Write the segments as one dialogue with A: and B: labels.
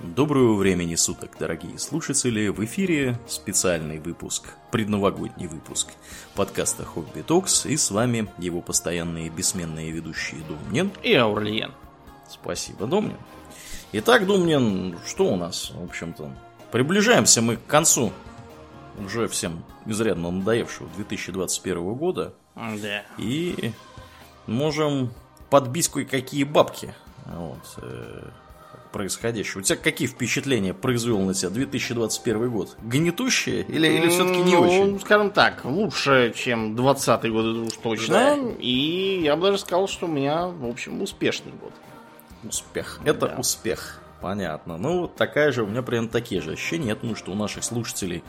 A: Доброго времени суток, дорогие слушатели! В эфире специальный выпуск, предновогодний выпуск подкаста Хобби Токс, и с вами его постоянные бессменные ведущие Домнин
B: и Аурлиен.
A: Спасибо, Домнин. Итак, Домнин, что у нас, в общем-то? Приближаемся мы к концу уже всем изрядно надоевшего 2021 года.
B: Да.
A: И можем подбить кое-какие бабки. Вот, э, происходящего. У тебя какие впечатления произвел на тебя 2021 год? Гнетущие или, или все-таки не
B: ну,
A: очень?
B: скажем так, лучше, чем 2020 год, это уж точно.
A: Да.
B: И я бы даже сказал, что у меня, в общем, успешный год.
A: Успех. Это
B: Да.
A: успех. Понятно. Ну, такая же, у меня примерно такие же ощущения. Я думаю, что у наших слушателей,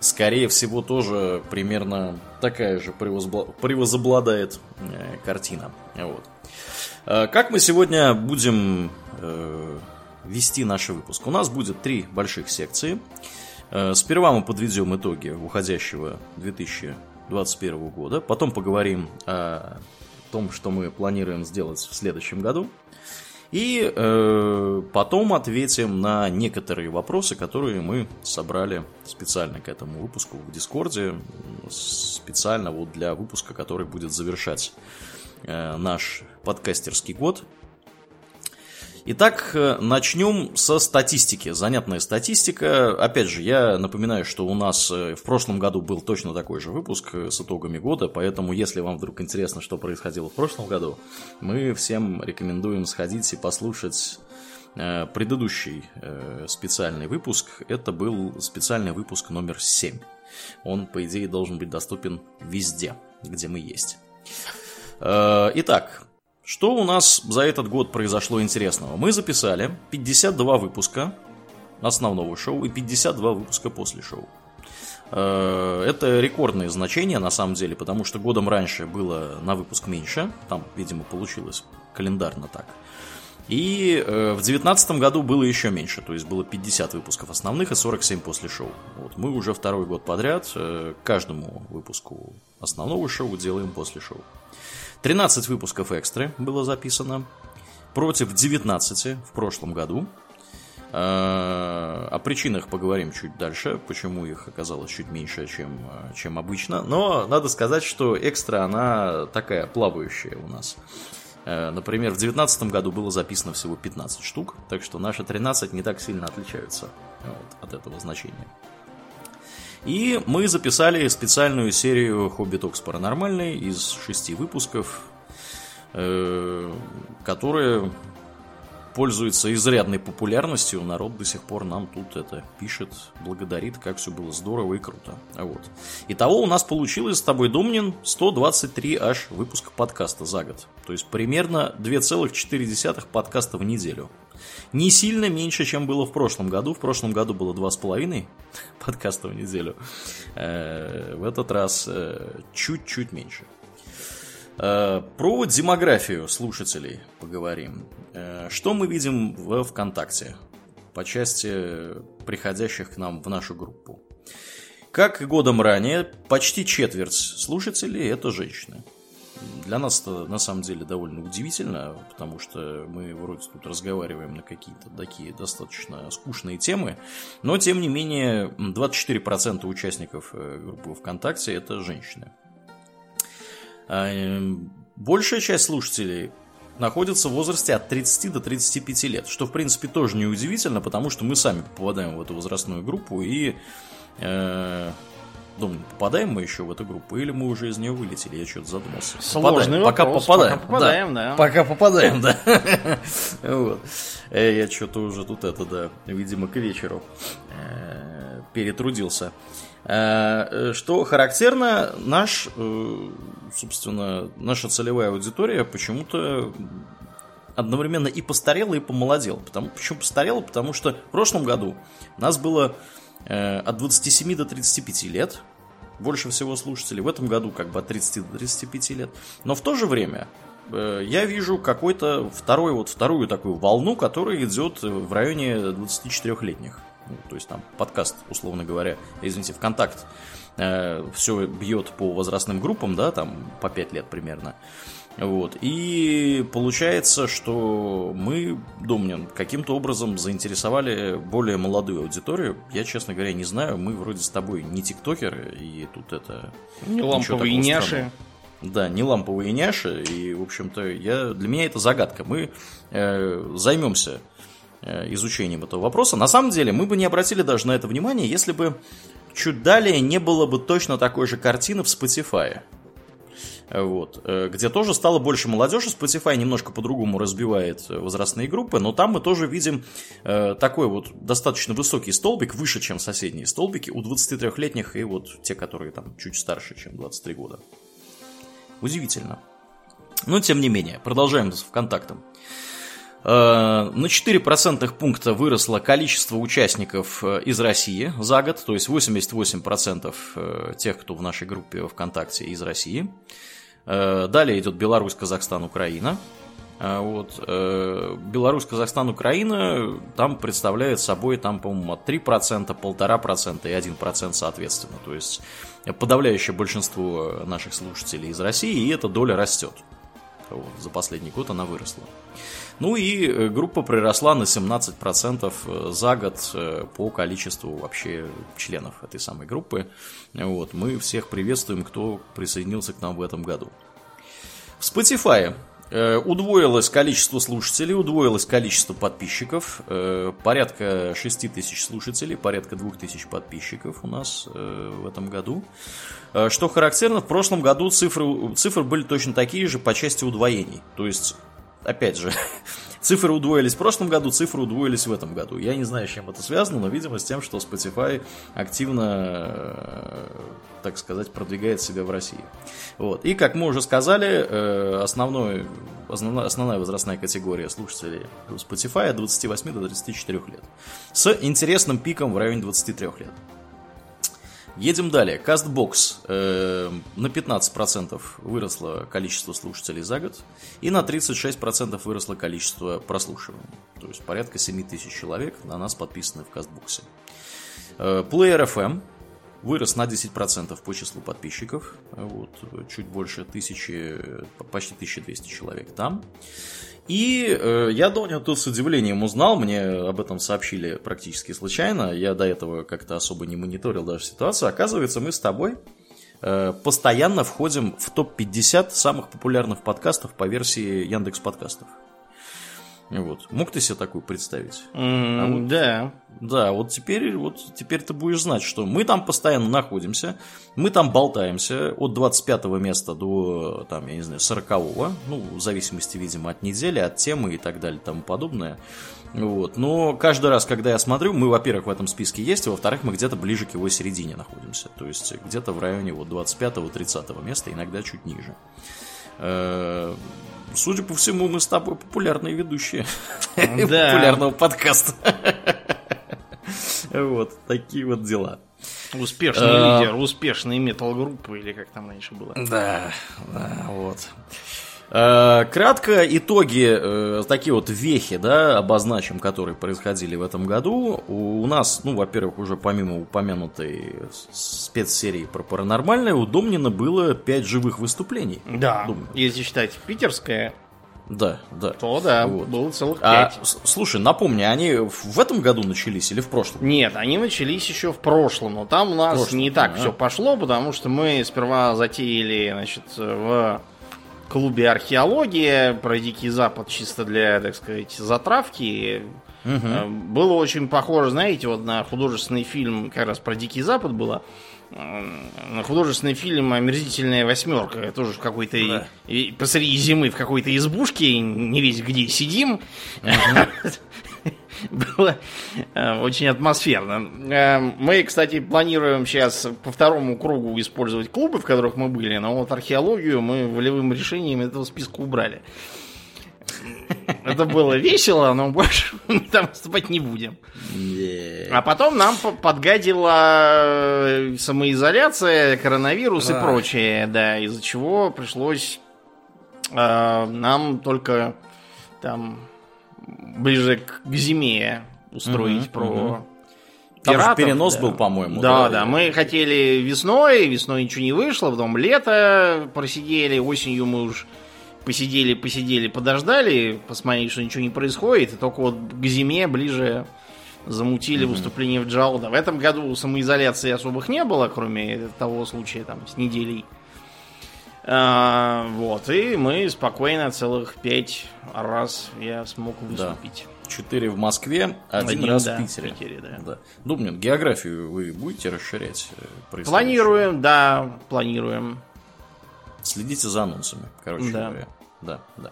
A: скорее всего, тоже примерно такая же превозбла- превозобладает э, картина. Вот. Э, Как мы сегодня будем э, вести наш выпуск? У нас будет три больших секции. Э, Сперва мы подведем итоги уходящего 2021 года. Потом поговорим о том, что мы планируем сделать в следующем году. И э, потом ответим на некоторые вопросы, которые мы собрали специально к этому выпуску в Дискорде, специально вот для выпуска, который будет завершать э, наш подкастерский год. Итак, э, начнем со статистики. Занятная статистика. Опять же, я напоминаю, что у нас э, в прошлом году был точно такой же выпуск э, с итогами года, поэтому если вам вдруг интересно, что происходило в прошлом году, мы всем рекомендуем сходить и послушать предыдущий специальный выпуск. Это был специальный выпуск номер 7. Он, по идее, должен быть доступен везде, где мы есть. Итак, что у нас за этот год произошло интересного? Мы записали 52 выпуска основного шоу и 52 выпуска после шоу. Э, Это рекордные значения на самом деле, потому что годом раньше было на выпуск меньше. Там, видимо, получилось календарно так. И э, в 2019 году было еще меньше, то есть было 50 выпусков основных и 47 после шоу. Вот мы уже второй год подряд э, каждому выпуску основного шоу делаем после шоу. 13 выпусков экстры было записано против 19 в прошлом году. Э, О причинах поговорим чуть дальше, почему их оказалось чуть меньше, чем, э, чем обычно. Но надо сказать, что экстра, она такая плавающая у нас. Э, Например, в 2019 году было записано всего 15 штук, так что наши 13 не так сильно отличаются вот, от этого значения. И мы записали специальную серию Хобби Токс Паранормальный из шести выпусков, э, которая пользуется изрядной популярностью. Народ до сих пор нам тут это пишет, благодарит, как все было здорово и круто. А Вот. Итого у нас получилось с тобой, Домнин, 123 аж выпуска подкаста за год. То есть примерно 2,4 подкаста в неделю. Не сильно меньше, чем было в прошлом году. В прошлом году было 2,5 подкаста в неделю. Э, В этот раз э, чуть-чуть меньше. Э, Про демографию слушателей поговорим. Э, Что мы видим в ВКонтакте по части приходящих к нам в нашу группу? Как и годом ранее, почти четверть слушателей – это женщины. Для нас это на самом деле довольно удивительно, потому что мы вроде тут разговариваем на какие-то такие достаточно скучные темы, но тем не менее 24% участников э, группы ВКонтакте это женщины. А, эм, Большая часть слушателей находится в возрасте от 30 до 35 лет, что в принципе тоже неудивительно, потому что мы сами попадаем в эту возрастную группу и э, Думаю, попадаем мы еще в эту группу, или мы уже из нее вылетели? Я что-то задумался.
B: Сложный
A: Попадаем. Пока
B: вопрос.
A: попадаем.
B: Пока попадаем, да.
A: Пока попадаем, да. Вот. Э, Я что-то уже тут это, да, видимо, к вечеру э, перетрудился. Э, Что характерно, наш, э, собственно, наша целевая аудитория почему-то одновременно и постарела, и помолодела. Потому, почему постарела? Потому что в прошлом году нас было э, от 27 до 35 лет, больше всего слушателей. В этом году как бы от 30 до 35 лет. Но в то же время э, я вижу какой-то второй, вот вторую такую волну, которая идет в районе 24-летних. Ну, то есть там подкаст, условно говоря, извините, ВКонтакт, все бьет по возрастным группам, да, там по 5 лет примерно. Вот. И получается, что мы, Домнин, каким-то образом заинтересовали более молодую аудиторию. Я, честно говоря, не знаю. Мы вроде с тобой не тиктокеры, и тут это...
B: Не ламповые няши.
A: Да, не ламповые няши. И, в общем-то, я, для меня это загадка. Мы э, займемся э, изучением этого вопроса. На самом деле, мы бы не обратили даже на это внимание, если бы чуть далее не было бы точно такой же картины в Spotify вот, э, где тоже стало больше молодежи. Spotify немножко по-другому разбивает э, возрастные группы, но там мы тоже видим э, такой вот достаточно высокий столбик, выше, чем соседние столбики, у 23-летних и вот те, которые там чуть старше, чем 23 года. Удивительно. Но тем не менее, продолжаем с ВКонтактом. На 4 процентных пункта выросло количество участников из России за год, то есть 88% тех, кто в нашей группе ВКонтакте из России. Э, далее идет Беларусь, Казахстан, Украина. Э, вот. Э, Беларусь, Казахстан, Украина там представляет собой, там, по-моему, от 3%, 1,5% и 1% соответственно. То есть подавляющее большинство наших слушателей из России, и эта доля растет. Вот, за последний год она выросла. Ну и э, группа приросла на 17% э, за год э, по количеству вообще членов этой самой группы. Вот, мы всех приветствуем, кто присоединился к нам в этом году. В Spotify Удвоилось количество слушателей, удвоилось количество подписчиков. Порядка 6 тысяч слушателей, порядка 2 тысяч подписчиков у нас в этом году. Что характерно, в прошлом году цифры, цифры были точно такие же по части удвоений. То есть опять же, цифры удвоились в прошлом году, цифры удвоились в этом году. Я не знаю, с чем это связано, но, видимо, с тем, что Spotify активно, э, так сказать, продвигает себя в России. Вот. И, как мы уже сказали, э, основной, основная, основная возрастная категория слушателей Spotify от 28 до 34 лет. С интересным пиком в районе 23 лет. Едем далее. Castbox э, на 15% выросло количество слушателей за год, и на 36% выросло количество прослушиваний. То есть порядка 7 тысяч человек на нас подписаны в Castbox. Э, Player FM вырос на 10% по числу подписчиков. Вот, чуть больше тысячи, почти 1200 человек там. И э, я Доню тут с удивлением узнал, мне об этом сообщили практически случайно, я до этого как-то особо не мониторил даже ситуацию. Оказывается, мы с тобой э, постоянно входим в топ-50 самых популярных подкастов по версии Яндекс Подкастов. Вот. Мог ты себе такую представить?
B: Mm, а вот, да.
A: Да, вот теперь, вот теперь ты будешь знать, что мы там постоянно находимся, мы там болтаемся от 25 места до, там, я не знаю, 40 ну, в зависимости, видимо, от недели, от темы и так далее и тому подобное. Вот. Но каждый раз, когда я смотрю, мы, во-первых, в этом списке есть, а во-вторых, мы где-то ближе к его середине находимся. То есть где-то в районе вот 25-30 места, иногда чуть ниже. Э, судя по всему, мы с тобой популярные ведущие популярного подкаста. Вот, такие вот дела.
B: Успешный а... лидер, успешные метал-группы, или как там раньше было.
A: Да, да, вот. Э, кратко итоги, э, такие вот вехи, да, обозначим, которые происходили в этом году. У нас, ну, во-первых, уже помимо упомянутой спецсерии про паранормальное, у Домнина было 5 живых выступлений.
B: Да, Думаю. если считать питерское,
A: да, да.
B: То да, вот. было целых а, пять.
A: А, слушай, напомни, они в этом году начались или в прошлом?
B: Нет, они начались еще в прошлом, но там у нас прошлом, не так а. все пошло, потому что мы сперва затеяли, значит, в клубе археология про Дикий Запад чисто для, так сказать, затравки. Угу. Было очень похоже, знаете, вот на художественный фильм, как раз про Дикий Запад было. На художественный фильм «Омерзительная восьмерка». Тоже в какой-то... Да. И, посреди зимы в какой-то избушке, не весь где сидим. Угу. Было э, очень атмосферно. Э, мы, кстати, планируем сейчас по второму кругу использовать клубы, в которых мы были, но вот археологию мы волевым решением этого списка убрали. Это было весело, но больше мы там выступать не будем. Yeah. А потом нам подгадила э, самоизоляция, коронавирус и прочее, да, из-за чего пришлось э, нам только там ближе к, зиме устроить угу, про угу.
A: Там пиратов. перенос да. был, по-моему.
B: Да, да, да. Мы хотели весной, весной ничего не вышло, потом лето просидели, осенью мы уж посидели, посидели, подождали, посмотрели, что ничего не происходит, и только вот к зиме ближе замутили mm-hmm. выступление в Джалда. В этом году самоизоляции особых не было, кроме того случая там с неделей. А, вот, и мы спокойно целых пять раз я смог выступить.
A: Да. Четыре в Москве, один, один раз да, в Питере. Питере да. Да. Думнин, географию вы будете расширять?
B: Э, планируем, да, планируем.
A: Следите за анонсами, короче да. говоря. Да, да.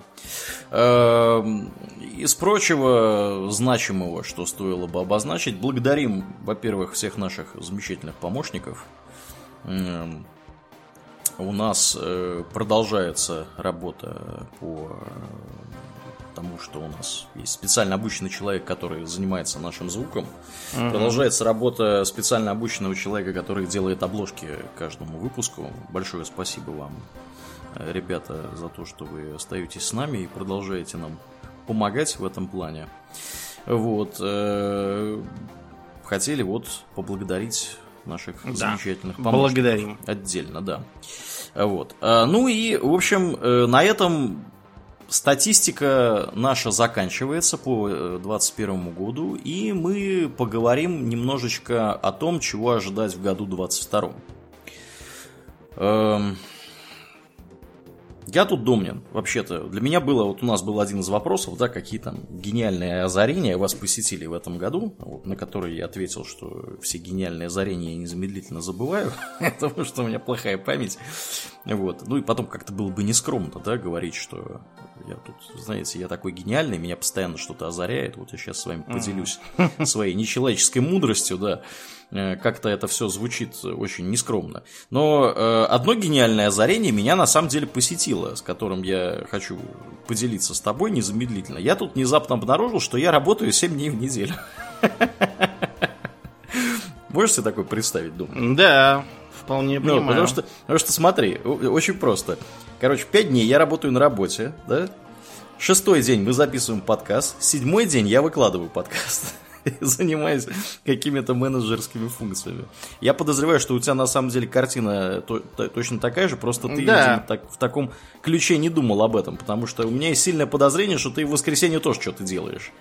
A: Эм, из прочего значимого, что стоило бы обозначить, благодарим, во-первых, всех наших замечательных помощников. У нас э, продолжается работа по тому, что у нас есть специально обученный человек, который занимается нашим звуком. Угу. Продолжается работа специально обученного человека, который делает обложки каждому выпуску. Большое спасибо вам, э, ребята, за то, что вы остаетесь с нами и продолжаете нам помогать в этом плане. Вот. Э, хотели вот поблагодарить наших да. замечательных
B: помощников. Благодарим.
A: Отдельно, да. Вот. А, ну и, в общем, э, на этом статистика наша заканчивается по 2021 году, и мы поговорим немножечко о том, чего ожидать в году 2022. Я тут домнин, вообще-то. Для меня было, вот у нас был один из вопросов, да, какие там гениальные озарения вас посетили в этом году, вот, на который я ответил, что все гениальные озарения я незамедлительно забываю, потому что у меня плохая память. Вот. Ну и потом как-то было бы нескромно, да, говорить, что я тут, знаете, я такой гениальный, меня постоянно что-то озаряет. Вот я сейчас с вами поделюсь своей нечеловеческой мудростью, да. Э, как-то это все звучит очень нескромно. Но э, одно гениальное озарение меня на самом деле посетило, с которым я хочу поделиться с тобой незамедлительно. Я тут внезапно обнаружил, что я работаю 7 дней в неделю. Можешь себе такое представить, думаю?
B: Да, вполне понимаю. Ну,
A: потому, что, потому что смотри, очень просто. Короче, 5 дней я работаю на работе, да? Шестой день мы записываем подкаст, седьмой день я выкладываю подкаст. занимаюсь какими-то менеджерскими функциями. Я подозреваю, что у тебя на самом деле картина то, то, точно такая же, просто ты да. видимо, так, в таком ключе не думал об этом, потому что у меня есть сильное подозрение, что ты в воскресенье тоже что-то делаешь.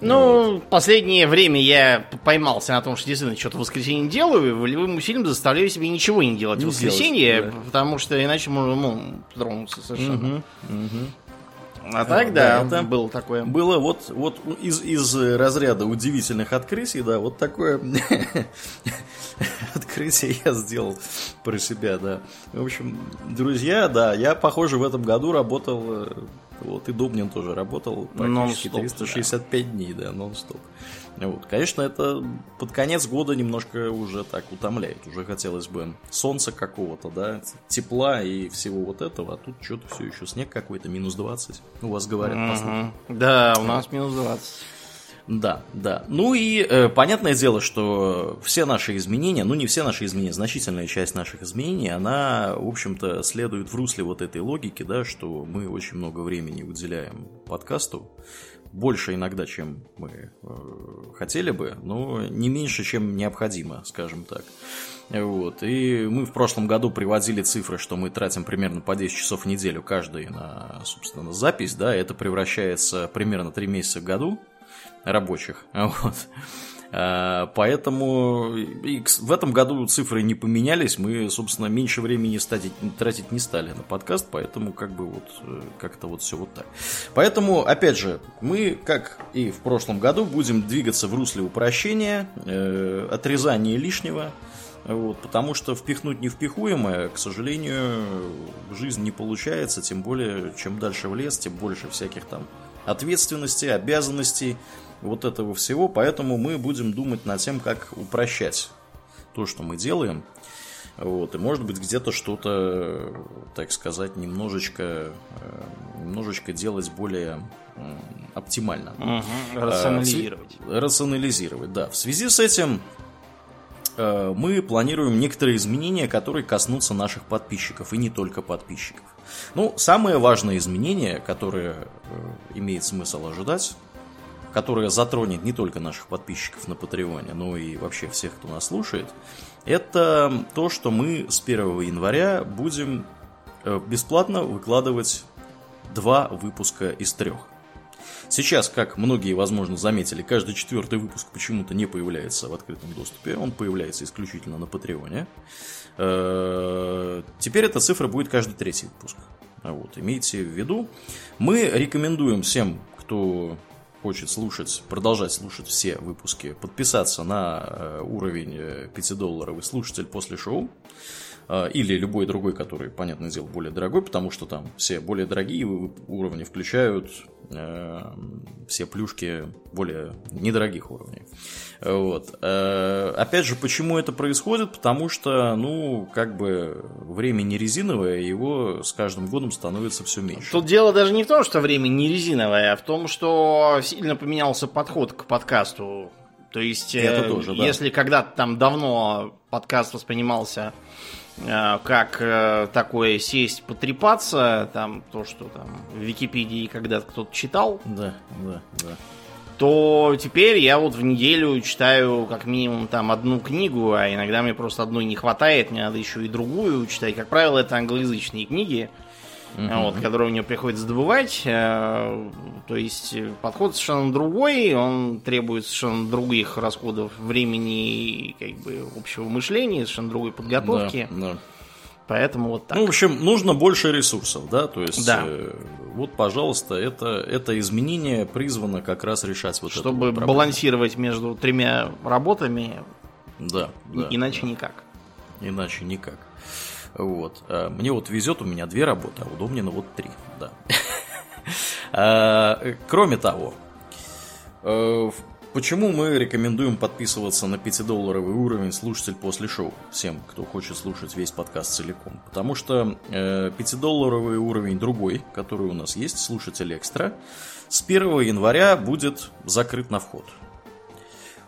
B: Ну, вот. последнее время я поймался на том, что действительно что-то в воскресенье делаю, волевым усилием заставляю себе ничего не делать не в воскресенье, делать, да. потому что иначе можно ну, тронуться совершенно. Угу, угу. А так, да, да, это было такое.
A: Было вот, вот из, из разряда удивительных открытий, да, вот такое открытие я сделал про себя, да. В общем, друзья, да, я, похоже, в этом году работал, э, вот и Дубнин тоже работал практически 365 да. дней, да, нон-стоп. Вот. Конечно, это под конец года немножко уже так утомляет. Уже хотелось бы солнца какого-то, да, тепла и всего вот этого. А тут что-то все еще снег какой-то, минус 20. У вас говорят,
B: mm-hmm. Да, у нас минус 20.
A: Да, да. Ну и э, понятное дело, что все наши изменения, ну не все наши изменения, значительная часть наших изменений, она, в общем-то, следует в русле вот этой логики, да, что мы очень много времени уделяем подкасту, больше иногда, чем мы э, хотели бы, но не меньше, чем необходимо, скажем так. Вот. И мы в прошлом году приводили цифры, что мы тратим примерно по 10 часов в неделю каждый на, собственно, запись, да, это превращается примерно 3 месяца в году рабочих. Вот. А, поэтому в этом году цифры не поменялись, мы, собственно, меньше времени статить, тратить не стали на подкаст, поэтому как бы вот э, как-то вот все вот так. Поэтому, опять же, мы, как и в прошлом году, будем двигаться в русле упрощения, э, отрезания лишнего, вот, потому что впихнуть невпихуемое, к сожалению, в жизнь не получается, тем более, чем дальше в лес, тем больше всяких там ответственностей, обязанностей, вот этого всего, поэтому мы будем думать над тем, как упрощать то, что мы делаем. Вот, и может быть где-то что-то, так сказать, немножечко, э, немножечко делать более оптимально.
B: Угу, рационализировать.
A: А, рационализировать, да. В связи с этим э, мы планируем некоторые изменения, которые коснутся наших подписчиков, и не только подписчиков. Ну, самое важное изменение, которое э, имеет смысл ожидать, которая затронет не только наших подписчиков на Патреоне, но и вообще всех, кто нас слушает, это то, что мы с 1 января будем э, бесплатно выкладывать два выпуска из трех. Сейчас, как многие, возможно, заметили, каждый четвертый выпуск почему-то не появляется в открытом доступе, он появляется исключительно на Патреоне. Э, теперь эта цифра будет каждый третий выпуск. Вот, имейте в виду. Мы рекомендуем всем, кто хочет слушать, продолжать слушать все выпуски, подписаться на э, уровень 5-долларовый слушатель после шоу. А, или любой другой, который, понятное дело, более дорогой, потому что там все более дорогие уровни включают э, все плюшки более недорогих уровней. Вот. Э, опять же, почему это происходит? Потому что, ну, как бы время не резиновое, его с каждым годом становится все меньше.
B: Тут дело даже не в том, что время не резиновое, а в том, что сильно поменялся подход к подкасту. То есть, это э, тоже, да. если когда-то там давно подкаст воспринимался как э, такое сесть, потрепаться, там то, что там в Википедии когда-то кто-то читал.
A: Да, да, да.
B: То теперь я вот в неделю читаю как минимум там одну книгу, а иногда мне просто одной не хватает, мне надо еще и другую читать. Как правило, это англоязычные книги угу. вот, которые мне приходится добывать. Э, то есть подход совершенно другой, он требует совершенно других расходов времени и как бы общего мышления, совершенно другой подготовки. Да, да. Поэтому вот так.
A: Ну, в общем, нужно больше ресурсов, да, то есть да. э, вот, пожалуйста, это, это изменение призвано как раз решать вот
B: Чтобы эту балансировать между тремя работами,
A: да, да,
B: иначе да. никак.
A: Иначе никак. Вот. Э, мне вот везет, у меня две работы, а у Домнина вот три. Да. Э, кроме того, э, Почему мы рекомендуем подписываться на 5-долларовый уровень слушатель после шоу всем, кто хочет слушать весь подкаст целиком? Потому что 5-долларовый уровень другой, который у нас есть, слушатель экстра, с 1 января будет закрыт на вход.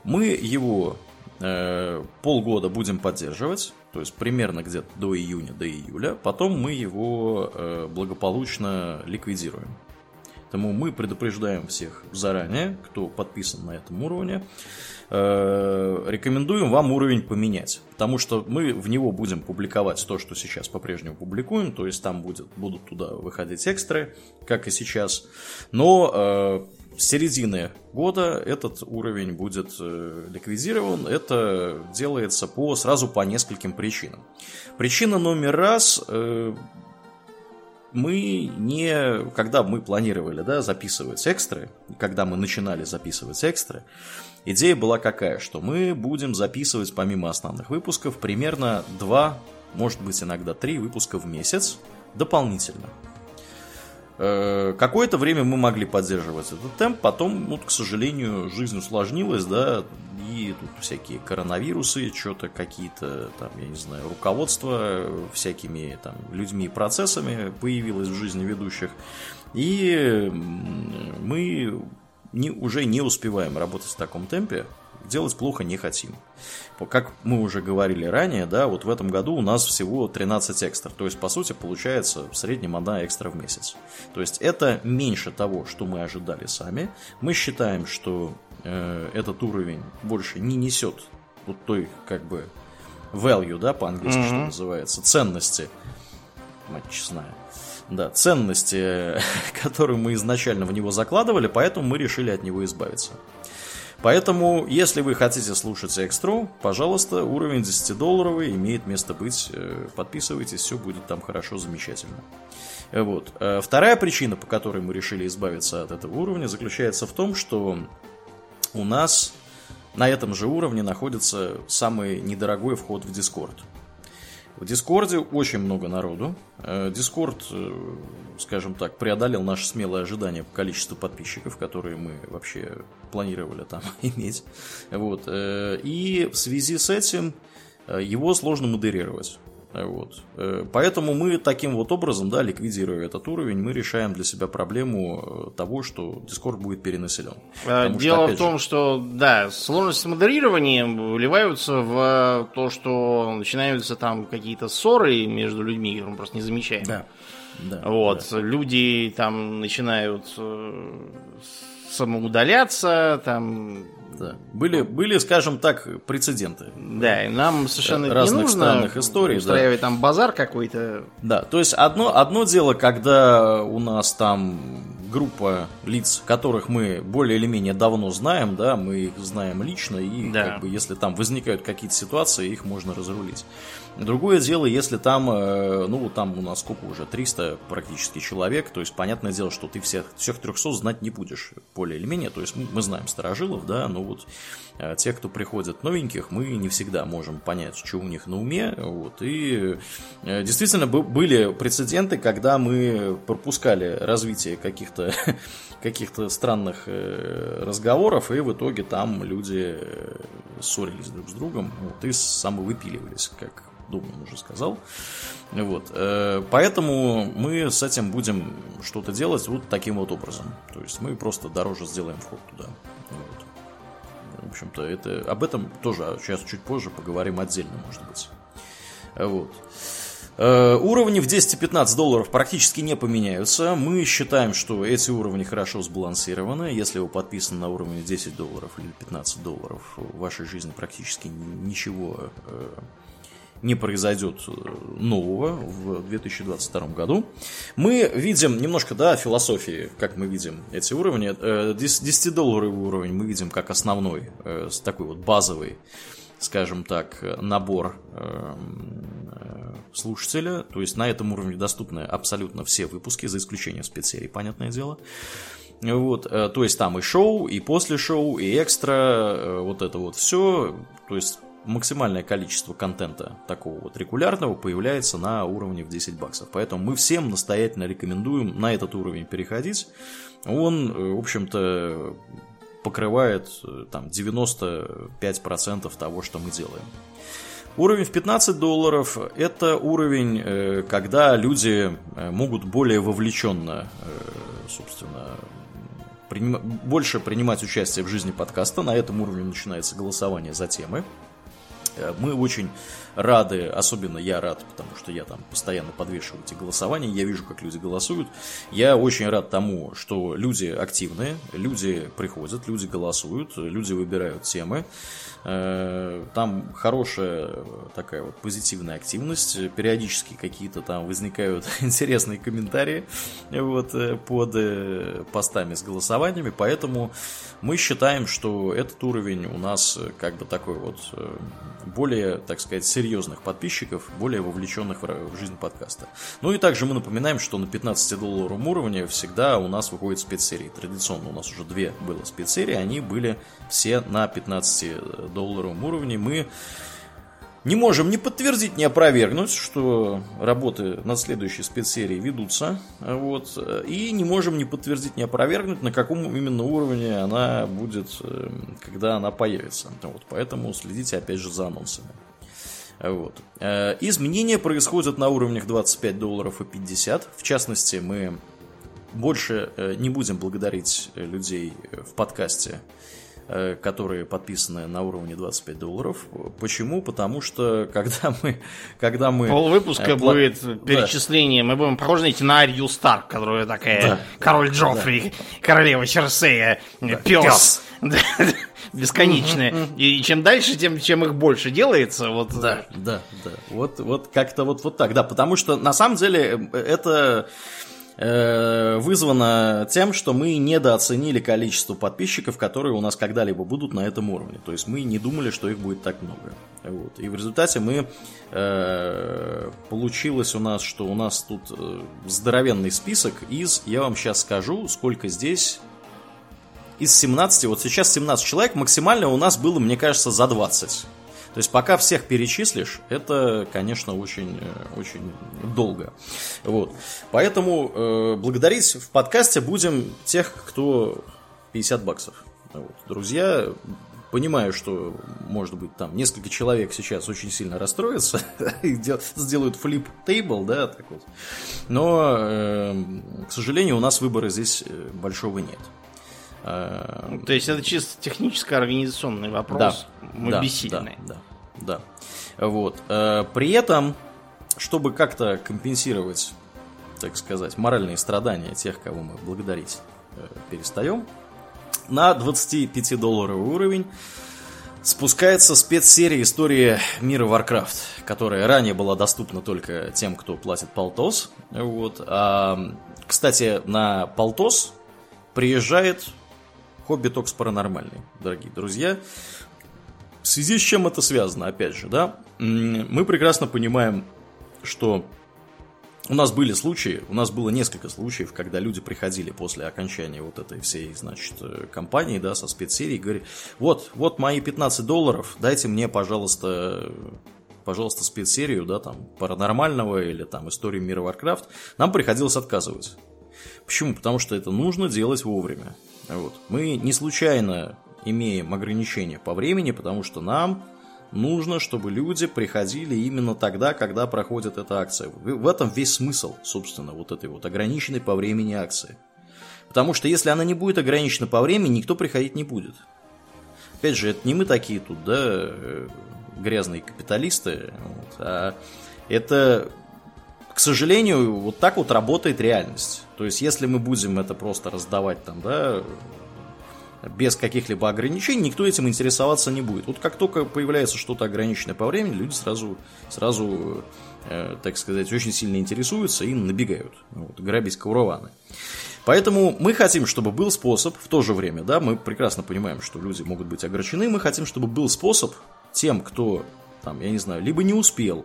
A: Мы его полгода будем поддерживать, то есть примерно где-то до июня, до июля. Потом мы его э, благополучно ликвидируем. Поэтому мы предупреждаем всех заранее, кто подписан на этом уровне. Э, рекомендуем вам уровень поменять, потому что мы в него будем публиковать то, что сейчас по-прежнему публикуем, то есть там будет, будут туда выходить экстры, как и сейчас. Но э, с середины года этот уровень будет э, ликвидирован. Это делается по, сразу по нескольким причинам. Причина номер раз э, мы не, когда мы планировали да, записывать экстры, когда мы начинали записывать экстры, идея была какая, что мы будем записывать помимо основных выпусков примерно два, может быть иногда три выпуска в месяц дополнительно. Э, какое-то время мы могли поддерживать этот темп, потом, ну, к сожалению, жизнь усложнилась, да, и тут всякие коронавирусы, что-то какие-то, там, я не знаю, руководство всякими там людьми и процессами появилось в жизни ведущих, и мы не, уже не успеваем работать в таком темпе, делать плохо не хотим. Как мы уже говорили ранее, да, вот в этом году у нас всего 13 экстр. То есть, по сути, получается в среднем одна экстра в месяц. То есть, это меньше того, что мы ожидали сами. Мы считаем, что э, этот уровень больше не несет вот той, как бы, value, да, по-английски, mm-hmm. что называется, ценности. Мать честная. Да, ценности, которые мы изначально в него закладывали, поэтому мы решили от него избавиться. Поэтому, если вы хотите слушать экстру, пожалуйста, уровень 10-долларовый имеет место быть. Э, подписывайтесь, все будет там хорошо, замечательно. Вот. Э, вторая причина, по которой мы решили избавиться от этого уровня, заключается в том, что у нас на этом же уровне находится самый недорогой вход в Discord. В Дискорде очень много народу. Э, Дискорд, э, скажем так, преодолел наши смелые ожидания по количеству подписчиков, которые мы вообще планировали там иметь. Вот. Э, и в связи с этим его сложно модерировать. Вот. Э, поэтому мы таким вот образом, да, ликвидируя этот уровень, мы решаем для себя проблему э, того, что Discord будет перенаселен.
B: Э, Потому Дело что, в том, же... что, да, сложности модерирования выливаются в то, что начинаются там какие-то ссоры между людьми, мы просто не замечаем. Да. Да, вот, да. люди там начинают самоудаляться, там
A: да. Были, были, скажем так, прецеденты.
B: Да, и нам совершенно
A: разных
B: не нужно
A: странных историй.
B: устраивать да. там базар какой-то.
A: Да, то есть одно, одно дело, когда у нас там группа лиц, которых мы более или менее давно знаем, да, мы их знаем лично, и да. как бы, если там возникают какие-то ситуации, их можно разрулить. Другое дело, если там, э, ну, там у нас сколько уже, 300 практически человек, то есть, понятное дело, что ты всех, всех 300 знать не будешь, более или менее, то есть, мы знаем старожилов, да, но вот э, тех, кто приходят новеньких, мы не всегда можем понять, что у них на уме, вот, и э, действительно были прецеденты, когда мы пропускали развитие каких-то каких-то странных разговоров, и в итоге там люди ссорились друг с другом, вот, и самовыпиливались, как Думан уже сказал. Вот. Э, поэтому мы с этим будем что-то делать вот таким вот образом. То есть мы просто дороже сделаем вход туда. Вот. В общем-то, это, об этом тоже сейчас чуть позже поговорим отдельно, может быть. Вот. Э, уровни в 10-15 долларов практически не поменяются. Мы считаем, что эти уровни хорошо сбалансированы. Если вы подписаны на уровне 10 долларов или 15 долларов, в вашей жизни практически ничего э, не произойдет э, нового в 2022 году. Мы видим немножко, да, философии, как мы видим эти уровни. 10-долларовый э, уровень мы видим как основной, э, такой вот базовый, скажем так, набор слушателя. То есть на этом уровне доступны абсолютно все выпуски, за исключением спецсерий, понятное дело. Вот, то есть там и шоу, и после шоу, и экстра, вот это вот все. То есть максимальное количество контента такого вот регулярного появляется на уровне в 10 баксов. Поэтому мы всем настоятельно рекомендуем на этот уровень переходить. Он, э, в общем-то, покрывает э, там 95% того, что мы делаем. Уровень в 15 долларов – это уровень, э, когда люди могут более вовлеченно, собственно, приним... больше принимать участие в жизни подкаста. На этом уровне начинается голосование за темы. Э, мы очень рады, особенно я рад, потому что я там постоянно подвешиваю эти голосования, я вижу, как люди голосуют. Я очень рад тому, что люди активные, люди приходят, люди голосуют, люди выбирают темы. Э, там хорошая такая вот позитивная активность, периодически какие-то там возникают интересные комментарии вот, э, под постами с голосованиями, поэтому мы считаем, что этот уровень у нас как бы такой вот более, так сказать, серьезных подписчиков, более вовлеченных в жизнь подкаста. Ну и также мы напоминаем, что на 15-долларовом уровне всегда у нас выходят спецсерии. Традиционно у нас уже две было спецсерии, они были все на 15-долларовом уровне. Мы не можем ни подтвердить, ни опровергнуть, что работы над следующей спецсерией ведутся. Вот, и не можем ни подтвердить, ни опровергнуть, на каком именно уровне она будет, э, когда она появится. Вот, поэтому следите опять же за анонсами. Вот. Э, изменения происходят на уровнях 25 долларов и 50. В частности, мы больше э, не будем благодарить людей в подкасте которые подписаны на уровне 25 долларов. Почему? Потому что когда мы... Когда мы
B: Пол выпуска э, будет перечисление. Да. Мы будем похожи на Арию Старк, которая такая да. король Джоффри, да. королева Черсея, да. пес. Бесконечные. И чем дальше, тем чем их больше делается. Вот.
A: Да, да, да. Вот, вот как-то вот, вот так, да. Потому что на самом деле э, это Э, вызвано тем, что мы недооценили количество подписчиков, которые у нас когда-либо будут на этом уровне. То есть мы не думали, что их будет так много. Вот. И в результате мы э, получилось у нас, что у нас тут э, здоровенный список из, я вам сейчас скажу, сколько здесь из 17, вот сейчас 17 человек, максимально у нас было, мне кажется, за 20. То есть пока всех перечислишь, это, конечно, очень, э, очень долго. Вот. Поэтому э, благодарить в подкасте будем тех, кто 50 баксов. Вот. Друзья, понимаю, что, может быть, там несколько человек сейчас очень сильно расстроятся и сделают флип тейбл, да, так вот. Но, э, к сожалению, у нас выбора здесь э, большого нет.
B: Э, То есть это чисто техническо-организационный вопрос. Да, Мы да, бессильны.
A: Да, да, да. Вот. Э, при этом, чтобы как-то компенсировать, так сказать, моральные страдания тех, кого мы благодарить э, перестаем, на 25-долларовый уровень спускается спецсерия истории мира Warcraft, которая ранее была доступна только тем, кто платит полтос. Вот. А, кстати, на полтос приезжает Хобби Токс Паранормальный, дорогие друзья. В связи с чем это связано, опять же, да? Мы прекрасно понимаем, что у нас были случаи, у нас было несколько случаев, когда люди приходили после окончания вот этой всей, значит, э, кампании, да, со спецсерией, говорили, вот, вот мои 15 долларов, дайте мне, пожалуйста, пожалуйста, спецсерию, да, там, паранормального или там историю мира Warcraft, нам приходилось отказывать. Почему? Потому что это нужно делать вовремя. Вот. Мы не случайно имеем ограничения по времени, потому что нам нужно, чтобы люди приходили именно тогда, когда проходит эта акция. В этом весь смысл, собственно, вот этой вот ограниченной по времени акции. Потому что если она не будет ограничена по времени, никто приходить не будет. Опять же, это не мы такие тут, да, э, грязные капиталисты, вот, а это, к сожалению, вот так вот работает реальность. То есть, если мы будем это просто раздавать там, да, без каких-либо ограничений, никто этим интересоваться не будет. Вот как только появляется что-то ограниченное по времени, люди сразу, сразу э, так сказать, очень сильно интересуются и набегают, вот, грабить каураваны. Поэтому мы хотим, чтобы был способ, в то же время, да, мы прекрасно понимаем, что люди могут быть огорчены, мы хотим, чтобы был способ тем, кто, там, я не знаю, либо не успел,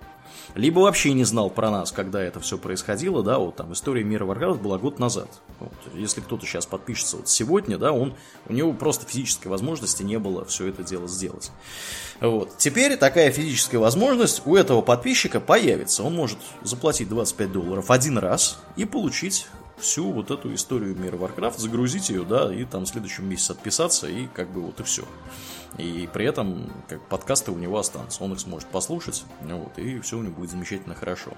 A: либо вообще не знал про нас, когда это все происходило, да, вот там история мира Warcraft была год назад. Вот, если кто-то сейчас подпишется вот сегодня, да, он, у него просто физической возможности не было все это дело сделать. Вот. Теперь такая физическая возможность у этого подписчика появится. Он может заплатить 25 долларов один раз и получить всю вот эту историю мира Warcraft, загрузить ее, да, и там в следующем месяце отписаться, и как бы вот и все. И при этом как подкасты у него останутся. Он их сможет послушать, вот, и все у него будет замечательно хорошо.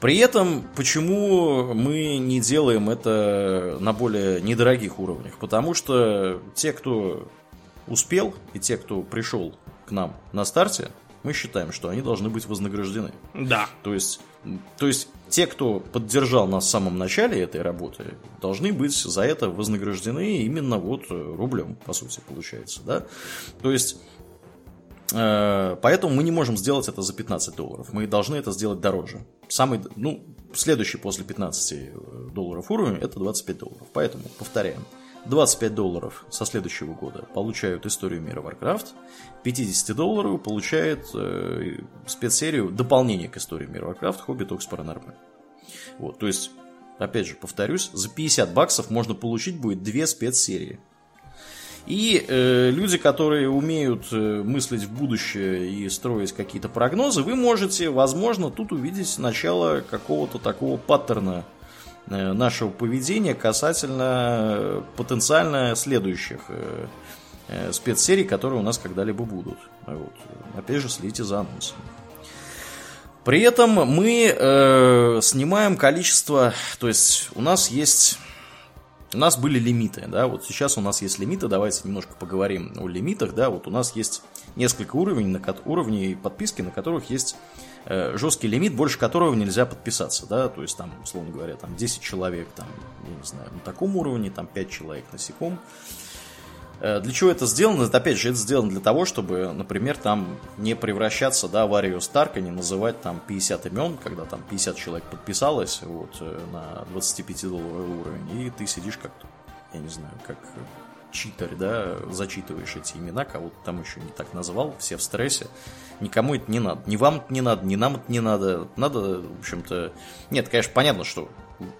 A: При этом, почему мы не делаем это на более недорогих уровнях? Потому что те, кто успел, и те, кто пришел к нам на старте, мы считаем, что они должны быть вознаграждены.
B: Да.
A: То есть, то есть те, кто поддержал нас в самом начале этой работы, должны быть за это вознаграждены именно вот рублем, по сути, получается, да. То есть э, Поэтому мы не можем сделать это за 15 долларов. Мы должны это сделать дороже. Самый, ну, следующий после 15 долларов уровень это 25 долларов. Поэтому повторяем. 25 долларов со следующего года получают историю мира Warcraft, 50 долларов получает э, спецсерию дополнение к истории мира Warcraft Hobby Talks Paranormal. Вот, то есть, опять же, повторюсь, за 50 баксов можно получить будет две спецсерии. И э, люди, которые умеют э, мыслить в будущее и строить какие-то прогнозы, вы можете, возможно, тут увидеть начало какого-то такого паттерна нашего поведения касательно э, потенциально следующих э, спецсерий, которые у нас когда-либо будут. Вот. Опять же, следите за анонсами. При этом мы э, снимаем количество, то есть у нас есть, у нас были лимиты, да, вот сейчас у нас есть лимиты, давайте немножко поговорим о лимитах, да, вот у нас есть несколько уровней, на, уровней подписки, на которых есть Э, жесткий лимит, больше которого нельзя подписаться, да, то есть там, условно говоря, там 10 человек, там, я не знаю, на таком уровне, там 5 человек на секом. Э, для чего это сделано? Это, опять же, это сделано для того, чтобы, например, там не превращаться, да, в Арию Старка, не называть там 50 имен, когда там 50 человек подписалось, вот, э, на 25-долларовый уровень, и ты сидишь как, я не знаю, как читер, да, зачитываешь эти имена, кого-то там еще не так назвал, все в стрессе. Никому это не надо. Ни вам это не надо, ни нам это не надо. Надо, в общем-то... Нет, конечно, понятно, что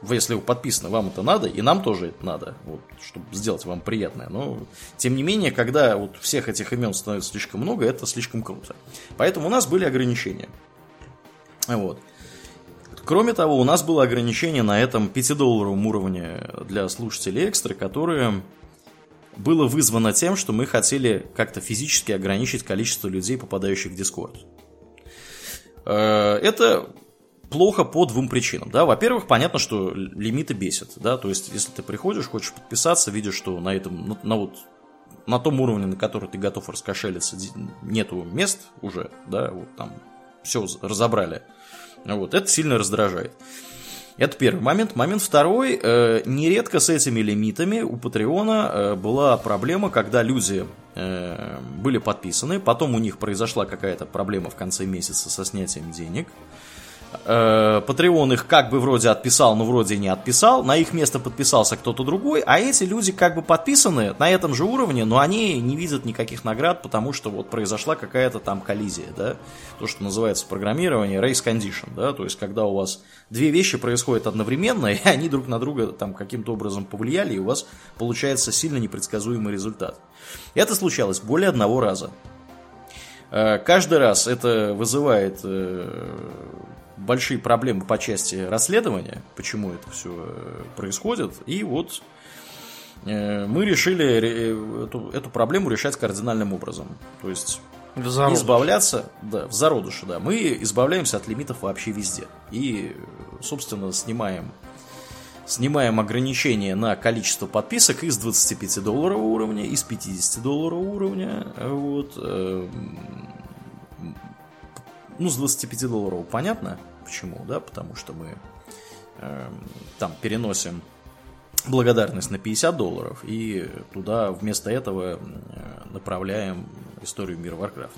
A: если вы подписаны, вам это надо, и нам тоже это надо, вот, чтобы сделать вам приятное. Но, тем не менее, когда вот всех этих имен становится слишком много, это слишком круто. Поэтому у нас были ограничения. Вот. Кроме того, у нас было ограничение на этом 5-долларовом уровне для слушателей экстра, которые было вызвано тем, что мы хотели как-то физически ограничить количество людей, попадающих в Discord. Э, это плохо по двум причинам. Да? Во-первых, понятно, что лимиты бесят. Да? То есть, если ты приходишь, хочешь подписаться, видишь, что на этом, на, на вот на том уровне, на который ты готов раскошелиться, нету мест уже, да, вот там все разобрали. Вот, это сильно раздражает. Это первый момент. Момент второй. Э, нередко с этими лимитами у Патреона э, была проблема, когда люди э, были подписаны, потом у них произошла какая-то проблема в конце месяца со снятием денег. Патреон их как бы вроде отписал, но вроде не отписал. На их место подписался кто-то другой, а эти люди как бы подписаны на этом же уровне, но они не видят никаких наград, потому что вот произошла какая-то там коллизия, да, то, что называется в программировании race condition, да, то есть когда у вас две вещи происходят одновременно, и они друг на друга там каким-то образом повлияли, и у вас получается сильно непредсказуемый результат. Это случалось более одного раза. Э, каждый раз это вызывает э, большие проблемы по части расследования, почему это все э, происходит. И вот мы решили эту, эту проблему решать кардинальным образом. То есть в зародыше. избавляться, да, в зародыше, да. Мы избавляемся от лимитов вообще везде. И, собственно, снимаем снимаем ограничения на количество подписок из 25 долларового уровня, из 50 долларового уровня. Вот. Э, ну, с 25 долларов понятно, почему, да, потому что мы э, там переносим благодарность на 50 долларов, и туда вместо этого направляем историю мира Warcraft.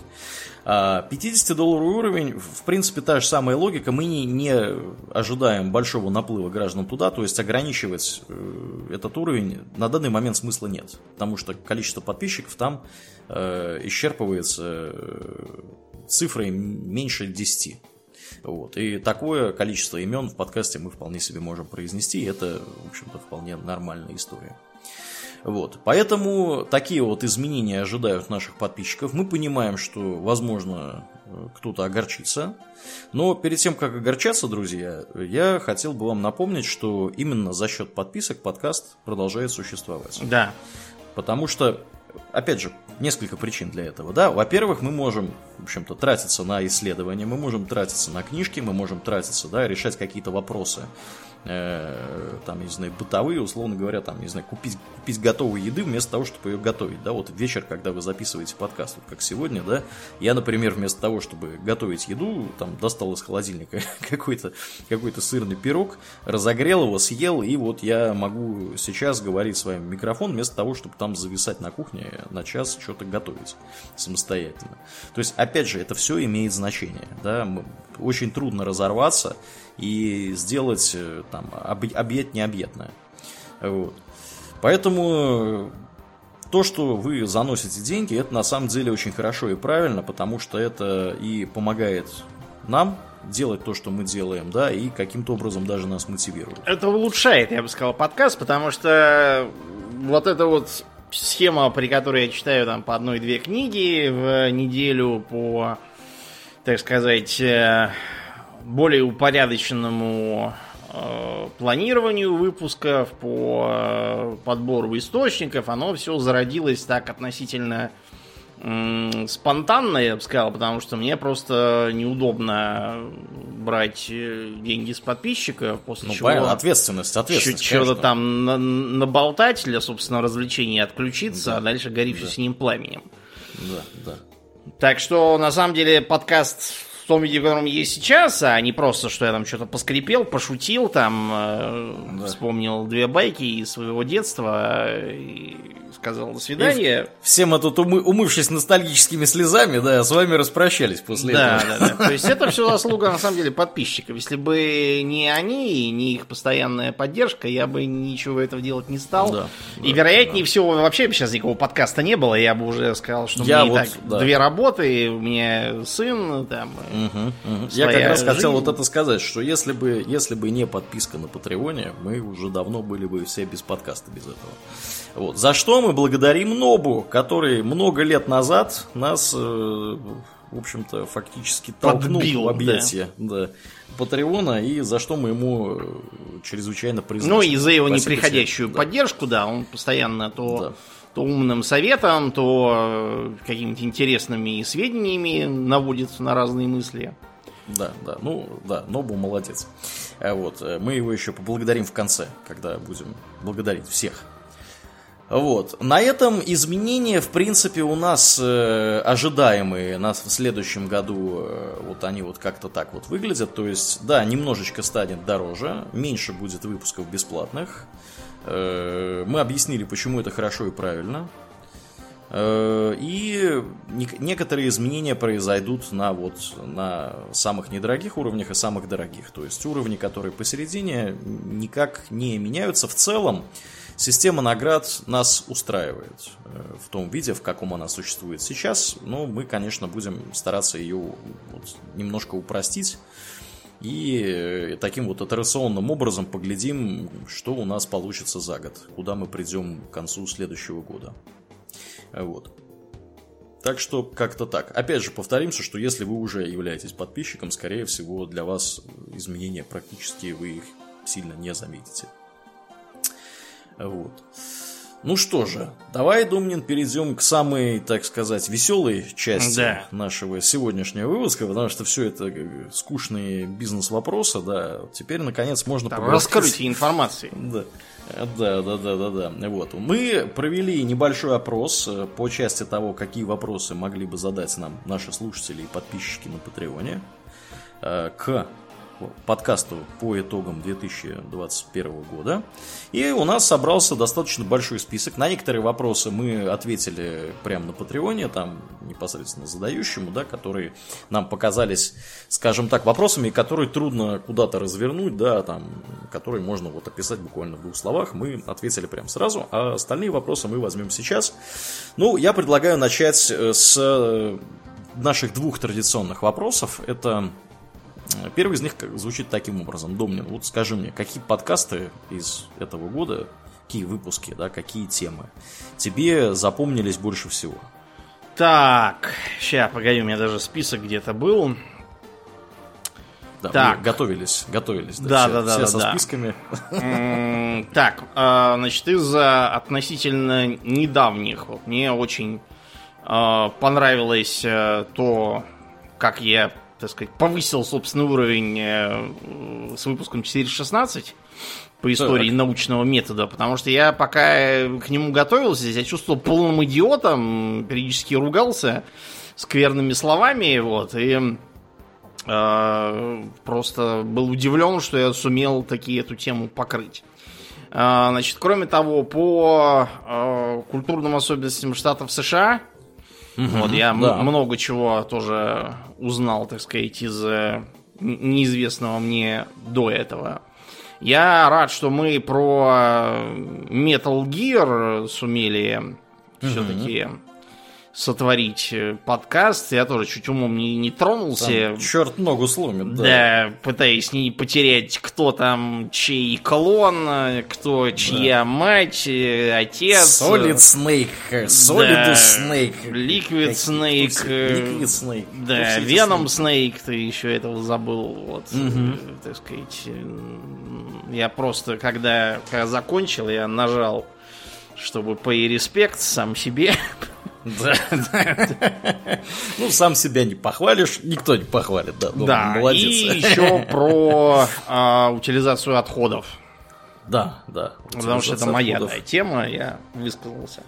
A: 50-долларовый а уровень, в принципе, та же самая логика. Мы не, не ожидаем большого наплыва граждан туда, то есть ограничивать э, этот уровень на данный момент смысла нет, потому что количество подписчиков там э, исчерпывается э, цифрой меньше 10. Вот. И такое количество имен в подкасте мы вполне себе можем произнести, это, в общем-то, вполне нормальная история. Вот. Поэтому такие вот изменения ожидают наших подписчиков. Мы понимаем, что, возможно, кто-то огорчится. Но перед тем, как огорчаться, друзья, я хотел бы вам напомнить, что именно за счет подписок подкаст продолжает существовать.
B: Да.
A: Потому что опять же, несколько причин для этого. Да? Во-первых, мы можем, в общем-то, тратиться на исследования, мы можем тратиться на книжки, мы можем тратиться, да, решать какие-то вопросы э, там, не знаю, бытовые, условно говоря, там, не знаю, купить, купить готовую еды вместо того, чтобы ее готовить, да, вот вечер, когда вы записываете подкаст, вот как сегодня, да, я, например, вместо того, чтобы готовить еду, там, достал из холодильника какой-то какой сырный пирог, разогрел его, съел, и вот я могу сейчас говорить с вами в микрофон, вместо того, чтобы там зависать на кухне на час что-то готовить самостоятельно. То есть, опять же, это все имеет значение, да, очень трудно разорваться, и сделать, э, там, объять необъятное. Вот. Поэтому то, что вы заносите деньги, это на самом деле очень хорошо и правильно, потому что это и помогает нам делать то, что мы делаем, да, и каким-то образом даже нас мотивирует.
B: Это улучшает, я бы сказал, подкаст, потому что вот эта вот схема, при которой я читаю там по одной-две книги в неделю по, так сказать, э, более упорядоченному э, планированию выпусков, по э, подбору источников, оно все зародилось так относительно э, спонтанно, я бы сказал, потому что мне просто неудобно брать э, деньги с подписчиков, после ну, чего...
A: Понятно, ответственность, ответственность, Что-то
B: там на, наболтать для, собственно, развлечения отключиться, да. а дальше гори да. все ним пламенем.
A: Да, да.
B: Так что, на самом деле, подкаст том виде, в котором есть сейчас, а не просто, что я там что-то поскрипел, пошутил, там э, да. вспомнил две байки из своего детства и сказал до свидания. И
A: все мы тут, умы, умывшись ностальгическими слезами, да, с вами распрощались после
B: да, этого. Да, да, То есть это все заслуга, на самом деле, подписчиков. Если бы не они, не их постоянная поддержка, я бы ничего этого делать не стал. Да, и, да, вероятнее да. всего, вообще бы сейчас никакого подкаста не было, я бы уже сказал, что я у меня вот, так да. две работы, у меня сын, там,
A: угу, угу. Я как раз жизнь. хотел вот это сказать, что если бы, если бы не подписка на Патреоне, мы уже давно были бы все без подкаста, без этого. Вот. За что мы благодарим Нобу, который много лет назад нас, э, в общем-то, фактически толкнул Подбил, в объятия да. Да, Патреона, и за что мы ему э, чрезвычайно признательны.
B: Ну и за его Спасибо неприходящую тебе. поддержку, да, он постоянно то... Да то умным советом, то э, какими-то интересными сведениями наводит на разные мысли.
A: Да, да, ну да, Нобу молодец. Вот, мы его еще поблагодарим в конце, когда будем благодарить всех Вот. На этом изменения, в принципе, у нас э, ожидаемые нас в следующем году, э, вот они вот как-то так вот выглядят. То есть, да, немножечко станет дороже, меньше будет выпусков бесплатных. Э, мы объяснили, почему это хорошо и правильно. Э, и некоторые изменения произойдут на, вот, на самых недорогих уровнях и самых дорогих. То есть уровни, которые посередине, никак не меняются. В целом, система наград нас устраивает э, в том виде, в каком она существует сейчас. Но мы, конечно, будем стараться ее вот, немножко упростить. И э, таким вот итерационным образом поглядим, что у нас получится за год, куда мы придем к концу следующего года. Вот. Так что как-то так. Опять же, повторимся, что если вы уже являетесь подписчиком, скорее всего, для вас изменения практически вы их сильно не заметите. Вот. Ну что же, давай, Думнин, перейдем к самой, так сказать, веселой части да. нашего сегодняшнего выпуска, потому что все это скучные бизнес-вопросы, да. Теперь, наконец, можно
B: поговорить... Раскрытие информации.
A: Да. Да, да, да, да, да. Вот. Мы провели небольшой опрос э, по части того, какие вопросы могли бы задать нам наши слушатели и подписчики на Патреоне э, к подкасту по итогам 2021 года. И у нас собрался достаточно большой список. На некоторые вопросы мы ответили прямо на Патреоне, там непосредственно задающему, да, которые нам показались, скажем так, вопросами, которые трудно куда-то развернуть, да, там, которые можно вот описать буквально в двух словах. Мы ответили прямо сразу, а остальные вопросы мы возьмем сейчас. Ну, я предлагаю начать э, с э, наших двух традиционных вопросов. Это Первый из них звучит таким образом. Домнин, вот скажи мне, какие подкасты из этого года, какие выпуски, да, какие темы тебе запомнились больше всего?
B: Так, сейчас, погоди, у меня даже список где-то был.
A: Да, так. готовились, готовились.
B: Да, да, да, все,
A: да,
B: со
A: да. списками.
B: Так, а, значит, из относительно недавних, вот мне очень а, понравилось э, то, как я так сказать, повысил собственный уровень э, с выпуском 4.16 по истории так. научного метода, потому что я пока к нему готовился, я чувствовал полным идиотом, периодически ругался скверными словами, вот, и э, просто был удивлен, что я сумел такие эту тему покрыть. Э, значит, кроме того, по э, культурным особенностям штатов США, Угу, вот я да. много чего тоже узнал, так сказать, из э, неизвестного мне до этого. Я рад, что мы про э, Metal Gear сумели угу. все-таки сотворить э, подкаст. Я тоже чуть умом не, не тронулся.
A: Там черт ногу сломит,
B: да. Да, пытаясь не потерять, кто там чей клон, кто чья да. мать, э, отец.
A: Solid Snake, Solid Snake.
B: Liquid Snake. Liquid Snake. Да, Venom Snake, ты еще этого забыл. Вот, угу. так сказать. Я просто, когда, когда закончил, я нажал чтобы pay респект сам себе
A: Да, Ну, сам себя не похвалишь, никто не похвалит, да.
B: Да, молодец. и еще про а, утилизацию отходов.
A: Да, да.
B: Потому что это моя да, тема, я высказался.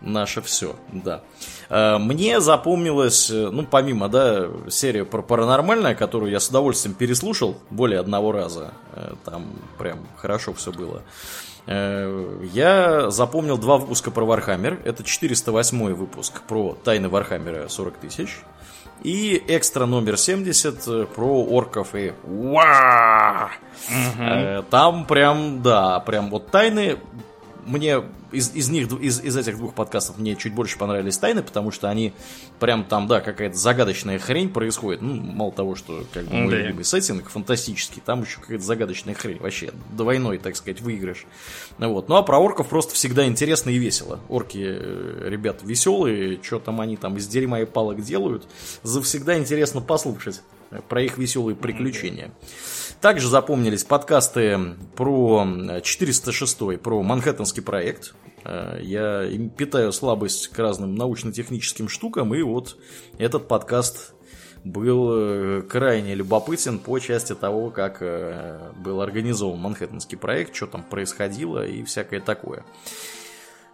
A: Наше все, да. А, мне запомнилась, э, ну, помимо, да, серия про паранормальное, которую я с удовольствием переслушал более одного раза. Э, там прям хорошо все было. Э, я запомнил два выпуска про Вархаммер. Это 408 выпуск про тайны Вархаммера 40 тысяч. И экстра номер 70 э, про орков и! Угу. Там прям, да, прям вот тайны мне из, из них, из, из этих двух подкастов мне чуть больше понравились тайны, потому что они прям там, да, какая-то загадочная хрень происходит. Ну, мало того, что как бы мой да. любимый сеттинг фантастический, там еще какая-то загадочная хрень. Вообще, двойной, так сказать, выигрыш. Вот. Ну, а про орков просто всегда интересно и весело. Орки, э, ребят, веселые, что там они там из дерьма и палок делают. Завсегда интересно послушать про их веселые приключения. Также запомнились подкасты про 406, про Манхэттенский проект. Э, я питаю слабость к разным научно-техническим штукам, и вот этот подкаст был э, крайне любопытен по части того, как э, был организован Манхэттенский проект, что там происходило и всякое такое.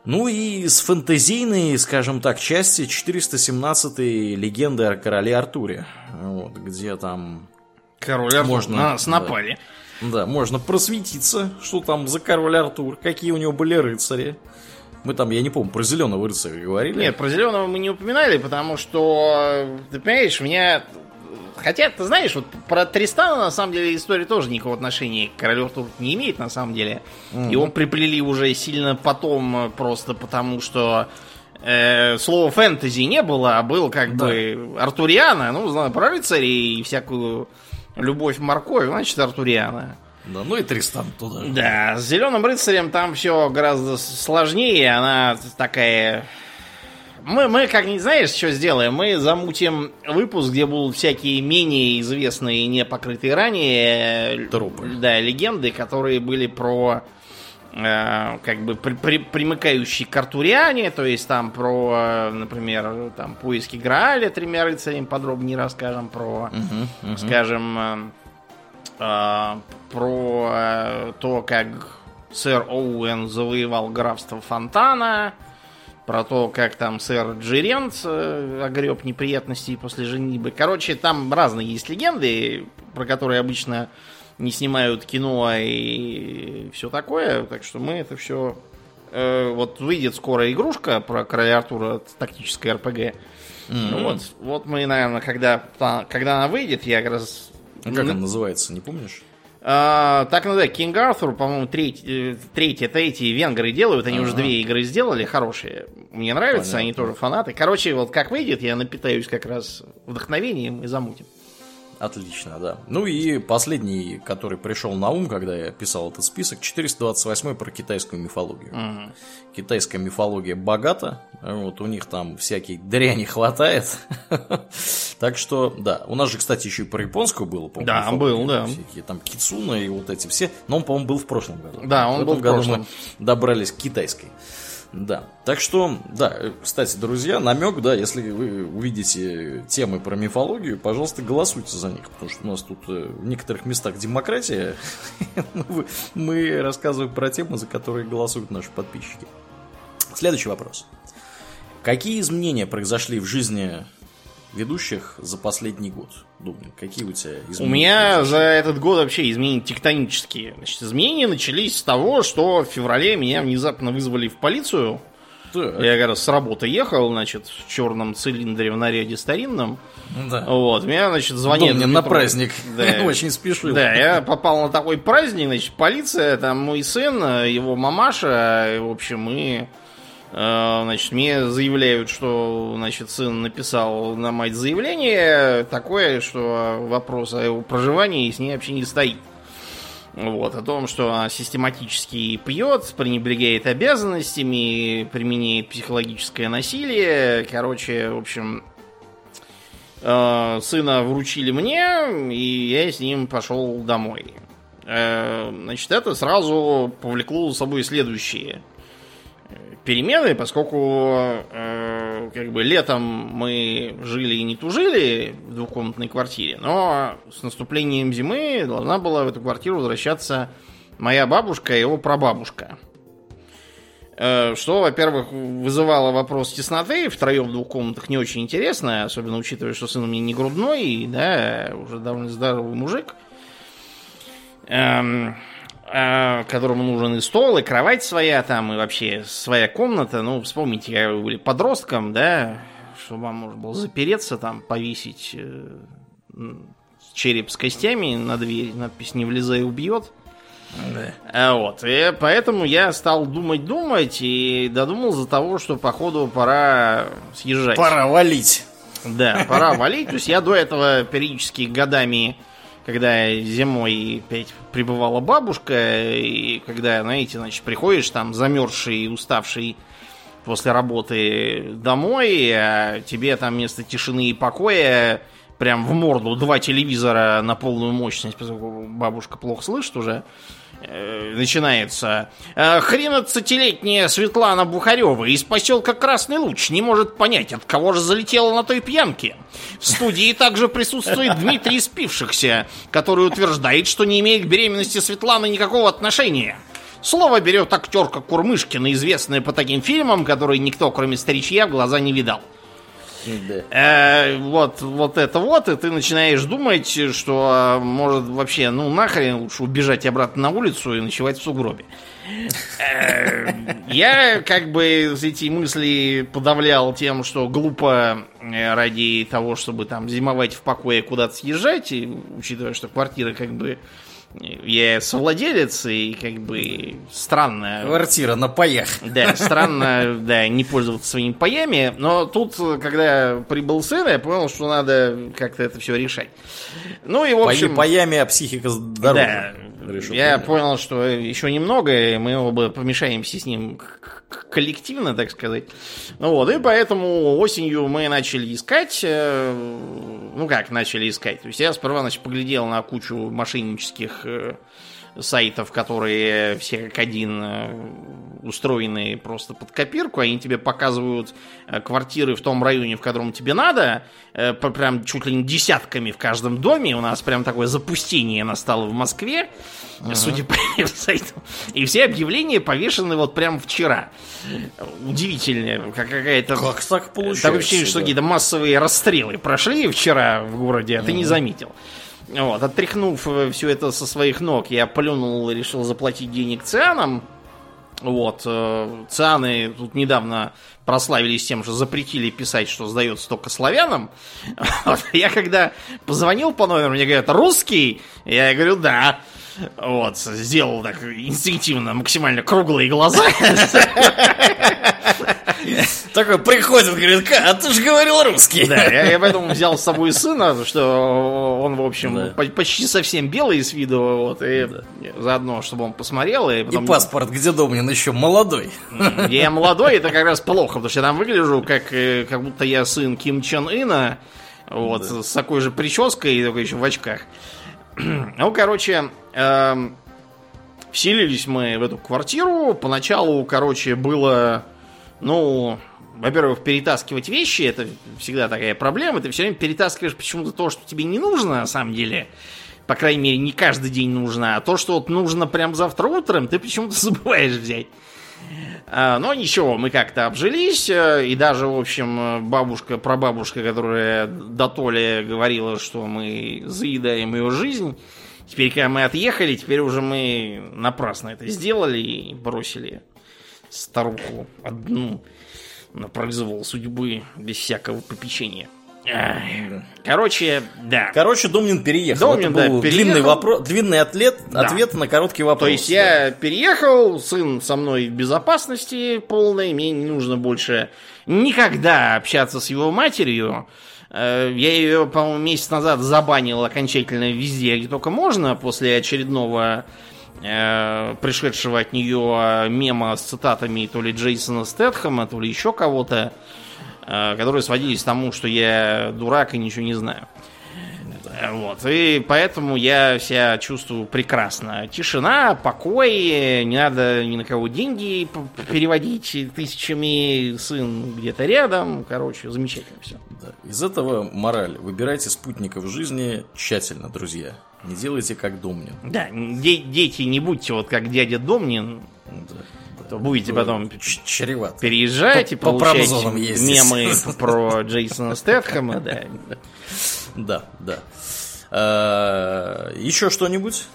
A: Ну и с фэнтезийной, скажем так, части 417-й легенды о короле Артуре. Вот, где там...
B: Король Артур можно, на нас напали.
A: Да, да, можно просветиться, что там за король Артур, какие у него были рыцари. Мы там, я не помню, про зеленого рыцаря говорили.
B: Нет, про зеленого мы не упоминали, потому что, ты понимаешь, меня Хотя, ты знаешь, вот про Тристана, на самом деле, история тоже никакого отношения к королю Артуру не имеет, на самом деле. Mm-hmm. Его приплели уже сильно потом, просто потому что э, слова фэнтези не было, а был как да. бы Артуриана, ну, знаю, про рыцарей и всякую любовь морковь, значит, Артуриана.
A: Да, ну и Тристан туда.
B: Да, с Зеленым рыцарем там все гораздо сложнее, она такая мы, мы как не знаешь, что сделаем? Мы замутим выпуск, где будут всякие менее известные, не покрытые ранее
A: Трупы.
B: Да, легенды, которые были про э, как бы при, при, примыкающие к Артуриане, то есть там про, например, там поиски Грааля тремя рыцарями подробнее расскажем, про, угу, угу. скажем, э, э, про э, то, как сэр Оуэн завоевал графство Фонтана, про то, как там сэр Джерент э, огреб неприятностей после женитьбы. Короче, там разные есть легенды, про которые обычно не снимают кино и все такое. Так что мы это все... Э, вот выйдет скоро игрушка про короля Артура, тактическая РПГ. Mm-hmm. Вот, вот мы, наверное, когда, когда она выйдет, я как раз...
A: А как она называется, не помнишь?
B: А, так называется, King Arthur, по-моему, третий, э, третий, третий венгры делают. Они ага. уже две игры сделали, хорошие. Мне нравятся, Понятно. они тоже фанаты. Короче, вот как выйдет, я напитаюсь как раз вдохновением и замутим.
A: Отлично, да. Ну и последний, который пришел на ум, когда я писал этот список, 428 про китайскую мифологию. Угу. Китайская мифология богата, вот у них там всяких дряни хватает. так что, да. У нас же, кстати, еще и про японскую было,
B: по-моему. Да, был, да.
A: Всякие там кицуна и вот эти все. Но он, по-моему, был в прошлом году.
B: Да, он в был в прошлом. году
A: мы добрались к китайской. Да. Так что, да, кстати, друзья, намек, да, если вы увидите темы про мифологию, пожалуйста, голосуйте за них, потому что у нас тут э, в некоторых местах демократия. Мы рассказываем про темы, за которые голосуют наши подписчики. Следующий вопрос. Какие изменения произошли в жизни ведущих за последний год? Думаю, какие у тебя
B: изменения? У меня за этот год вообще изменения тектонические. Значит, изменения начались с того, что в феврале меня внезапно вызвали в полицию. Так. Я как раз с работы ехал, значит, в черном цилиндре в наряде старинном. Да. Вот, меня, значит, звонит.
A: мне на праздник. Да. Очень спешил.
B: Да, я попал на такой праздник, значит, полиция, там мой сын, его мамаша, в общем, мы Э, значит, мне заявляют, что, значит, сын написал на мать заявление такое, что вопрос о его проживании с ней вообще не стоит. Вот, о том, что она систематически пьет, пренебрегает обязанностями, применяет психологическое насилие. Короче, в общем, э, сына вручили мне, и я с ним пошел домой. Э, значит, это сразу повлекло за собой следующее перемены, поскольку э, как бы летом мы жили и не тужили в двухкомнатной квартире, но с наступлением зимы должна была в эту квартиру возвращаться моя бабушка и его прабабушка. Э, что, во-первых, вызывало вопрос тесноты. Втроем в двух комнатах не очень интересно, особенно учитывая, что сын у меня не грудной, да, уже довольно здоровый мужик. Эм, которому нужен и стол, и кровать своя там, и вообще своя комната. Ну, вспомните, вы были подростком, да, чтобы вам можно было запереться там, повесить э, череп с костями на дверь, надпись «Не влезай, убьет». Да. А вот, и поэтому я стал думать-думать и додумал до того, что походу пора съезжать.
A: Пора валить.
B: Да, пора валить. То есть я до этого периодически годами когда зимой опять прибывала бабушка, и когда, знаете, значит, приходишь там замерзший и уставший после работы домой, а тебе там вместо тишины и покоя прям в морду два телевизора на полную мощность, бабушка плохо слышит уже, начинается. Э, хренадцатилетняя Светлана Бухарева из поселка Красный Луч не может понять, от кого же залетела на той пьянке. В студии также присутствует Дмитрий Спившихся, который утверждает, что не имеет к беременности Светланы никакого отношения. Слово берет актерка Курмышкина, известная по таким фильмам, которые никто, кроме старичья, в глаза не видал. Э, вот, вот это вот, и ты начинаешь думать, что а, может вообще, ну нахрен лучше убежать обратно на улицу и ночевать в сугробе. Э, я как бы эти мысли подавлял тем, что глупо э, ради того, чтобы там зимовать в покое куда-то съезжать, и, учитывая, что квартира как бы я совладелец, и как бы странно...
A: Квартира на паях.
B: Да, странно, да, не пользоваться своими паями. Но тут, когда прибыл сын, я понял, что надо как-то это все решать. Ну и в общем...
A: Паями, а психика здоровья.
B: Да, решил я понять. понял, что еще немного, и мы оба помешаемся с ним коллективно, так сказать. Ну вот, и поэтому осенью мы начали искать, э, ну как начали искать, то есть я сперва, значит, поглядел на кучу мошеннических э, сайтов, которые все как один э, устроены просто под копирку, они тебе показывают квартиры в том районе, в котором тебе надо, прям чуть ли не десятками в каждом доме. У нас прям такое запустение настало в Москве uh-huh. судя по сайту. И все объявления повешены вот прям вчера. Удивительно, как какая-то...
A: Как так получилось?
B: Такое ощущение, что какие-то массовые расстрелы прошли вчера в городе, а uh-huh. ты не заметил. Вот, отряхнув э, все это со своих ног, я плюнул и решил заплатить денег цианам. Вот, э, цианы тут недавно прославились тем, что запретили писать, что сдается только славянам. Вот, я когда позвонил по номеру, мне говорят, русский? Я говорю, да. Вот, сделал так инстинктивно максимально круглые глаза.
A: Такой приходит, говорит, а ты же говорил русский.
B: Да, я, я поэтому взял с собой сына, что он, в общем, да. почти совсем белый с виду, вот, и да. заодно, чтобы он посмотрел. И,
A: потом... и паспорт где Домнин еще молодой.
B: Я молодой, это как раз плохо, потому что я там выгляжу, как, э, как будто я сын Ким Чен Ына, вот, да. с такой же прической и только еще в очках. Ну, короче, эм, вселились мы в эту квартиру. Поначалу, короче, было, ну, во-первых, перетаскивать вещи, это всегда такая проблема. Ты все время перетаскиваешь почему-то то, что тебе не нужно, на самом деле. По крайней мере, не каждый день нужно. А то, что вот нужно прям завтра утром, ты почему-то забываешь взять. А, но ничего, мы как-то обжились, э, и даже, в общем, бабушка, прабабушка, которая до Толи говорила, что мы заедаем ее жизнь, теперь, когда мы отъехали, теперь уже мы напрасно это сделали и бросили старуху одну на произвол судьбы без всякого попечения. Короче, да.
A: Короче, Домнин переехал. Домнин, Это был да, переехал. длинный вопрос, длинный ответ, да. ответ на короткий вопрос.
B: То есть да. я переехал, сын со мной в безопасности полной, мне не нужно больше никогда общаться с его матерью. Э, я ее, по-моему, месяц назад забанил окончательно везде, где только можно, после очередного э, пришедшего от нее мема с цитатами то ли Джейсона Стэтхэма, то ли еще кого-то. Э, которые сводились к тому, что я дурак и ничего не знаю. Вот. И поэтому я себя чувствую прекрасно. Тишина, покой, не надо ни на кого деньги переводить тысячами, сын где-то рядом. Короче, замечательно все.
A: Да. Из этого мораль. Выбирайте спутников жизни тщательно, друзья. Не делайте как Домнин.
B: Да, де- дети, не будьте вот как дядя Домнин. Да то будете потом чревато. переезжать и по получать мемы про Джейсона Стэтхэма, да.
A: Да, да. А, Еще что-нибудь?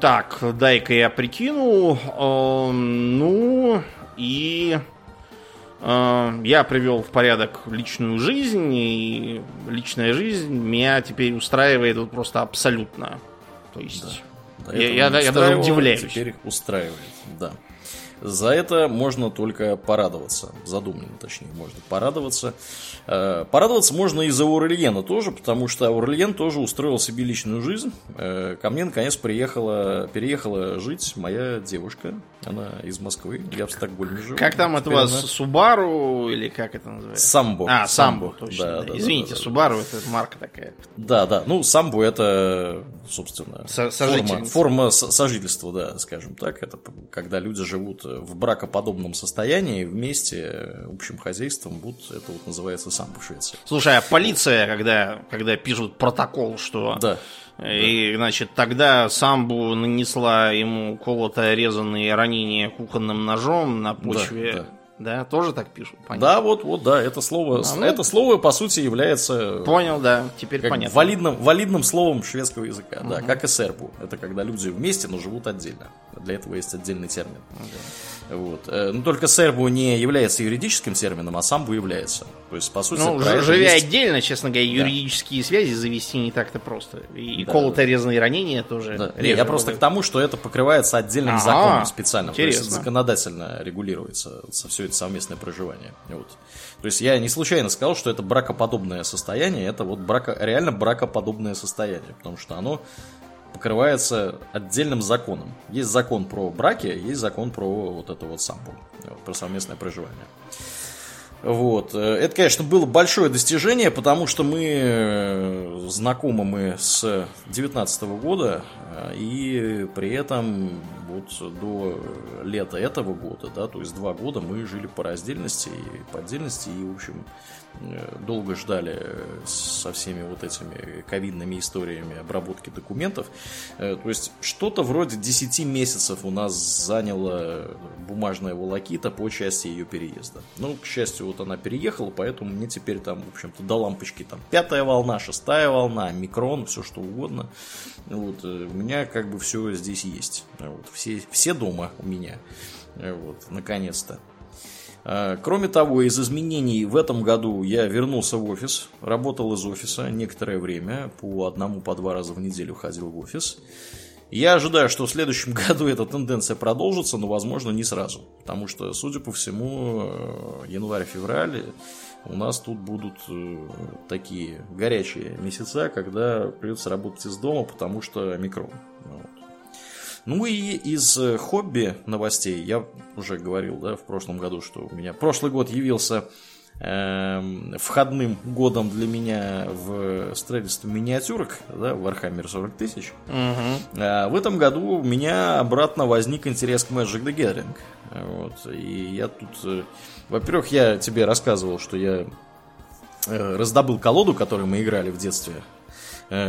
B: Так, дай-ка я прикину. Ну, и я привел в порядок личную жизнь, и личная жизнь меня теперь устраивает вот просто абсолютно. То есть, да, я, я, я даже удивляюсь.
A: Теперь устраивает, да. За это можно только порадоваться. Задумленно, точнее, можно порадоваться. Э, порадоваться можно и за Аурельена тоже, потому что Аурельен тоже устроил себе личную жизнь. Э, ко мне, наконец, приехала, переехала жить моя девушка. Она из Москвы. Я в Стокгольме живу.
B: Как там это у вас? Субару или как это называется?
A: Самбо.
B: А, Самбо, точно. Да, да. Извините, Субару это марка такая.
A: Да, да. Ну, Самбо это, собственно, форма, форма сожительства, да, скажем так. Это когда люди живут в бракоподобном состоянии вместе общим хозяйством будут, это вот называется сам в Швеции.
B: Слушай, а полиция, когда, когда пишут протокол, что
A: да.
B: И, значит, тогда самбу нанесла ему колото резанные ранения кухонным ножом на почве... Да, да да, тоже так пишут.
A: Понятно. Да, вот, вот, да, это слово, а, ну, это слово по сути является.
B: Понял, да, теперь понятно.
A: Валидным, валидным словом шведского языка, угу. да, как и сербу. Это когда люди вместе, но живут отдельно. Для этого есть отдельный термин. Угу. Вот. Э, но только сербу не является юридическим термином, а самбу является. То есть, по сути,
B: ну, живя есть... отдельно, честно говоря, юридические да. связи завести не так-то просто. И да. колото-резанные ранения тоже. Да.
A: Нет, я просто к тому, что это покрывается отдельным А-а-а. законом специально. Интересно. То есть, законодательно регулируется со все это совместное проживание. Вот. То есть я не случайно сказал, что это бракоподобное состояние, это вот брако, реально бракоподобное состояние, потому что оно покрывается отдельным законом. Есть закон про браки, есть закон про вот это вот самбу, вот, про совместное проживание. Вот. Это, конечно, было большое достижение, потому что мы э, знакомы мы с 19 года, э, и при этом вот до лета этого года, да, то есть два года мы жили по раздельности и по отдельности, и, в общем, Э, долго ждали э, со всеми вот этими ковидными историями обработки документов. Э, то есть что-то вроде 10 месяцев у нас заняло бумажная волокита по части ее переезда. Ну, к счастью, вот она переехала, поэтому мне теперь там, в общем-то, до лампочки там пятая волна, шестая волна, микрон, все что угодно. Вот, у меня как бы все здесь есть. Вот, все, все дома у меня. Вот, наконец-то. А, кроме того, из изменений в этом году я вернулся в офис, работал из офиса некоторое время, по одному, по два раза в неделю ходил в офис. Я ожидаю, что в следующем году эта тенденция продолжится, но, возможно, не сразу. Потому что, судя по всему, э, январь-февраль у нас тут будут э, такие горячие месяца, когда придется работать из дома, потому что микрон. Вот. Ну и из э, хобби новостей, я уже говорил, да, в прошлом году, что у меня прошлый год явился э, входным годом для меня в строительство миниатюрок, да, в Warhammer 40 тысяч. Угу. А в этом году у меня обратно возник интерес к Magic the Gathering. Вот, и я тут... Э, во-первых, я тебе рассказывал, что я э, раздобыл колоду, которой мы играли в детстве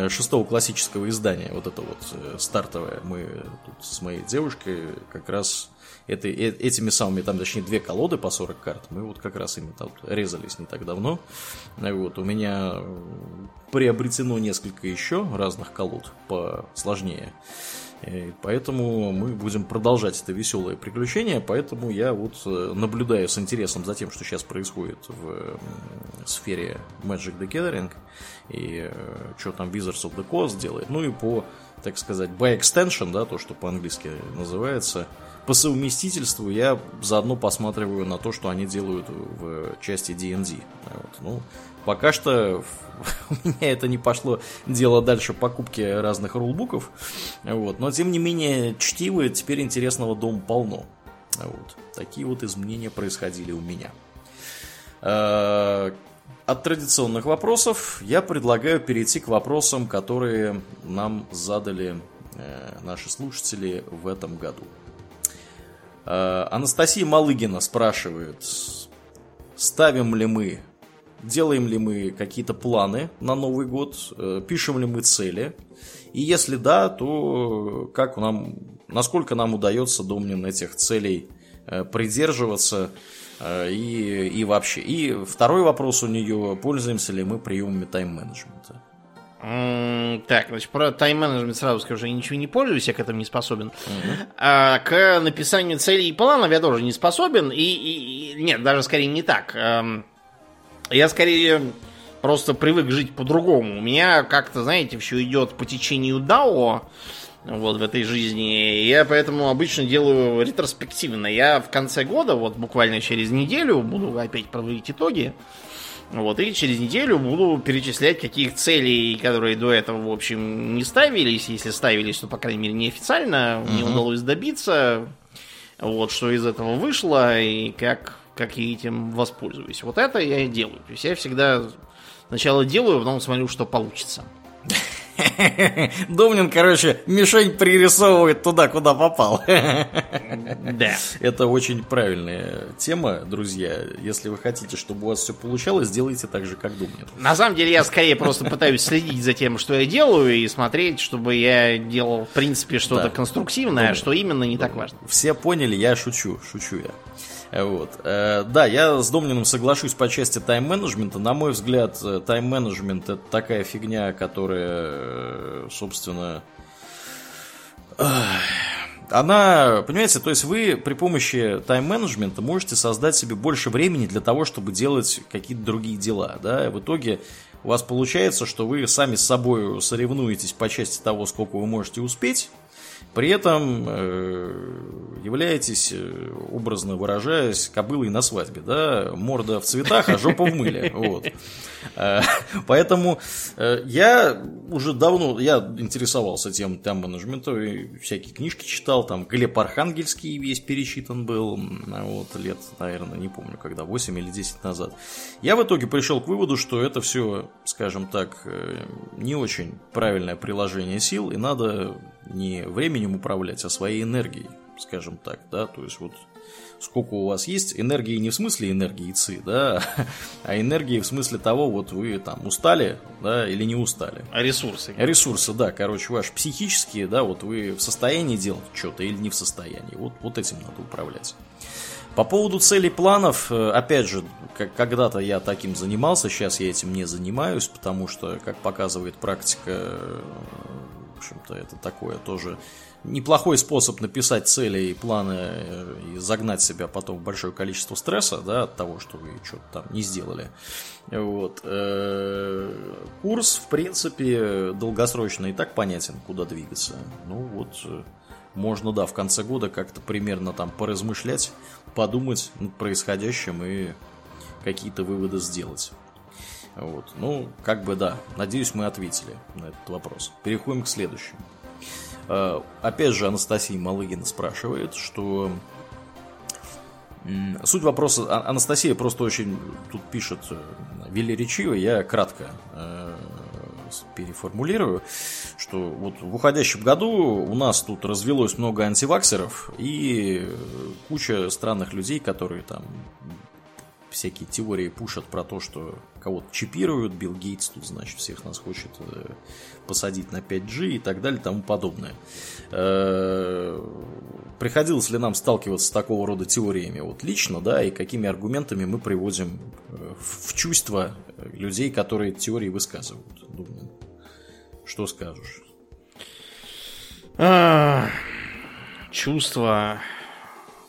A: шестого классического издания, вот это вот э, стартовое, мы тут с моей девушкой как раз это, э, этими самыми, там точнее две колоды по 40 карт, мы вот как раз ими там резались не так давно. Вот, у меня приобретено несколько еще разных колод посложнее. И поэтому мы будем продолжать это веселое приключение, поэтому я вот наблюдаю с интересом за тем, что сейчас происходит в сфере Magic the Gathering и э, что там Wizards of the Coast делает, ну и по, так сказать, by extension, да, то, что по-английски называется, по совместительству я заодно посматриваю на то, что они делают в части D&D. Вот. Ну, пока что у меня это не пошло дело дальше покупки разных рулбуков, вот. но тем не менее чтивы теперь интересного дома полно. Вот. Такие вот изменения происходили у меня. Э, от традиционных вопросов я предлагаю перейти к вопросам, которые нам задали э, наши слушатели в этом году. Э, Анастасия Малыгина спрашивает, ставим ли мы, делаем ли мы какие-то планы на Новый год, э, пишем ли мы цели, и если да, то как нам, насколько нам удается, Домнин, этих целей придерживаться, Э, и, и вообще. И второй вопрос у нее, пользуемся ли мы приемами тайм-менеджмента.
B: Так, значит, про тайм-менеджмент сразу скажу, я ничего не пользуюсь, я к этому не способен. Угу. А, к написанию целей и планов я тоже не способен. И, и, и нет, даже скорее не так. Эм, я скорее просто привык жить по-другому. У меня как-то, знаете, все идет по течению Дао вот в этой жизни. Я поэтому обычно делаю ретроспективно. Я в конце года, вот буквально через неделю, буду опять проводить итоги. Вот, и через неделю буду перечислять, каких целей, которые до этого, в общем, не ставились. Если ставились, то, по крайней мере, неофициально, uh-huh. не удалось добиться. Вот, что из этого вышло, и как, как я этим воспользуюсь. Вот это я и делаю. То есть я всегда сначала делаю, а потом смотрю, что получится.
A: Домнин, короче, мишень пририсовывает туда, куда попал. Да. Это очень правильная тема, друзья. Если вы хотите, чтобы у вас все получалось, сделайте так же, как Домнин.
B: На самом деле, я скорее просто пытаюсь следить за тем, что я делаю, и смотреть, чтобы я делал, в принципе, что-то да. конструктивное, Домнин. что именно не Домнин. так важно.
A: Все поняли, я шучу, шучу я. Вот. Э, да, я с Домнином соглашусь по части тайм-менеджмента. На мой взгляд, э, тайм-менеджмент это такая фигня, которая, э, собственно, она, понимаете, то есть вы при помощи тайм-менеджмента можете создать себе больше времени для того, чтобы делать какие-то другие дела, да, в итоге у вас получается, что вы сами с собой соревнуетесь по части того, сколько вы можете успеть, при этом э, являетесь, э, образно выражаясь, кобылой на свадьбе, да, морда в цветах, а жопа в мыле, вот. Э, поэтому я уже давно, я интересовался тем там менеджментом, всякие книжки читал, там Глеб Архангельский весь перечитан был, вот, лет, наверное, не помню, когда, 8 или 10 назад. Я в итоге пришел к выводу, что это все, скажем так, не очень правильное приложение сил, и надо не временем управлять, а своей энергией, скажем так, да, то есть вот сколько у вас есть энергии не в смысле энергии ЦИ, да, а энергии в смысле того, вот вы там устали, да, или не устали.
B: А ресурсы?
A: ресурсы, да, короче, ваши психические, да, вот вы в состоянии делать что-то или не в состоянии, вот, вот этим надо управлять. По поводу целей планов, э, опять же, когда-то я таким занимался, сейчас я этим не занимаюсь, потому что, как показывает практика, общем-то, это такое тоже неплохой способ написать цели и планы э, и загнать себя потом в большое количество стресса, да, от того, что вы что-то там не сделали. Вот. Э, курс, в принципе, долгосрочно и так понятен, куда двигаться. Ну вот, э, можно, да, в конце года как-то примерно там поразмышлять, подумать над происходящим и какие-то выводы сделать. Вот. Ну, как бы да, надеюсь, мы ответили на этот вопрос. Переходим к следующему. Э, опять же, Анастасия Малыгина спрашивает, что Суть вопроса, а, Анастасия просто очень тут пишет э, велеречиво, я кратко э, переформулирую, что вот в уходящем году у нас тут развелось много антиваксеров и куча странных людей, которые там всякие теории пушат про то, что кого-то чипируют, Билл Гейтс тут, значит, всех нас хочет э, посадить на 5G и так далее тому подобное. Э, приходилось ли нам сталкиваться с такого рода теориями вот лично, да, и какими аргументами мы приводим э, в чувство людей, которые теории высказывают? Думаю, что скажешь?
B: Чувства,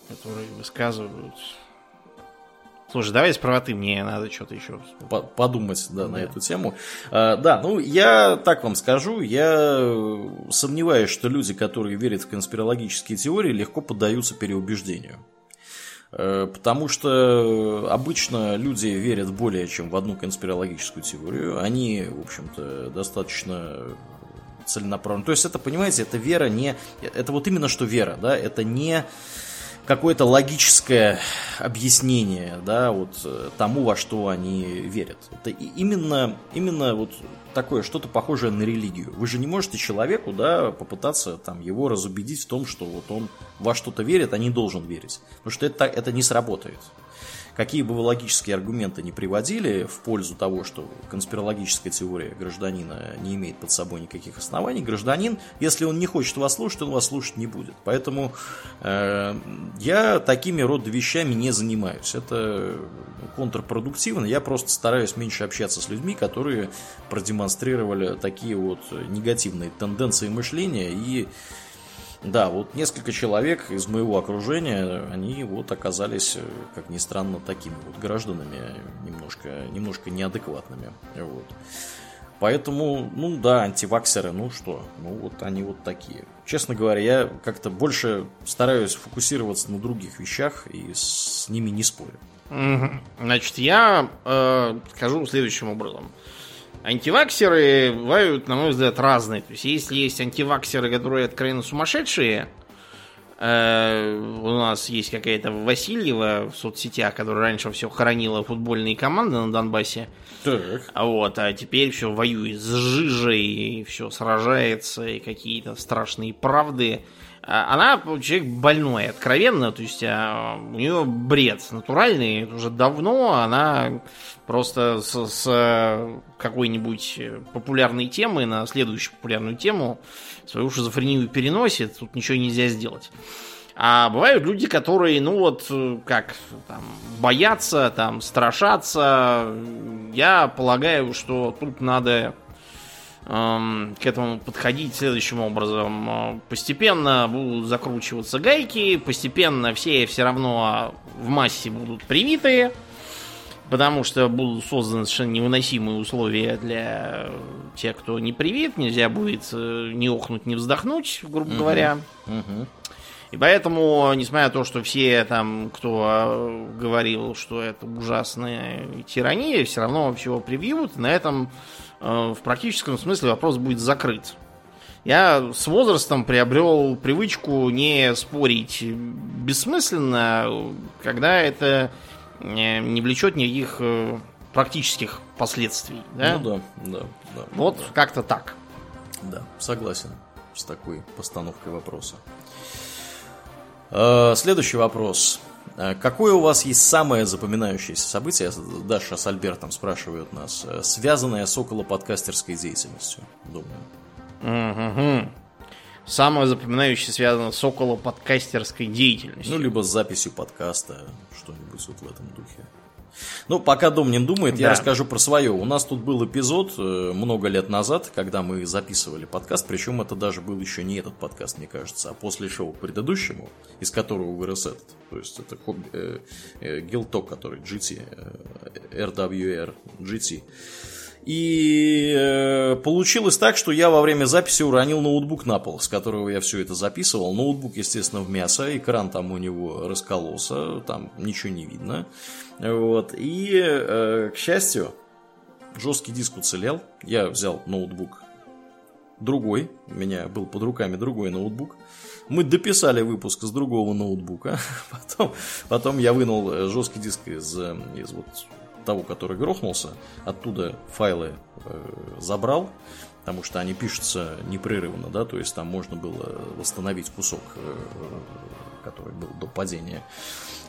B: которые высказывают Слушай, давай справа ты, мне надо что-то еще
A: подумать да, да. на эту тему. А, да, ну я так вам скажу, я сомневаюсь, что люди, которые верят в конспирологические теории, легко поддаются переубеждению. Э, потому что обычно люди верят более чем в одну конспирологическую теорию. Они, в общем-то, достаточно целенаправленно. То есть это, понимаете, это вера не... Это вот именно что вера, да, это не какое-то логическое объяснение, да, вот э, тому, во что они верят. Это именно, именно вот такое что-то похожее на религию. Вы же не можете человеку, да, попытаться там его разубедить в том, что вот он во что-то верит, а не должен верить. Потому что это, это не сработает какие бы вы логические аргументы не приводили в пользу того, что конспирологическая теория гражданина не имеет под собой никаких оснований, гражданин, если он не хочет вас слушать, он вас слушать не будет. Поэтому э, я такими рода вещами не занимаюсь. Это контрпродуктивно. Я просто стараюсь меньше общаться с людьми, которые продемонстрировали такие вот негативные тенденции мышления и да, вот несколько человек из моего окружения, они вот оказались, э, как ни странно, такими вот гражданами, немножко, немножко неадекватными. Вот. Поэтому, ну да, антиваксеры, ну что, ну вот они вот такие. Честно говоря, я как-то больше стараюсь фокусироваться на других вещах и с ними не спорю.
B: Значит, я э, скажу следующим образом. Антиваксеры бывают, на мой взгляд, разные. То есть, если есть антиваксеры, которые откровенно сумасшедшие, Э, у нас есть какая-то Васильева в соцсетях, которая раньше все хоронила футбольные команды на Донбассе. Так. А вот, а теперь все воюет с жижей, и все сражается, и какие-то страшные правды. А она человек больной, откровенно, то есть а, у нее бред натуральный, уже давно она просто с, с какой-нибудь популярной темы на следующую популярную тему свою шизофрению переносит, тут ничего нельзя сделать. А бывают люди, которые, ну вот, как, там, боятся, там, страшатся. Я полагаю, что тут надо эм, к этому подходить следующим образом. Постепенно будут закручиваться гайки, постепенно все все равно в массе будут привитые, потому что будут созданы совершенно невыносимые условия для тех, кто не привит. Нельзя будет э, ни охнуть, ни вздохнуть, грубо угу. говоря. Угу. И поэтому, несмотря на то, что все там, кто э, говорил, что это ужасная тирания, все равно всего привьют, на этом э, в практическом смысле вопрос будет закрыт. Я с возрастом приобрел привычку не спорить бессмысленно, когда это не влечет никаких э, практических последствий. Да?
A: Ну да, да, да.
B: Вот
A: да.
B: как-то так.
A: Да, согласен с такой постановкой вопроса. Э, следующий вопрос. Э, какое у вас есть самое запоминающееся событие, Даша с Альбертом спрашивают нас, связанное с околоподкастерской деятельностью,
B: думаю? Угу. Самое запоминающееся связано с околоподкастерской деятельностью.
A: Ну, либо с записью подкаста, что-нибудь вот в этом духе. Ну, пока Домнин думает, да. я расскажу про свое. У нас тут был эпизод э, много лет назад, когда мы записывали подкаст, причем это даже был еще не этот подкаст, мне кажется, а после шоу к предыдущему, из которого вырос этот. То есть это э, э, Гилток, который GT, э, RWR, GT. И э, получилось так, что я во время записи уронил ноутбук на пол, с которого я все это записывал. Ноутбук, естественно, в мясо, экран там у него раскололся, там ничего не видно. Вот. И, э, к счастью, жесткий диск уцелел. Я взял ноутбук другой, у меня был под руками другой ноутбук. Мы дописали выпуск с другого ноутбука. Потом, потом я вынул жесткий диск из, из вот того, который грохнулся. Оттуда файлы э, забрал, потому что они пишутся непрерывно, да, то есть там можно было восстановить кусок, э, который был до падения.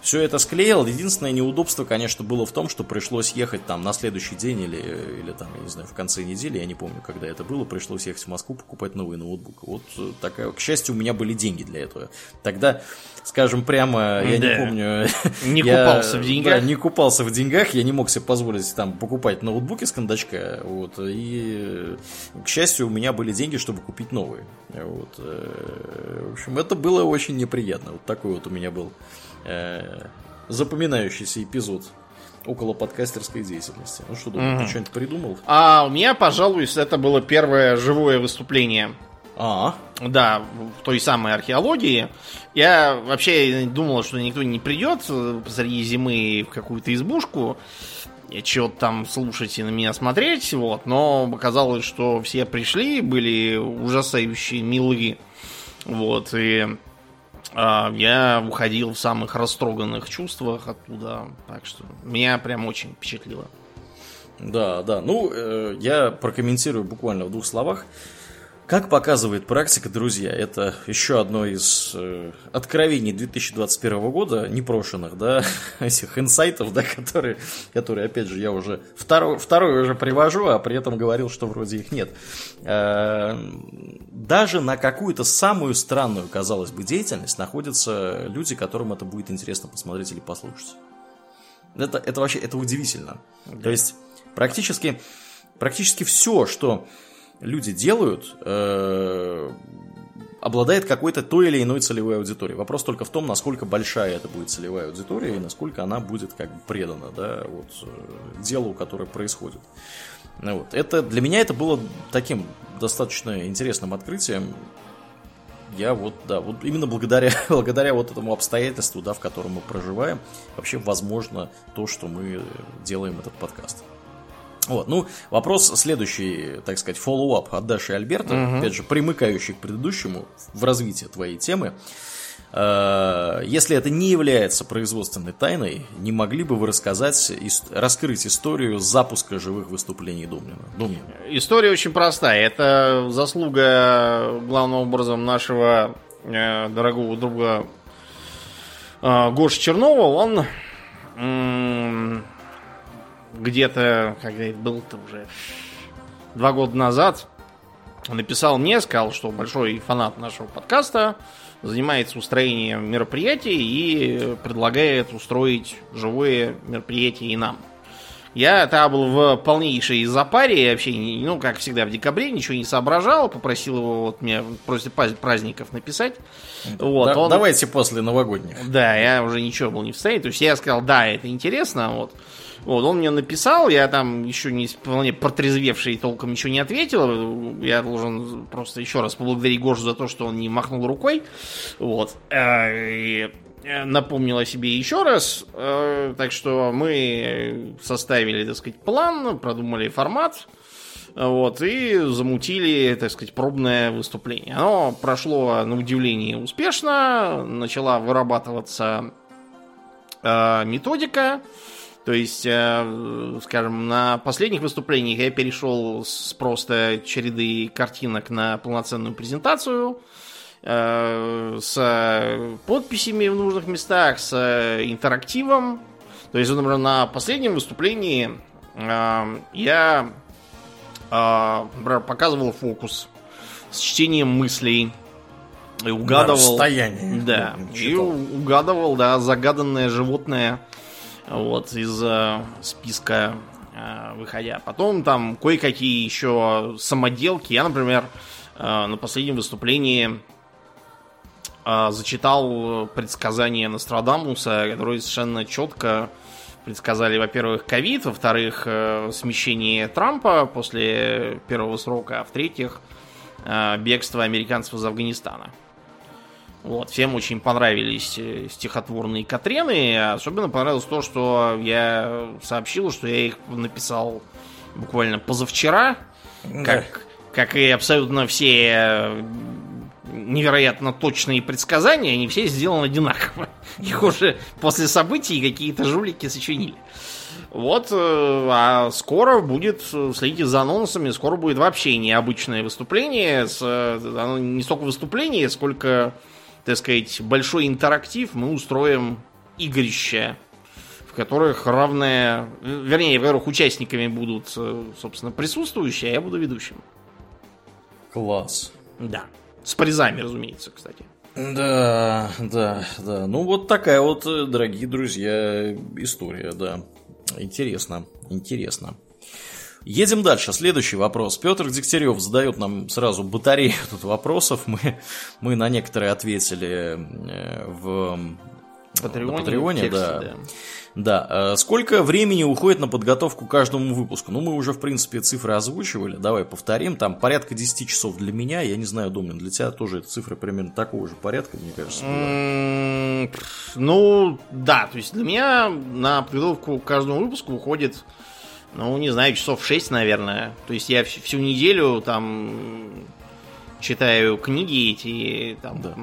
A: Все это склеил. Единственное неудобство, конечно, было в том, что пришлось ехать там на следующий день или, или там, я не знаю, в конце недели, я не помню, когда это было, пришлось ехать в Москву покупать новый ноутбук. Вот такая, к счастью, у меня были деньги для этого. Тогда, скажем прямо, я да. не помню...
B: Не я, купался в деньгах? Да,
A: не купался в деньгах, я не мог себе позволить там покупать ноутбуки с кондачка, вот, и, к счастью, у меня были деньги, чтобы купить новые. Вот, э, в общем, это было очень неприятно. Вот такой вот у меня был э, запоминающийся эпизод около подкастерской деятельности. Ну что, думаю, mm-hmm. ты что-нибудь придумал?
B: А у меня, пожалуй, это было первое живое выступление.
A: А,
B: да, в той самой археологии. Я вообще думал, что никто не придет посреди зимы в какую-то избушку и чего-то там слушать и на меня смотреть, вот, но оказалось, что все пришли, были ужасающие милые, вот, и а, я уходил в самых растроганных чувствах оттуда. Так что меня прям очень впечатлило.
A: Да, да. Ну, э, я прокомментирую буквально в двух словах. Как показывает практика, друзья, это еще одно из э, откровений 2021 года, непрошенных, да, этих инсайтов, да, которые, которые, опять же, я уже второй, второй уже привожу, а при этом говорил, что вроде их нет. Э, даже на какую-то самую странную, казалось бы, деятельность находятся люди, которым это будет интересно посмотреть или послушать. Это, это вообще, это удивительно. Да. То есть, практически, практически все, что люди делают, э, обладает какой-то той или иной целевой аудиторией. Вопрос только в том, насколько большая это будет целевая аудитория и насколько она будет как бы предана да, вот, э, делу, которое происходит. Вот. Это, для меня это было таким достаточно интересным открытием. Я вот, да, вот именно благодаря, благодаря вот этому обстоятельству, да, в котором мы проживаем, вообще возможно то, что мы делаем этот подкаст. Вот, ну, вопрос следующий, так сказать, follow-up от Даши и Альберта, угу. опять же, примыкающий к предыдущему в развитии твоей темы. Э, если это не является производственной тайной, не могли бы вы рассказать, раскрыть историю запуска живых выступлений Домнина? Домнина.
B: История очень простая. Это заслуга главным образом нашего э, дорогого друга э, Гоши Чернова. Он где-то, когда это был-то уже два года назад, написал мне, сказал, что большой фанат нашего подкаста, занимается устроением мероприятий и предлагает устроить живое мероприятие и нам. Я тогда был в полнейшей запаре, вообще, ну, как всегда, в декабре, ничего не соображал, попросил его вот мне после праздников написать.
A: Вот, да, он... Давайте после новогодних.
B: Да, я уже ничего был не в состоянии. То есть я сказал, да, это интересно, вот. Вот, он мне написал, я там еще не вполне протрезвевший толком ничего не ответил. Я должен просто еще раз поблагодарить Гошу за то, что он не махнул рукой. Вот. Э, и напомнил о себе еще раз. Э, так что мы составили, так сказать, план, продумали формат. Вот, и замутили, так сказать, пробное выступление. Оно прошло, на удивление, успешно. Начала вырабатываться э, методика. То есть, э, скажем, на последних выступлениях я перешел с просто череды картинок на полноценную презентацию э, с подписями в нужных местах, с интерактивом. То есть, например, на последнем выступлении э, я например, показывал фокус с чтением мыслей. И угадывал... На
A: расстоянии.
B: Да. И угадывал, да, загаданное животное вот, из э, списка э, выходя. Потом там кое-какие еще самоделки. Я, например, э, на последнем выступлении э, зачитал предсказания Нострадамуса, которые совершенно четко предсказали, во-первых, ковид, во-вторых, э, смещение Трампа после первого срока, а в-третьих, э, бегство американцев из Афганистана. Вот, всем очень понравились э, стихотворные Катрены. Особенно понравилось то, что я сообщил, что я их написал буквально позавчера. Как, как и абсолютно все э, невероятно точные предсказания, они все сделаны одинаково. Их уже после событий какие-то жулики сочинили. Вот, э, а скоро будет, следите за анонсами, скоро будет вообще необычное выступление. С, оно не столько выступление, сколько так сказать, большой интерактив мы устроим игрище, в которых равные, вернее, в которых участниками будут, э, собственно, присутствующие, а я буду ведущим.
A: Класс.
B: Да. С призами, разумеется, кстати.
A: Да, да, да. Ну, вот такая вот, э, дорогие друзья, история, да. Интересно, интересно. Едем дальше. Следующий вопрос. Петр Дегтярев задает нам сразу батарею тут вопросов. Мы, мы на некоторые ответили э, в Патреоне, на Патреоне тексте, да. да. Да. Э, сколько времени уходит на подготовку каждому выпуску? Ну, мы уже, в принципе, цифры озвучивали. Давай повторим. Там порядка 10 часов для меня. Я не знаю, Домнин, для тебя тоже эта цифра примерно такого же порядка, мне кажется.
B: ну, да. То есть для меня на подготовку к каждому выпуску уходит ну, не знаю, часов 6, наверное. То есть я всю неделю там читаю книги эти, там, да.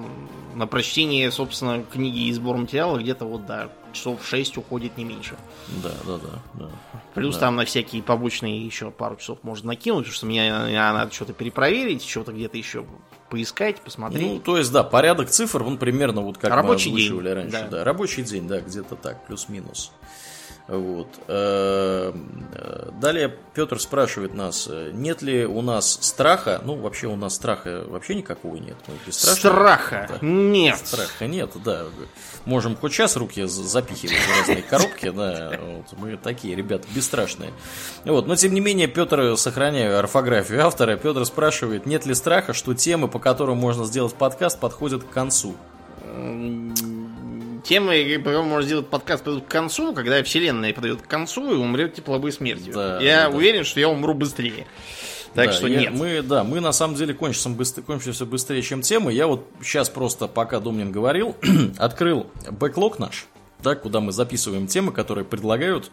B: на прочтение, собственно, книги и сбор материала где-то вот, да, часов 6 уходит не меньше.
A: Да, да, да. да.
B: Плюс
A: да.
B: там на всякие побочные еще пару часов можно накинуть, потому что мне надо что-то перепроверить, что-то где-то еще поискать, посмотреть. Ну,
A: то есть, да, порядок цифр, он примерно вот как
B: Рабочий
A: мы день. раньше.
B: Да.
A: да, рабочий день, да, где-то так, плюс-минус. Вот. Э, далее Петр спрашивает нас, нет ли у нас страха, ну вообще у нас страха вообще никакого нет. Мы
B: страха да. нет.
A: Страха нет, да. Можем хоть сейчас руки запихивать в разные коробки, да. Вот. Мы такие ребята бесстрашные. Вот. Но тем не менее Петр, сохраняя орфографию автора, Петр спрашивает, нет ли страха, что темы, по которым можно сделать подкаст, подходят к концу
B: темы, по можно сделать подкаст, подойдут к концу, когда вселенная подойдет к концу и умрет тепловой смертью. Да, я да, уверен, что я умру быстрее. Так да, что я, нет.
A: Мы, да, мы на самом деле кончимся, быстр, кончимся быстрее, чем темы. Я вот сейчас просто, пока Домнин говорил, открыл бэклог наш, да, куда мы записываем темы, которые предлагают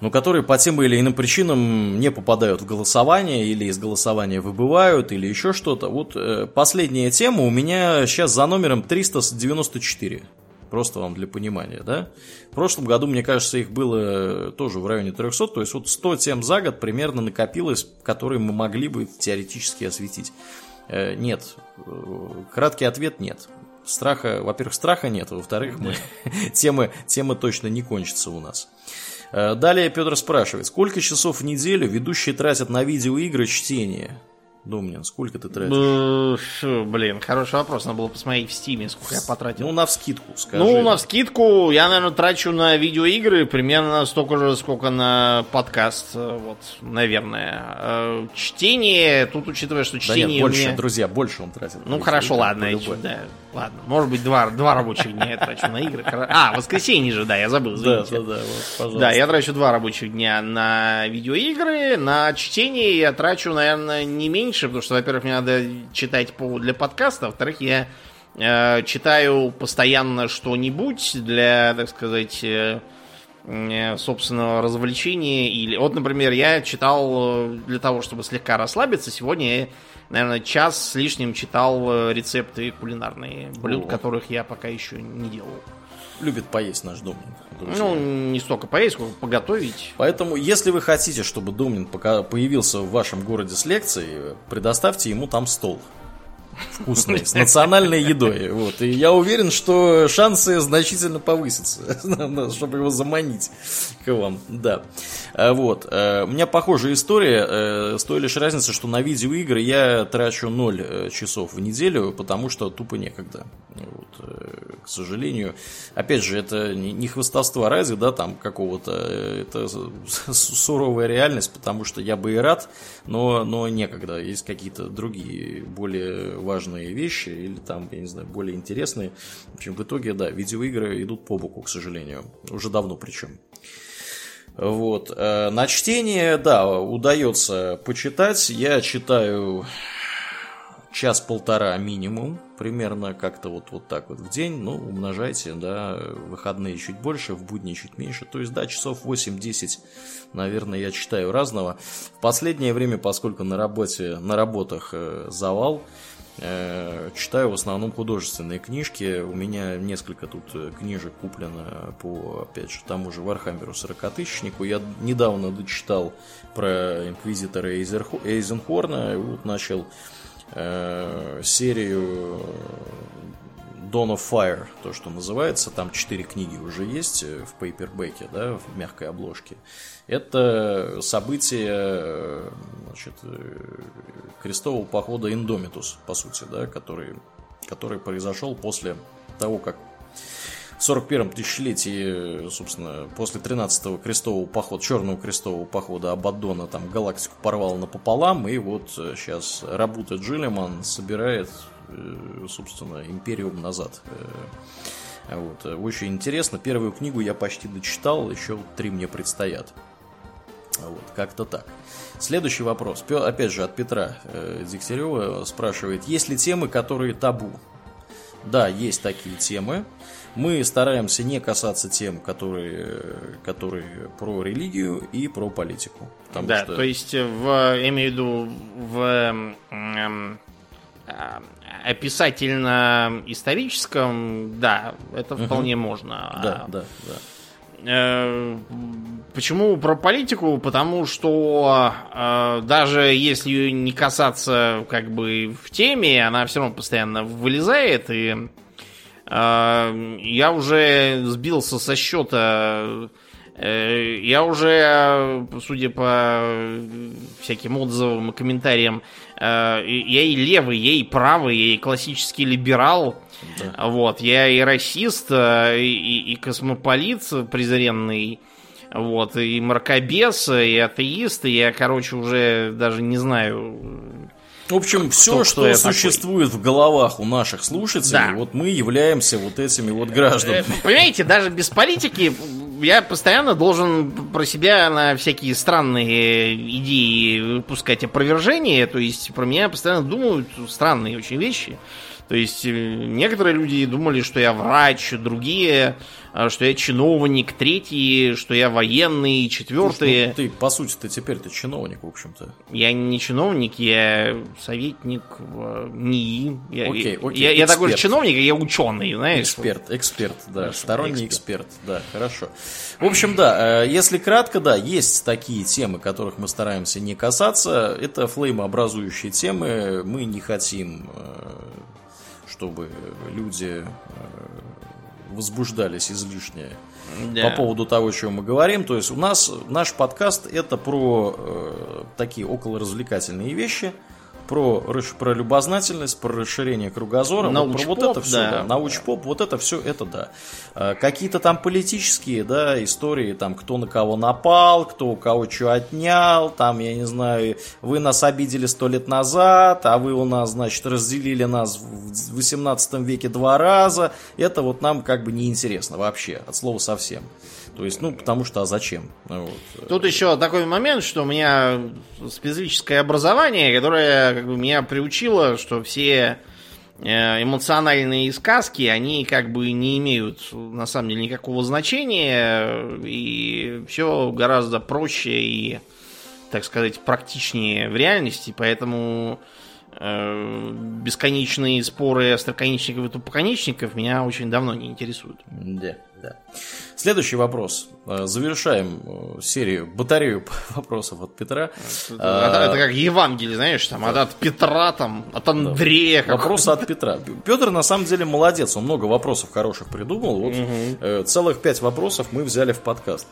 A: но которые по тем или иным причинам не попадают в голосование, или из голосования выбывают, или еще что-то. Вот э, последняя тема у меня сейчас за номером 394. Просто вам для понимания, да? В прошлом году, мне кажется, их было тоже в районе 300, то есть вот 100 тем за год примерно накопилось, которые мы могли бы теоретически осветить. Э, нет. Э, краткий ответ – нет. Страха, во-первых, страха нет, во-вторых, мы, темы, темы точно не кончатся у нас. Э, далее Петр спрашивает, сколько часов в неделю ведущие тратят на видеоигры чтение? Домнин, сколько ты тратишь?
B: Блин, хороший вопрос. Надо было посмотреть в стиме, сколько я потратил.
A: Ну, на вскидку, скажи.
B: Ну, на вскидку я, наверное, трачу на видеоигры примерно столько же, сколько на подкаст. Вот, наверное. Э, чтение, тут учитывая, что чтение... Да нет,
A: больше,
B: мне...
A: друзья, больше он тратит.
B: Ну, хорошо, ладно. Да, ладно, может быть, два, два рабочих дня я трачу на игры. А, воскресенье же, да, я забыл, извините. Да, да, да, вот, пожалуйста. Да, я трачу два рабочих дня на видеоигры. На чтение я трачу, наверное, не меньше потому что, во-первых, мне надо читать по, для подкаста, во-вторых, я э, читаю постоянно что-нибудь для, так сказать, э, собственного развлечения. Или, вот, например, я читал э, для того, чтобы слегка расслабиться. Сегодня я, наверное, час с лишним читал э, рецепты кулинарные блюд, О. которых я пока еще не делал
A: любит поесть наш Домнин.
B: Друзья. Ну, не столько поесть, сколько поготовить.
A: Поэтому, если вы хотите, чтобы Домнин появился в вашем городе с лекцией, предоставьте ему там стол вкусной, с национальной едой. Вот. И я уверен, что шансы значительно повысятся, чтобы его заманить к вам. Да. А вот. Э, у меня похожая история, э, с той лишь разницей, что на видеоигры я трачу 0 э, часов в неделю, потому что тупо некогда. Вот. К сожалению, опять же, это не хвостовство ради, да, там какого-то, это суровая реальность, потому что я бы и рад, но, но некогда. Есть какие-то другие, более важные вещи, или там, я не знаю, более интересные. В общем, в итоге, да, видеоигры идут по боку, к сожалению. Уже давно причем. Вот. Э, на чтение, да, удается почитать. Я читаю час-полтора минимум, примерно как-то вот, вот так вот в день, ну, умножайте, да, выходные чуть больше, в будни чуть меньше, то есть, да, часов 8-10, наверное, я читаю разного. В последнее время, поскольку на работе, на работах э, завал, читаю в основном художественные книжки. У меня несколько тут э, книжек куплено по, опять же, тому же Вархаммеру 40-тысячнику. Я недавно дочитал про Инквизитора Эйзенхорна. И вот начал э, серию Dawn of Fire, то, что называется. Там четыре книги уже есть э, в пейпербеке, да, в мягкой обложке. Это событие значит, крестового похода Индомитус, по сути, да, который, который произошел после того, как в 41-м тысячелетии, собственно, после 13-го крестового похода, черного крестового похода Абаддона там галактику порвал напополам, и вот сейчас работа Джилеман собирает Э, собственно, Империум назад. Э, вот. Очень интересно. Первую книгу я почти дочитал, еще три мне предстоят. Вот, как-то так. Следующий вопрос. Опять же, от Петра э, Дегтярева спрашивает, есть ли темы, которые табу? Да, есть такие темы. Мы стараемся не касаться тем, которые, которые про религию и про политику.
B: Да, что... то есть, в, я имею в виду, в описательно-историческом, да, это угу. вполне можно.
A: Да, да, да.
B: Э, почему про политику? Потому что э, даже если не касаться как бы в теме, она все равно постоянно вылезает, и э, я уже сбился со счета. Э, я уже, судя по всяким отзывам и комментариям, Э, я и левый, я и правый, я и классический либерал. Да. Вот, я и расист, э, и, и космополит презренный. Вот, и мракобес, и атеист, и я, короче, уже даже не знаю,
A: в общем, все, кто, что существует такой. в головах у наших слушателей, да. вот мы являемся вот этими вот гражданами.
B: Э, понимаете, даже без политики я постоянно должен про себя на всякие странные идеи выпускать опровержения. То есть про меня постоянно думают странные очень вещи. То есть э, некоторые люди думали, что я врач, другие, э, что я чиновник, третьи, что я военный, четвертые.
A: Ну, ты, по сути, ты теперь ты чиновник, в общем-то.
B: Я не чиновник, я советник в НИИ. Я,
A: окей, окей,
B: я, я такой же чиновник, я ученый, знаешь.
A: Эксперт, эксперт, да, Хорошо, сторонний эксперт. эксперт, да, хорошо. В общем, да, э, если кратко, да, есть такие темы, которых мы стараемся не касаться. Это флеймообразующие темы. Мы не хотим чтобы люди э, возбуждались излишне да. по поводу того, о чем мы говорим. То есть у нас наш подкаст это про э, такие околоразвлекательные вещи про, про любознательность, про расширение кругозора,
B: вот, про
A: вот это все, да. да, научпоп, вот это все, это да. А, какие-то там политические, да, истории, там, кто на кого напал, кто у кого что отнял, там, я не знаю, вы нас обидели сто лет назад, а вы у нас, значит, разделили нас в 18 веке два раза, это вот нам как бы неинтересно вообще, от слова совсем. То есть, ну, потому что, а зачем?
B: Вот. Тут еще такой момент, что у меня специфическое образование, которое как бы меня приучило, что все э, эмоциональные сказки, они как бы не имеют на самом деле никакого значения, и все гораздо проще и, так сказать, практичнее в реальности, поэтому э, бесконечные споры остроконечников и тупоконечников меня очень давно не интересуют.
A: Да, да. Следующий вопрос. Э, завершаем э, серию, батарею вопросов от Петра.
B: Это, а, это как Евангелие, знаешь, там, да. от Петра, там, от Андрея.
A: Да. Вопросы от Петра. Петр на самом деле молодец, он много вопросов хороших придумал. Вот угу. целых пять вопросов мы взяли в подкаст.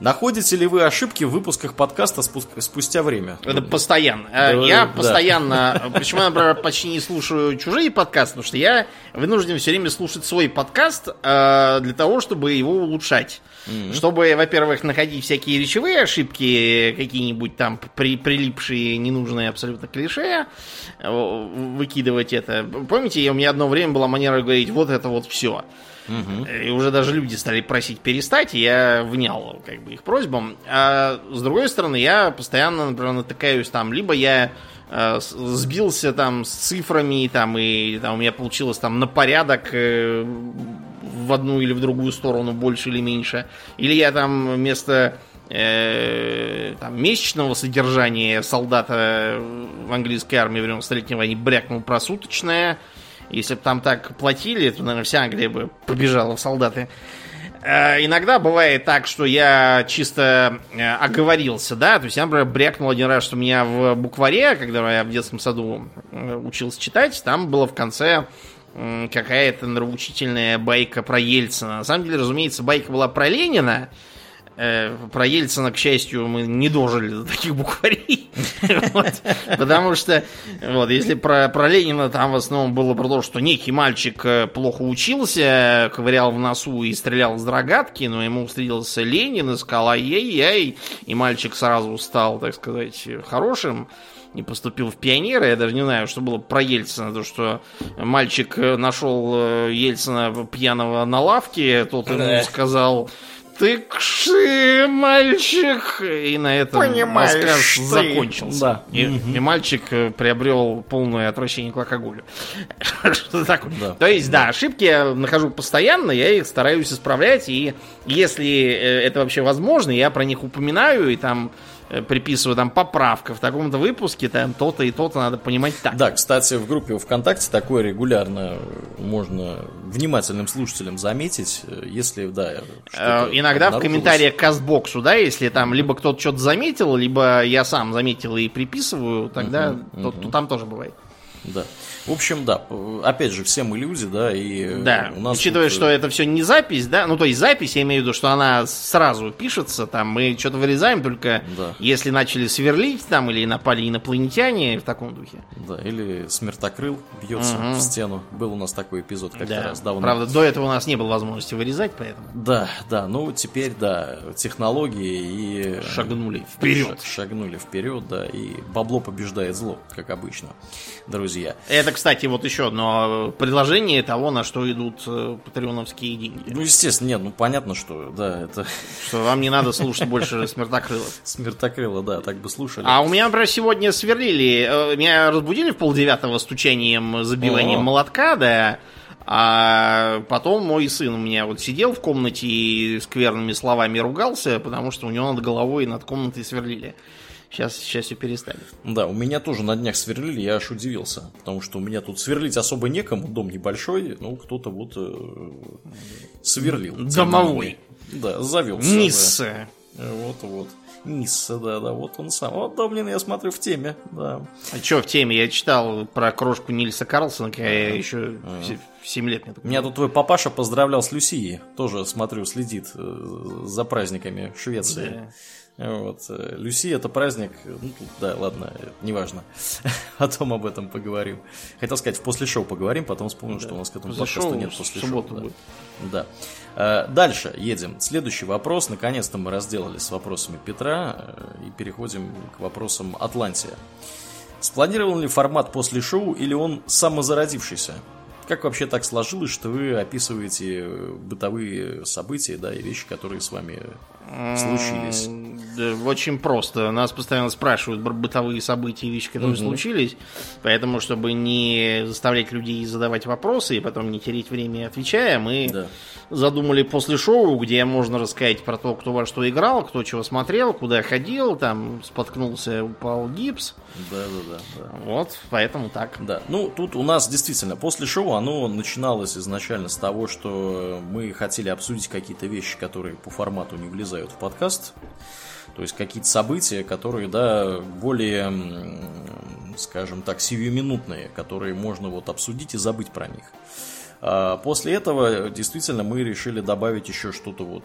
A: Находите ли вы ошибки в выпусках подкаста спустя время?
B: Это постоянно. Да, я да. постоянно, почему я, например, почти не слушаю чужие подкасты, потому что я вынужден все время слушать свой подкаст для того, чтобы его улучшать. Mm-hmm. Чтобы, во-первых, находить всякие речевые ошибки, какие-нибудь там при, прилипшие ненужные абсолютно клише, выкидывать это. Помните, у меня одно время была манера говорить, вот это вот все. Угу. И уже даже люди стали просить перестать, и я внял как бы их просьбам. А с другой стороны, я постоянно, например, натыкаюсь там, либо я э, сбился там с цифрами, там, и там у меня получилось там на порядок э, в одну или в другую сторону, больше или меньше. Или я там вместо э, там, месячного содержания солдата в английской армии времен Столетней войны брякнул про суточное. Если бы там так платили, то, наверное, вся Англия бы побежала в солдаты. Э, иногда бывает так, что я чисто э, оговорился, да, то есть я, например, брякнул один раз, что у меня в букваре, когда я в детском саду э, учился читать, там было в конце какая-то нравоучительная байка про Ельцина. На самом деле, разумеется, байка была про Ленина. Э, про Ельцина, к счастью, мы не дожили до таких букварей. Потому что, вот, если про, Ленина там в основном было про то, что некий мальчик э, плохо учился, ковырял в носу и стрелял с дрогатки, но ему встретился Ленин и сказал ай-яй-яй, и мальчик сразу стал, так сказать, хорошим не поступил в пионеры. Я даже не знаю, что было про Ельцина. То, что мальчик нашел э, Ельцина пьяного на лавке, тот ему сказал, ты кши, мальчик! И на этом
A: Понимаешь, рассказ
B: ты. закончился. Да. И, угу. и мальчик э, приобрел полное отвращение к алкоголю. Что такое? Да. То есть, да, ошибки я нахожу постоянно, я их стараюсь исправлять, и если э, это вообще возможно, я про них упоминаю, и там Э, приписываю там поправка в таком-то выпуске, там то-то и то-то надо понимать так.
A: Да, кстати, в группе ВКонтакте такое регулярно можно внимательным слушателям заметить, э, если, да...
B: Э, иногда в комментариях к Кастбоксу, да, если там либо кто-то что-то заметил, либо я сам заметил и приписываю, тогда uh-huh, то, uh-huh. то там тоже бывает.
A: Да. В общем, да, опять же, все мы люди, да, и
B: да. у нас Учитывая, тут... что это все не запись, да, ну то есть запись, я имею в виду, что она сразу пишется, там мы что-то вырезаем, только да. если начали сверлить там или напали инопланетяне в таком духе.
A: Да, или смертокрыл бьется угу. в стену. Был у нас такой эпизод как-то
B: да.
A: раз давно.
B: Правда, до этого у нас не было возможности вырезать, поэтому.
A: Да, да, ну теперь, да, технологии и...
B: Шагнули вперед.
A: Шагнули вперед, да, и бабло побеждает зло, как обычно, друзья. друзья.
B: Это, кстати, вот еще одно предложение того, на что идут э, патреоновские деньги.
A: Ну, естественно, нет, ну понятно, что, да, это...
B: Что вам не надо слушать больше Смертокрылов.
A: Смертокрыла, да, так бы слушали.
B: А у меня, например, сегодня сверлили, э, меня разбудили в полдевятого стучанием, забиванием молотка, да, а потом мой сын у меня вот сидел в комнате и скверными словами ругался, потому что у него над головой и над комнатой сверлили. Сейчас, сейчас все перестали.
A: Да, у меня тоже на днях сверлили, я аж удивился. Потому что у меня тут сверлить особо некому, дом небольшой, ну, кто-то вот э, сверлил.
B: Домовой.
A: Да, завелся.
B: Нисса.
A: Да. Вот-вот. Нисса, да-да, вот он сам. Вот, Домнин, я смотрю, в теме, да.
B: А что в теме? Я читал про крошку Нильса Карлсона, когда я еще в 7 лет.
A: Мне Меня тут твой папаша поздравлял с Люсией. Тоже, смотрю, следит э, за праздниками Швеции. Да. Вот. Э, Люси это праздник, ну тут, да, ладно, неважно. Потом об этом поговорим. Хотел сказать, в после шоу поговорим, потом вспомнил, да. что у нас к этому после подкасту нет после шоу. Да. Будет. да. Э, дальше едем. Следующий вопрос. Наконец-то мы разделались с вопросами Петра э, и переходим к вопросам Атлантия. Спланирован ли формат после шоу или он самозародившийся? Как вообще так сложилось, что вы описываете бытовые события, да, и вещи, которые с вами случились?
B: Да, очень просто. Нас постоянно спрашивают про бытовые события и вещи, которые угу. случились. Поэтому, чтобы не заставлять людей задавать вопросы и потом не терять время отвечая, мы да. задумали после шоу, где можно рассказать про то, кто во что играл, кто чего смотрел, куда ходил, там споткнулся, упал гипс.
A: Да, да, да, да.
B: Вот, поэтому так.
A: Да. Ну, тут у нас действительно после шоу оно начиналось изначально с того, что мы хотели обсудить какие-то вещи, которые по формату не влезают в подкаст. То есть какие-то события, которые, да, более, скажем так, сиюминутные, которые можно вот обсудить и забыть про них. А после этого действительно мы решили добавить еще что-то вот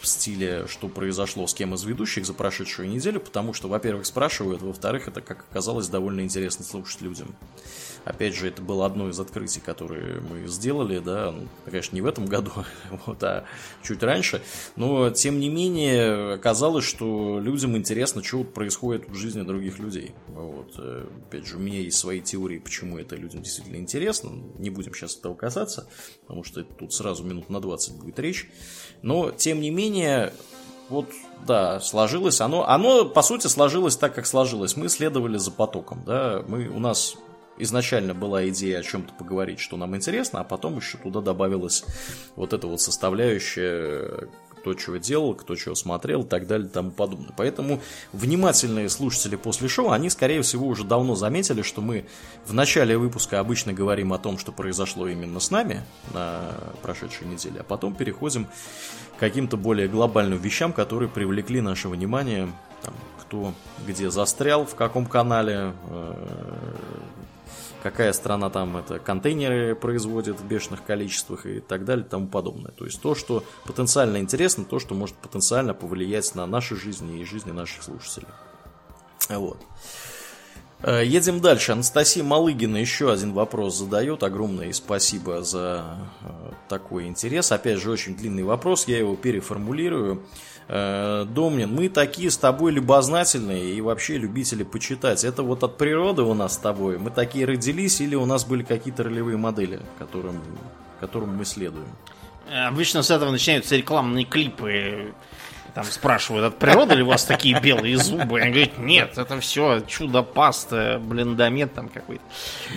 A: в стиле, что произошло с кем из ведущих за прошедшую неделю, потому что, во-первых, спрашивают, во-вторых, это, как оказалось, довольно интересно слушать людям. Опять же, это было одно из открытий, которые мы сделали, да, ну, конечно, не в этом году, вот, а чуть раньше, но, тем не менее, оказалось, что людям интересно, что происходит в жизни других людей. Вот. Э, опять же, у меня есть свои теории, почему это людям действительно интересно, не будем сейчас этого касаться, потому что тут сразу минут на 20 будет речь, но, тем не менее, вот, да, сложилось. Оно, оно, по сути, сложилось так, как сложилось. Мы следовали за потоком, да. Мы, у нас изначально была идея о чем-то поговорить, что нам интересно, а потом еще туда добавилась вот эта вот составляющая кто чего делал, кто чего смотрел и так далее и тому подобное. Поэтому внимательные слушатели после шоу, они, скорее всего, уже давно заметили, что мы в начале выпуска обычно говорим о том, что произошло именно с нами на прошедшей неделе, а потом переходим к каким-то более глобальным вещам, которые привлекли наше внимание, там, кто где застрял, в каком канале, э, какая страна там это контейнеры производит в бешеных количествах и так далее и тому подобное. То есть то, что потенциально интересно, то, что может потенциально повлиять на наши жизни и жизни наших слушателей. Вот. Э, едем дальше. Анастасия Малыгина еще один вопрос задает. Огромное спасибо за э, такой интерес. Опять же, очень длинный вопрос. Я его переформулирую. Э, Домнин, мы такие с тобой любознательные и вообще любители почитать. Это вот от природы у нас с тобой. Мы такие родились или у нас были какие-то ролевые модели, которым, которым мы следуем?
B: Обычно с этого начинаются рекламные клипы. Там спрашивают, от природы ли у вас такие белые зубы? Они говорят, нет, это все чудо-паста, блендомет там какой-то.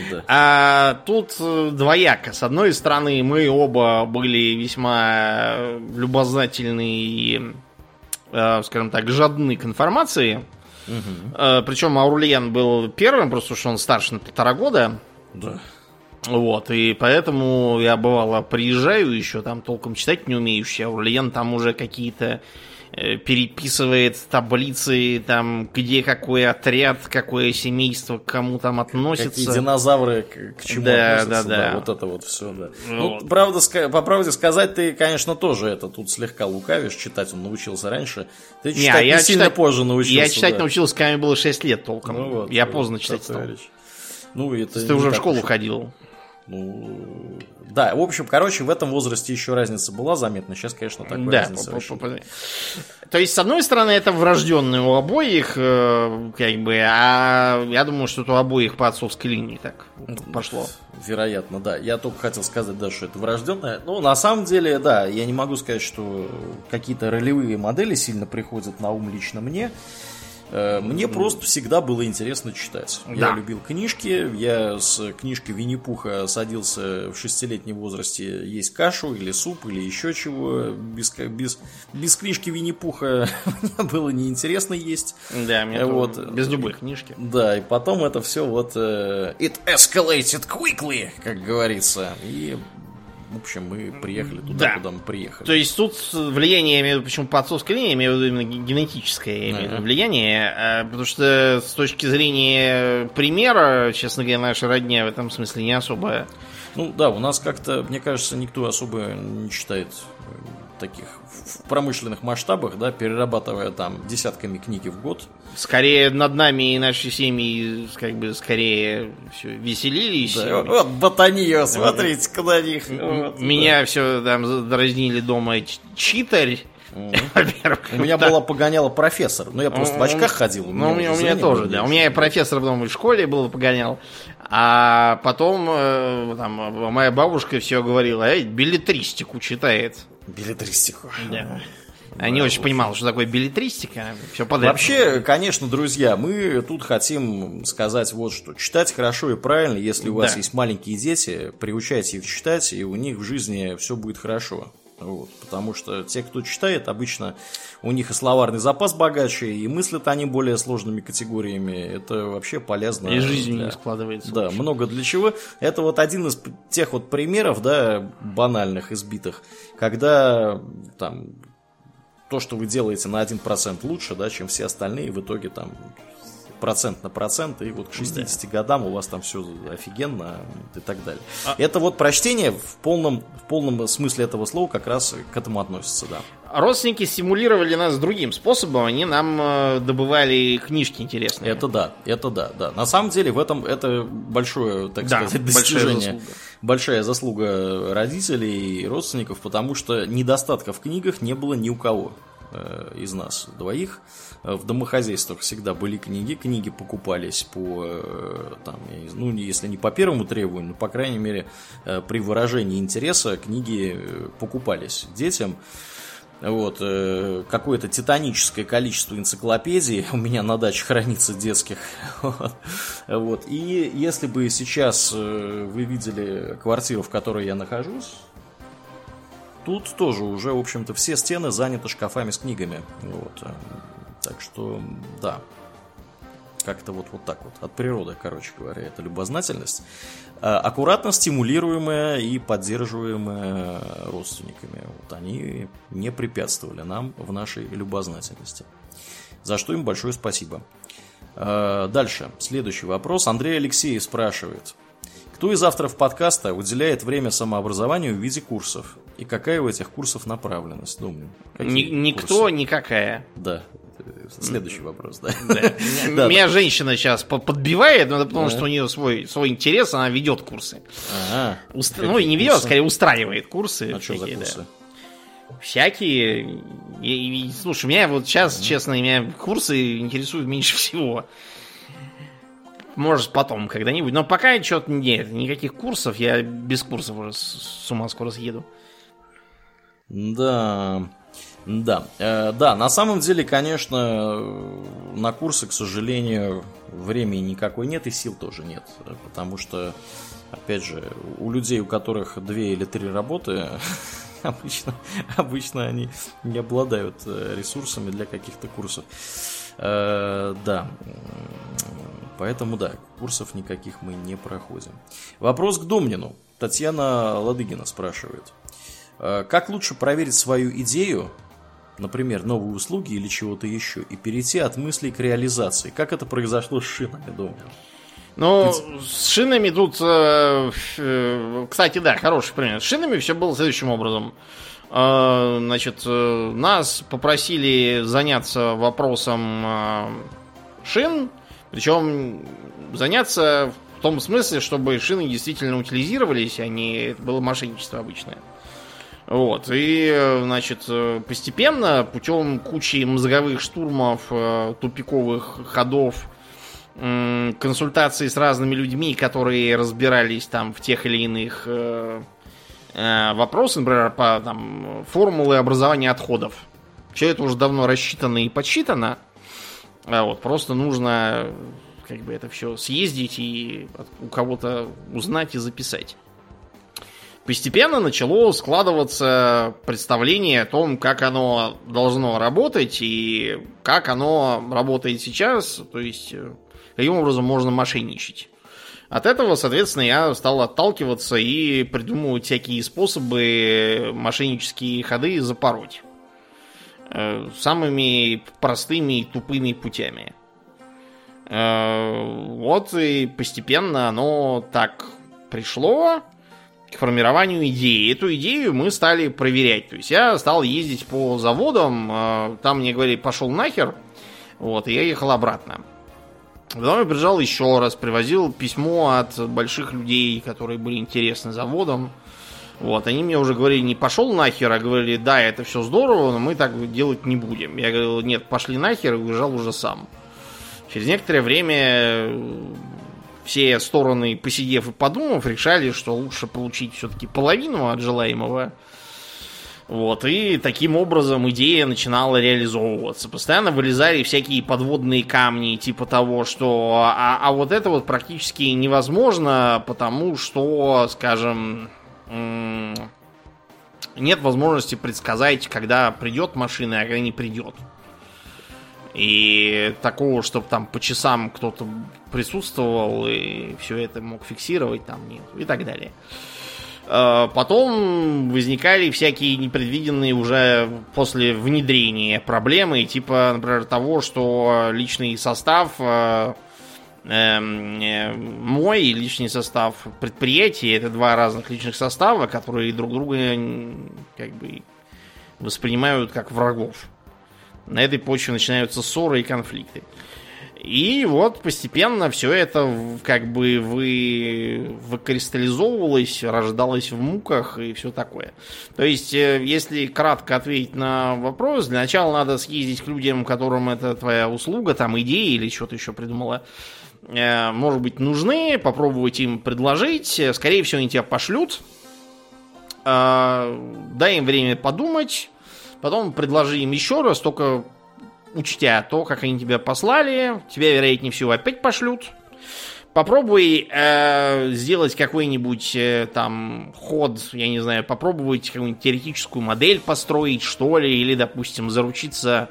B: Да. А тут э, двояко. С одной стороны, мы оба были весьма любознательные и Э, скажем так, жадны к информации. Угу. Причем Аурлиен был первым, просто что он старше на полтора года.
A: Да.
B: Вот, и поэтому я бывало приезжаю еще, там толком читать не умеющий, Аурлиен там уже какие-то Э, переписывает таблицы, там, где какой отряд, какое семейство к кому там относится. Какие
A: динозавры к, к чему да, относятся. Да, да, да. Вот это вот все, да. Ну, вот. Ну, правда, по правде сказать, ты, конечно, тоже это тут слегка лукавишь. Читать он научился раньше. Ты читать не,
B: я
A: сильно читать, позже научился.
B: Я читать да. научился, когда мне было 6 лет толком. Ну, вот, я вот, поздно читать стал.
A: Ну, это
B: ты уже в школу ходил.
A: Ну, да, в общем, короче, в этом возрасте еще разница была заметна. Сейчас, конечно, такой да, разницы по,
B: То есть, с одной стороны, это врожденные у обоих, э, как бы, а я думаю, что это у обоих по отцовской линии так пошло.
A: Вероятно, да. Я только хотел сказать, да, что это врожденное. Ну, на самом деле, да, я не могу сказать, что какие-то ролевые модели сильно приходят на ум лично мне. Э, мне просто всегда было интересно читать. Да. Я любил книжки. Я с книжки Винни-Пуха садился в шестилетнем возрасте есть кашу или суп или еще чего. Без, без, без книжки Винни-Пуха мне было неинтересно есть.
B: Да, мне вот. без любой книжки.
A: Да, и потом это все вот... Uh, it escalated quickly, как говорится. И в общем, мы приехали туда, да. куда мы приехали.
B: То есть тут влияние, я имею в виду, почему по отцовской линии, я имею в виду именно генетическое я имею в виду влияние, а, потому что с точки зрения примера, честно говоря, наша родня в этом смысле не особая.
A: Ну да, у нас как-то, мне кажется, никто особо не читает таких в промышленных масштабах, да, перерабатывая там десятками книги в год.
B: Скорее над нами и наши семьи, как бы, скорее все веселились. Да,
A: вот ботания, смотрите-ка на них.
B: Вот, Меня да. все там дразнили дома читарь.
A: У меня была погоняла профессор. Ну, я просто в очках ходил.
B: Ну, у меня, тоже, да. У меня профессор в новой школе был погонял. А потом э, там, моя бабушка все говорила, эй, билетристику читает.
A: Билетристику.
B: Да. Я не очень понимал, что такое билетристика.
A: Все подряд. Вообще, конечно, друзья, мы тут хотим сказать вот что. Читать хорошо и правильно, если у вас да. есть маленькие дети, приучайте их читать, и у них в жизни все будет хорошо. Вот, потому что те, кто читает, обычно у них и словарный запас богаче, и мыслят они более сложными категориями. Это вообще полезно.
B: И жизнь для... не складывается.
A: Да, лучше. много для чего. Это вот один из тех вот примеров, да, банальных, избитых, когда там то, что вы делаете на 1% лучше, да, чем все остальные, в итоге там процент на процент, и вот к 60 да. годам у вас там все офигенно и так далее. А... Это вот прочтение в полном, в полном смысле этого слова как раз к этому относится, да.
B: Родственники стимулировали нас другим способом, они нам э, добывали книжки интересные.
A: Это да, это да, да. На самом деле в этом это большое, так да, сказать, достижение. Большая заслуга. большая заслуга родителей и родственников, потому что недостатка в книгах не было ни у кого из нас двоих в домохозяйствах всегда были книги, книги покупались по, э, там, ну, если не по первому требованию, но, по крайней мере, э, при выражении интереса книги э, покупались детям. Вот, какое-то титаническое количество энциклопедий у меня на даче хранится детских. Вот. И если бы сейчас вы видели квартиру, в которой я нахожусь, тут тоже уже, в общем-то, все стены заняты шкафами с книгами. Вот. Так что, да, как-то вот, вот так вот. От природы, короче говоря, это любознательность. А, аккуратно стимулируемая и поддерживаемая родственниками. Вот они не препятствовали нам в нашей любознательности. За что им большое спасибо. А, дальше. Следующий вопрос. Андрей Алексеев спрашивает. Кто из авторов подкаста уделяет время самообразованию в виде курсов? И какая у этих курсов направленность? Думаю.
B: Ни, никто, курсы? никакая.
A: Да, Следующий вопрос, да.
B: да. Меня женщина сейчас подбивает, но это потому, что у нее свой, свой интерес, она ведет курсы. Ага. Ну, и не ведет, скорее устраивает курсы.
A: А что за курсы?
B: Всякие. И, и, слушай, меня вот сейчас, честно, меня курсы интересуют меньше всего. Может, потом когда-нибудь. Но пока что-то нет. Никаких курсов. Я без курсов уже с ума скоро съеду.
A: Да. Да, э, да, на самом деле, конечно, на курсы, к сожалению, времени никакой нет и сил тоже нет, потому что, опять же, у людей, у которых две или три работы, обычно, обычно они не обладают э, ресурсами для каких-то курсов. Э, да, поэтому да, курсов никаких мы не проходим. Вопрос к Домнину. Татьяна Ладыгина спрашивает. Э, как лучше проверить свою идею например, новые услуги или чего-то еще, и перейти от мыслей к реализации. Как это произошло с шинами, думаю?
B: Ну, с шинами тут, э, кстати, да, хороший пример. С шинами все было следующим образом. Э, значит, э, нас попросили заняться вопросом э, шин, причем заняться том смысле, чтобы шины действительно утилизировались, а не это было мошенничество обычное. Вот. И, значит, постепенно, путем кучи мозговых штурмов, тупиковых ходов, консультаций с разными людьми, которые разбирались там в тех или иных э, вопросах, например, по там, формулы образования отходов. Все это уже давно рассчитано и подсчитано. А вот, просто нужно как бы это все съездить и у кого-то узнать и записать. Постепенно начало складываться представление о том, как оно должно работать и как оно работает сейчас, то есть э, каким образом можно мошенничать. От этого, соответственно, я стал отталкиваться и придумывать всякие способы мошеннические ходы запороть. Э, самыми простыми и тупыми путями. Э, вот и постепенно оно так пришло к формированию идеи. Эту идею мы стали проверять. То есть я стал ездить по заводам, э, там мне говорили, пошел нахер, вот, и я ехал обратно. Потом я приезжал еще раз, привозил письмо от больших людей, которые были интересны заводом. Вот, они мне уже говорили, не пошел нахер, а говорили, да, это все здорово, но мы так делать не будем. Я говорил, нет, пошли нахер, и уезжал уже сам. Через некоторое время э, все стороны, посидев и подумав, решали, что лучше получить все-таки половину от желаемого. Вот, и таким образом идея начинала реализовываться. Постоянно вылезали всякие подводные камни, типа того, что а, а вот это вот практически невозможно, потому что, скажем, нет возможности предсказать, когда придет машина, а когда не придет. И такого, чтобы там по часам кто-то присутствовал и все это мог фиксировать, там нет. И так далее. А, потом возникали всякие непредвиденные уже после внедрения проблемы, типа, например, того, что личный состав а, эм, э, мой личный состав предприятия это два разных личных состава, которые друг друга как бы воспринимают как врагов на этой почве начинаются ссоры и конфликты. И вот постепенно все это как бы вы выкристаллизовывалось, рождалось в муках и все такое. То есть, э, если кратко ответить на вопрос, для начала надо съездить к людям, которым это твоя услуга, там идеи или что-то еще придумала, э, может быть, нужны, попробовать им предложить. Скорее всего, они тебя пошлют. Э, дай им время подумать Потом предложи им еще раз, только учтя то, как они тебя послали, тебя, вероятнее всего, опять пошлют. Попробуй э, сделать какой-нибудь э, там ход, я не знаю, попробовать какую-нибудь теоретическую модель построить, что ли, или, допустим, заручиться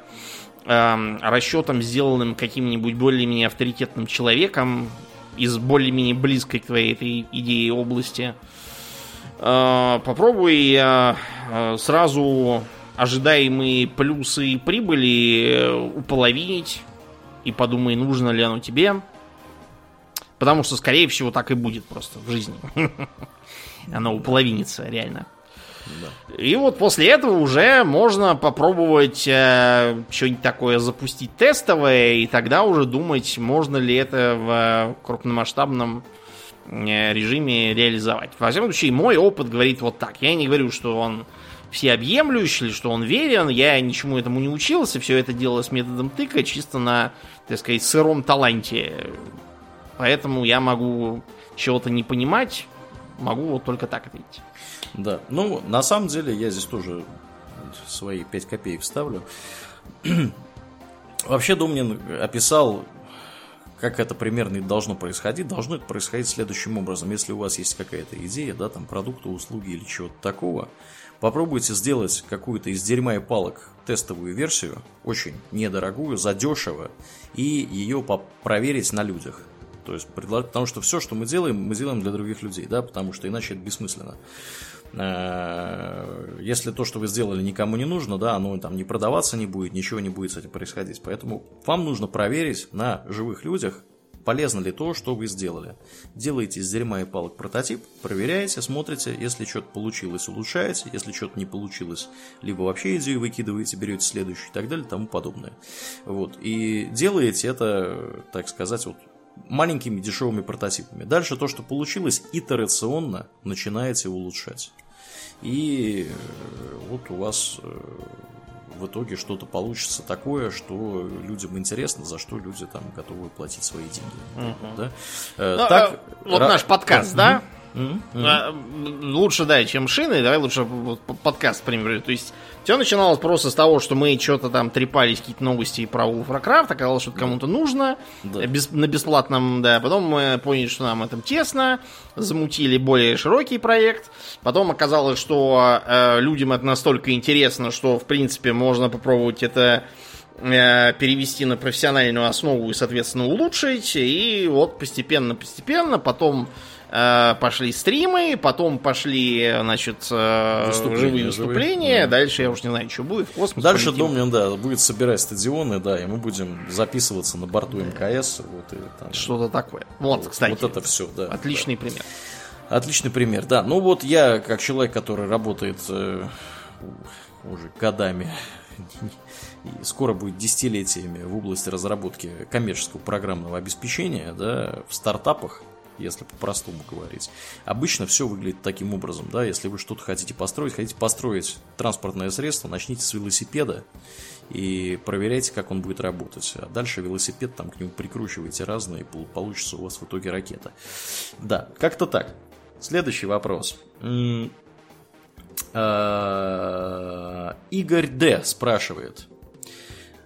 B: э, расчетом, сделанным каким-нибудь более-менее авторитетным человеком из более-менее близкой к твоей этой идее области. Э, попробуй э, э сразу ожидаемые плюсы и прибыли э, уполовинить и подумай, нужно ли оно тебе. Потому что, скорее всего, так и будет просто в жизни. Оно уполовинится, реально. Да. И вот после этого уже можно попробовать э, что-нибудь такое запустить тестовое, и тогда уже думать, можно ли это в крупномасштабном э, режиме реализовать. Во всяком случае, мой опыт говорит вот так. Я не говорю, что он всеобъемлющий, или что он верен. Я ничему этому не учился, все это делалось методом тыка, чисто на, так сказать, сыром таланте. Поэтому я могу чего-то не понимать, могу вот только так ответить.
A: Да, ну, на самом деле, я здесь тоже свои 5 копеек вставлю. Вообще Домнин описал, как это примерно должно происходить. Должно это происходить следующим образом. Если у вас есть какая-то идея, да, там продукта, услуги или чего-то такого, Попробуйте сделать какую-то из дерьма и палок тестовую версию, очень недорогую, задешево, и ее проверить на людях. То есть, потому что все, что мы делаем, мы делаем для других людей, да, потому что иначе это бессмысленно. Э, если то, что вы сделали, никому не нужно, да, оно там не продаваться не будет, ничего не будет с этим происходить. Поэтому вам нужно проверить на живых людях, полезно ли то, что вы сделали. Делаете из дерьма и палок прототип, проверяете, смотрите, если что-то получилось, улучшаете, если что-то не получилось, либо вообще идею выкидываете, берете следующую и так далее, тому подобное. Вот. И делаете это, так сказать, вот маленькими дешевыми прототипами. Дальше то, что получилось, итерационно начинаете улучшать. И э, вот у вас э, в итоге что-то получится такое, что людям интересно, за что люди там готовы платить свои деньги. Угу. Да?
B: Э, ну, так, вот ра... наш подкаст, да? Mm-hmm. Лучше, да, чем шины. Давай лучше подкаст, примеру. То есть, все начиналось просто с того, что мы что-то там трепались, какие-то новости про Warcraft, оказалось, что это кому-то нужно. Да. Без, на бесплатном, да. Потом мы поняли, что нам этом тесно. Замутили более широкий проект. Потом оказалось, что э, людям это настолько интересно, что, в принципе, можно попробовать это э, перевести на профессиональную основу и, соответственно, улучшить. И вот постепенно-постепенно потом Э, пошли стримы, потом пошли, значит, э, выступления, живые выступления. Живые. Дальше я уж не знаю, что будет. В
A: космос Дальше полетим. Домнин, да, будет собирать стадионы, да, и мы будем записываться на борту МКС. Вот, и,
B: там, Что-то такое. Вот, вот, кстати.
A: Вот это все, да.
B: Отличный да. пример.
A: Отличный пример, да. Ну вот я, как человек, который работает э, уже годами и скоро будет десятилетиями в области разработки коммерческого программного обеспечения, да, в стартапах, если по-простому говорить. Обычно все выглядит таким образом, да, если вы что-то хотите построить, хотите построить транспортное средство, начните с велосипеда и проверяйте, как он будет работать. А дальше велосипед там к нему прикручиваете разные, получится у вас в итоге ракета. Да, как-то так. Следующий вопрос. А, Игорь Д. спрашивает.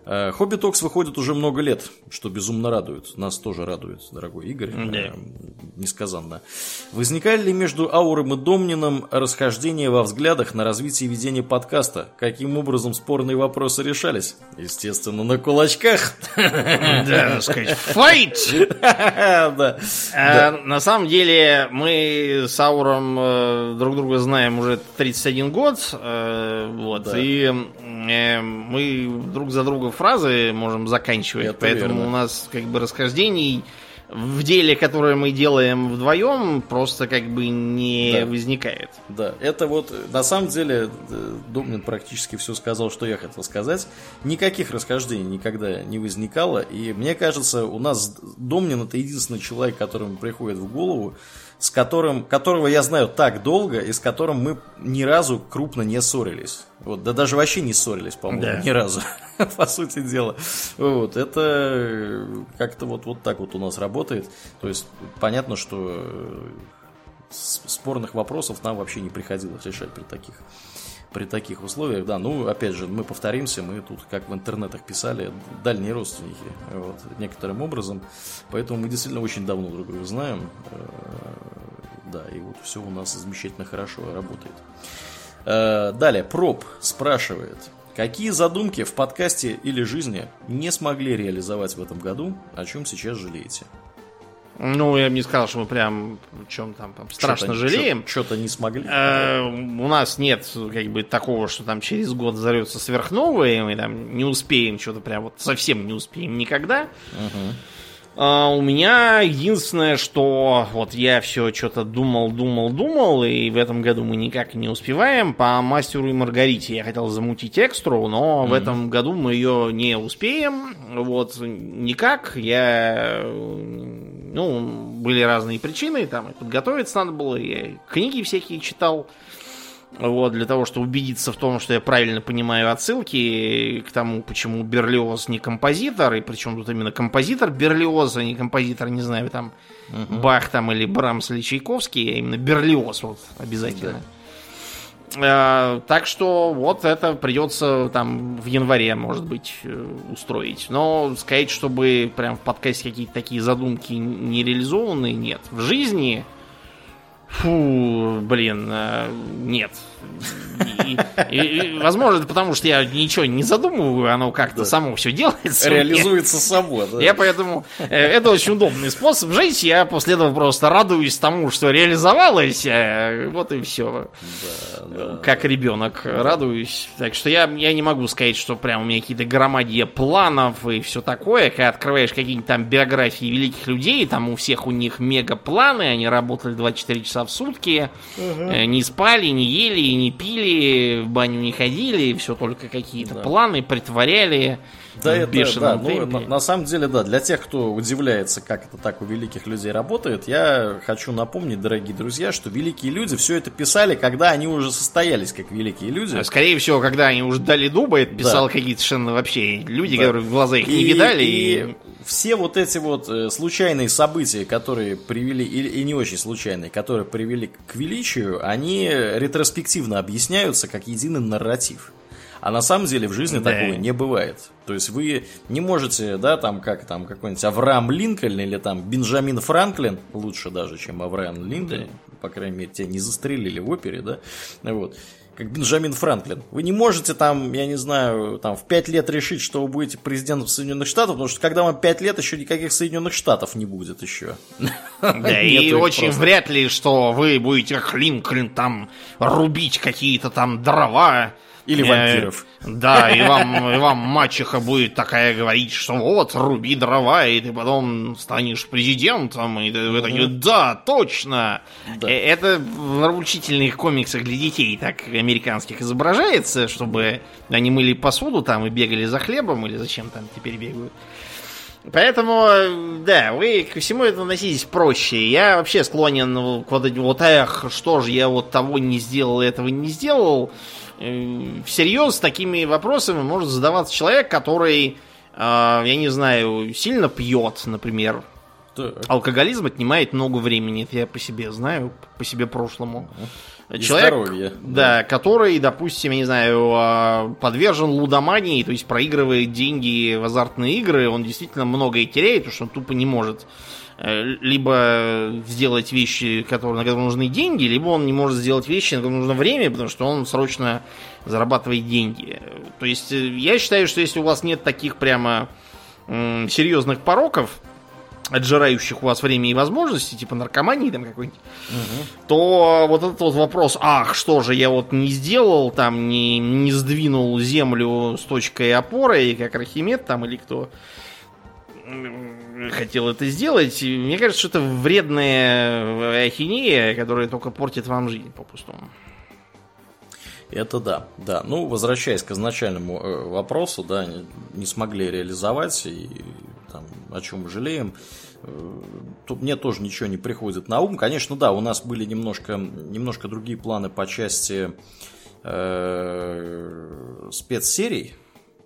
A: Э, Хобби Токс выходит уже много лет, что безумно радует. Нас тоже радует, дорогой Игорь. Да. Э, несказанно. Возникали ли между Ауром и Домнином расхождения во взглядах на развитие ведения подкаста? Каким образом спорные вопросы решались? Естественно, на кулачках.
B: Да, так сказать, файт! Э, на самом деле, мы с Ауром друг друга знаем уже 31 год. Вот, и мы друг за друга фразы можем заканчивать, Это поэтому верно. у нас как бы расхождений в деле, которое мы делаем вдвоем, просто как бы не да. возникает.
A: Да, это вот на самом деле Домнин практически все сказал, что я хотел сказать. Никаких расхождений никогда не возникало, и мне кажется, у нас Домнин это единственный человек, которому приходит в голову, с которым, которого я знаю так долго, и с которым мы ни разу крупно не ссорились. Вот, да даже вообще не ссорились, по-моему, да. ни разу, по сути дела. Вот, это как-то вот, вот так вот у нас работает. То есть, понятно, что спорных вопросов нам вообще не приходилось решать при таких при таких условиях, да, ну, опять же, мы повторимся, мы тут, как в интернетах писали, дальние родственники, вот, некоторым образом, поэтому мы действительно очень давно друг друга знаем, э, да, и вот все у нас замечательно хорошо работает. Э, далее, Проб спрашивает, какие задумки в подкасте или жизни не смогли реализовать в этом году, о чем сейчас жалеете?
B: Ну, я бы не сказал, что мы прям в чем там, там страшно что жалеем.
A: Что-то не смогли.
B: Э, у нас нет как бы такого, что там через год взорвется сверхновое, и мы там не успеем что-то прям вот совсем не успеем никогда. Угу. Uh, у меня единственное, что вот я все что-то думал, думал, думал, и в этом году мы никак не успеваем. По мастеру и Маргарите я хотел замутить экстру, но mm-hmm. в этом году мы ее не успеем. Вот никак. Я ну, были разные причины, там и подготовиться надо было, я книги всякие читал. Вот, для того, чтобы убедиться в том, что я правильно понимаю отсылки к тому, почему Берлиоз не композитор, и причем тут именно композитор Берлиоз, а не композитор, не знаю, там, uh-huh. Бах там или Брамс или Чайковский, а именно Берлиоз, вот, обязательно. Да. Э, так что вот это придется там в январе, может быть, э, устроить. Но сказать, чтобы прям в подкасте какие-то такие задумки не реализованные, нет. В жизни, фу, блин, э, нет. И, и, возможно, это потому, что я ничего не задумываю, оно как-то да. само все делается.
A: Реализуется само, да.
B: Я поэтому... Э, это очень удобный способ жить. Я после этого просто радуюсь тому, что реализовалось. Э, вот и все. Да, да. Как ребенок радуюсь. Так что я, я не могу сказать, что прям у меня какие-то громадья планов и все такое. Когда открываешь какие-нибудь там биографии великих людей, там у всех у них мега планы, они работали 24 часа в сутки, угу. не спали, не ели, не пили, в баню не ходили, все только какие-то да. планы притворяли
A: Да, это, да, ну, на, на самом деле, да, для тех, кто удивляется, как это так у великих людей работает, я хочу напомнить, дорогие друзья, что великие люди все это писали, когда они уже состоялись как великие люди. А
B: скорее всего, когда они уже дали дуба, это писал да. какие-то совершенно вообще люди, да. которые в глаза их и, не видали. И,
A: и все вот эти вот э, случайные события, которые привели, и, и не очень случайные, которые привели к величию, они ретроспективно объясняются как единый нарратив. А на самом деле в жизни да. такого не бывает. То есть вы не можете, да, там как там какой-нибудь Авраам Линкольн или там Бенджамин Франклин, лучше даже, чем Авраам Линкольн, да. по крайней мере, тебя не застрелили в опере, да, вот как Бенджамин Франклин. Вы не можете там, я не знаю, там в 5 лет решить, что вы будете президентом Соединенных Штатов, потому что когда вам 5 лет, еще никаких Соединенных Штатов не будет еще.
B: Да, и очень вряд ли, что вы будете как Линкольн там рубить какие-то там дрова,
A: или э, вампиров.
B: Да, и вам, и вам мачеха будет такая говорить, что вот, руби дрова, и ты потом станешь президентом. И вы такие, да, точно. Да. Э, это в нравоучительных комиксах для детей так американских изображается, чтобы они мыли посуду там и бегали за хлебом, или зачем там теперь бегают. Поэтому, да, вы ко всему это относитесь проще. Я вообще склонен к вот этим вот, эх, что же я вот того не сделал, этого не сделал. Э, всерьез с такими вопросами может задаваться человек, который, а, я не знаю, сильно пьет, например. Так. Алкоголизм отнимает много времени, это я по себе знаю, по себе прошлому.
A: И человек, здоровье.
B: Да, да, который, допустим, я не знаю, а, подвержен лудомании, то есть проигрывает деньги в азартные игры, он действительно многое теряет, потому что он тупо не может Э, либо сделать вещи, которые, на которые нужны деньги, либо он не может сделать вещи, на которые нужно время, потому что он срочно зарабатывает деньги. То есть э, я считаю, что если у вас нет таких прямо м, серьезных пороков, отжирающих у вас время и возможности, типа наркомании там какой-нибудь, угу. то вот этот вот вопрос, ах, что же я вот не сделал, там, не, не сдвинул землю с точкой опоры, как Архимед там или кто, хотел это сделать. Мне кажется, что это вредная ахинея, которая только портит вам жизнь по-пустому.
A: Это да, да. Ну, возвращаясь к изначальному э, вопросу, да, не, смогли реализовать, и там, о чем жалеем. Э, тут мне тоже ничего не приходит на ум. Конечно, да, у нас были немножко, немножко другие планы по части э, спецсерий.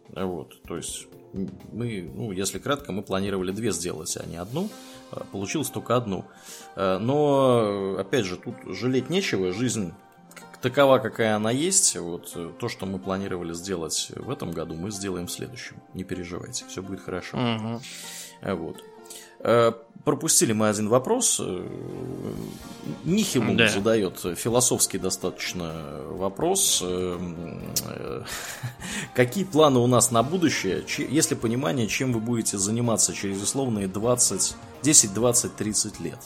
A: Вот, то есть мы, ну, если кратко, мы планировали две сделать, а не одну. А, получилось только одну. А, но, опять же, тут жалеть нечего. Жизнь такова, какая она есть. Вот э, то, что мы планировали сделать в этом году, мы сделаем в следующем. Не переживайте, все будет хорошо. Угу. Вот. Э, пропустили мы один вопрос. Э, Нихилум да. задает философский достаточно вопрос. Э, какие планы у нас на будущее? Если понимание, чем вы будете заниматься через условные 20, 10, 20, 30 лет?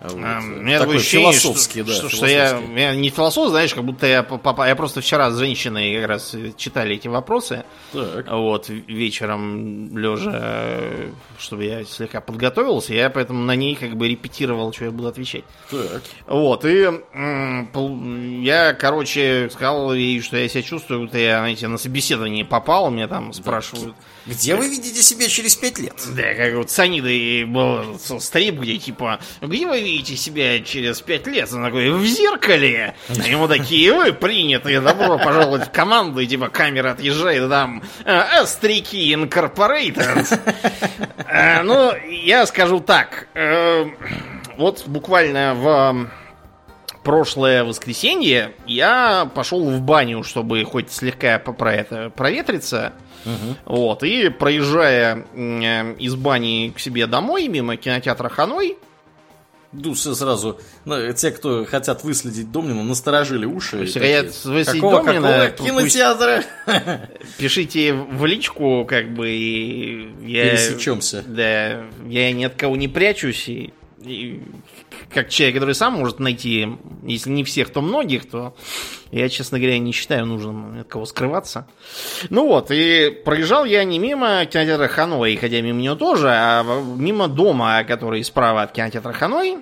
B: Вот. А, у меня такое ощущение, философский, что, да, что, что я, я не философ, знаешь, как будто я попал. Я просто вчера с женщиной как раз читали эти вопросы. Так. Вот, вечером лежа, чтобы я слегка подготовился, я поэтому на ней как бы репетировал, что я буду отвечать. Так. Вот, и я, короче, сказал ей, что я себя чувствую, будто я, знаете, на собеседование попал, меня там спрашивают.
A: Где вы видите себя через пять лет?
B: Да, как вот Саниды был стрип, где типа, где вы видите себя через пять лет? Он такой, в зеркале. А ему такие, вы приняты, добро пожаловать в команду, и типа камера отъезжает, там, Астрики Incorporated. А, ну, я скажу так, э, вот буквально в прошлое воскресенье я пошел в баню, чтобы хоть слегка про это проветриться. Угу. Вот, и проезжая э, из бани к себе домой, мимо кинотеатра Ханой,
A: ну, сразу, ну, те, кто хотят выследить Домнина, насторожили уши.
B: Хотят выследить какого, Домнина, какого кинотеатра? Пишите в личку, как бы, и
A: я... Пересечемся.
B: Да, я ни от кого не прячусь, и, и как человек, который сам может найти, если не всех, то многих, то я, честно говоря, не считаю нужным от кого скрываться. Ну вот, и проезжал я не мимо кинотеатра Ханой, хотя мимо него тоже, а мимо дома, который справа от кинотеатра Ханой,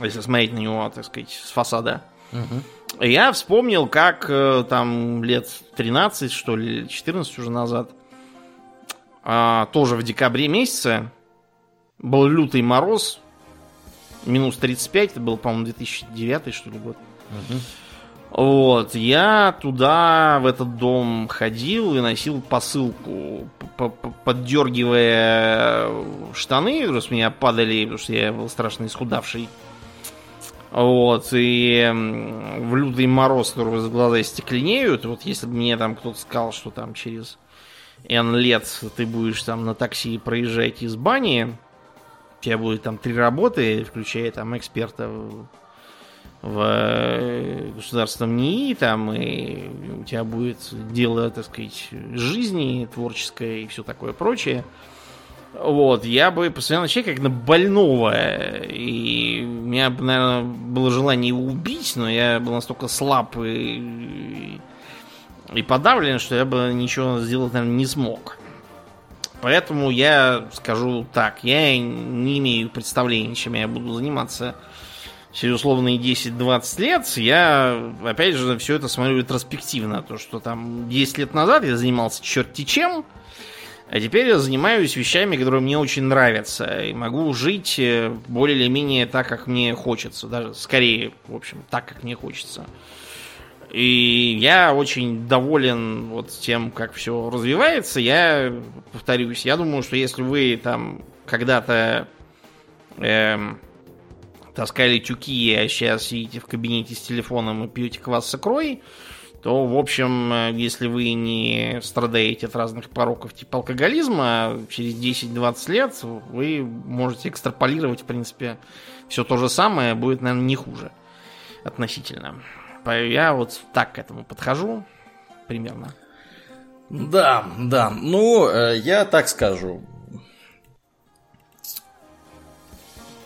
B: если смотреть на него, так сказать, с фасада. Угу. Я вспомнил, как э, там лет 13, что ли, 14 уже назад, а, тоже в декабре месяце. Был лютый мороз, минус 35, это был, по-моему, 2009 что ли год. Угу. Вот, я туда, в этот дом ходил и носил посылку, поддергивая штаны, потому что меня падали, потому что я был страшно исхудавший. Вот, и в лютый мороз, который глаза стекленеют, вот если бы мне там кто-то сказал, что там через N лет ты будешь там на такси проезжать из бани, у тебя будет там три работы, включая там эксперта в, в э, государственном НИИ, там, и у тебя будет дело, так сказать, жизни творческое и все такое прочее. Вот, я бы посмотрел на человека как на больного. И у меня, наверное, было желание его убить, но я был настолько слаб и, и подавлен, что я бы ничего сделать, наверное, не смог. Поэтому я скажу так, я не имею представления, чем я буду заниматься через условные 10-20 лет. Я, опять же, все это смотрю ретроспективно. То, что там 10 лет назад я занимался черти чем, а теперь я занимаюсь вещами, которые мне очень нравятся. И могу жить э, более или менее так, как мне хочется. Даже скорее, в общем, так, как мне хочется. И я очень доволен вот тем, как все развивается. Я повторюсь, я думаю, что если вы там когда-то эм, таскали тюки, а сейчас сидите в кабинете с телефоном и пьете квас с икрой, то, в общем, э, если вы не страдаете от разных пороков типа алкоголизма, через 10-20 лет вы можете экстраполировать, в принципе, все то же самое, будет, наверное, не хуже относительно. Я вот так к этому подхожу примерно.
A: Да, да. Ну, э, я так скажу.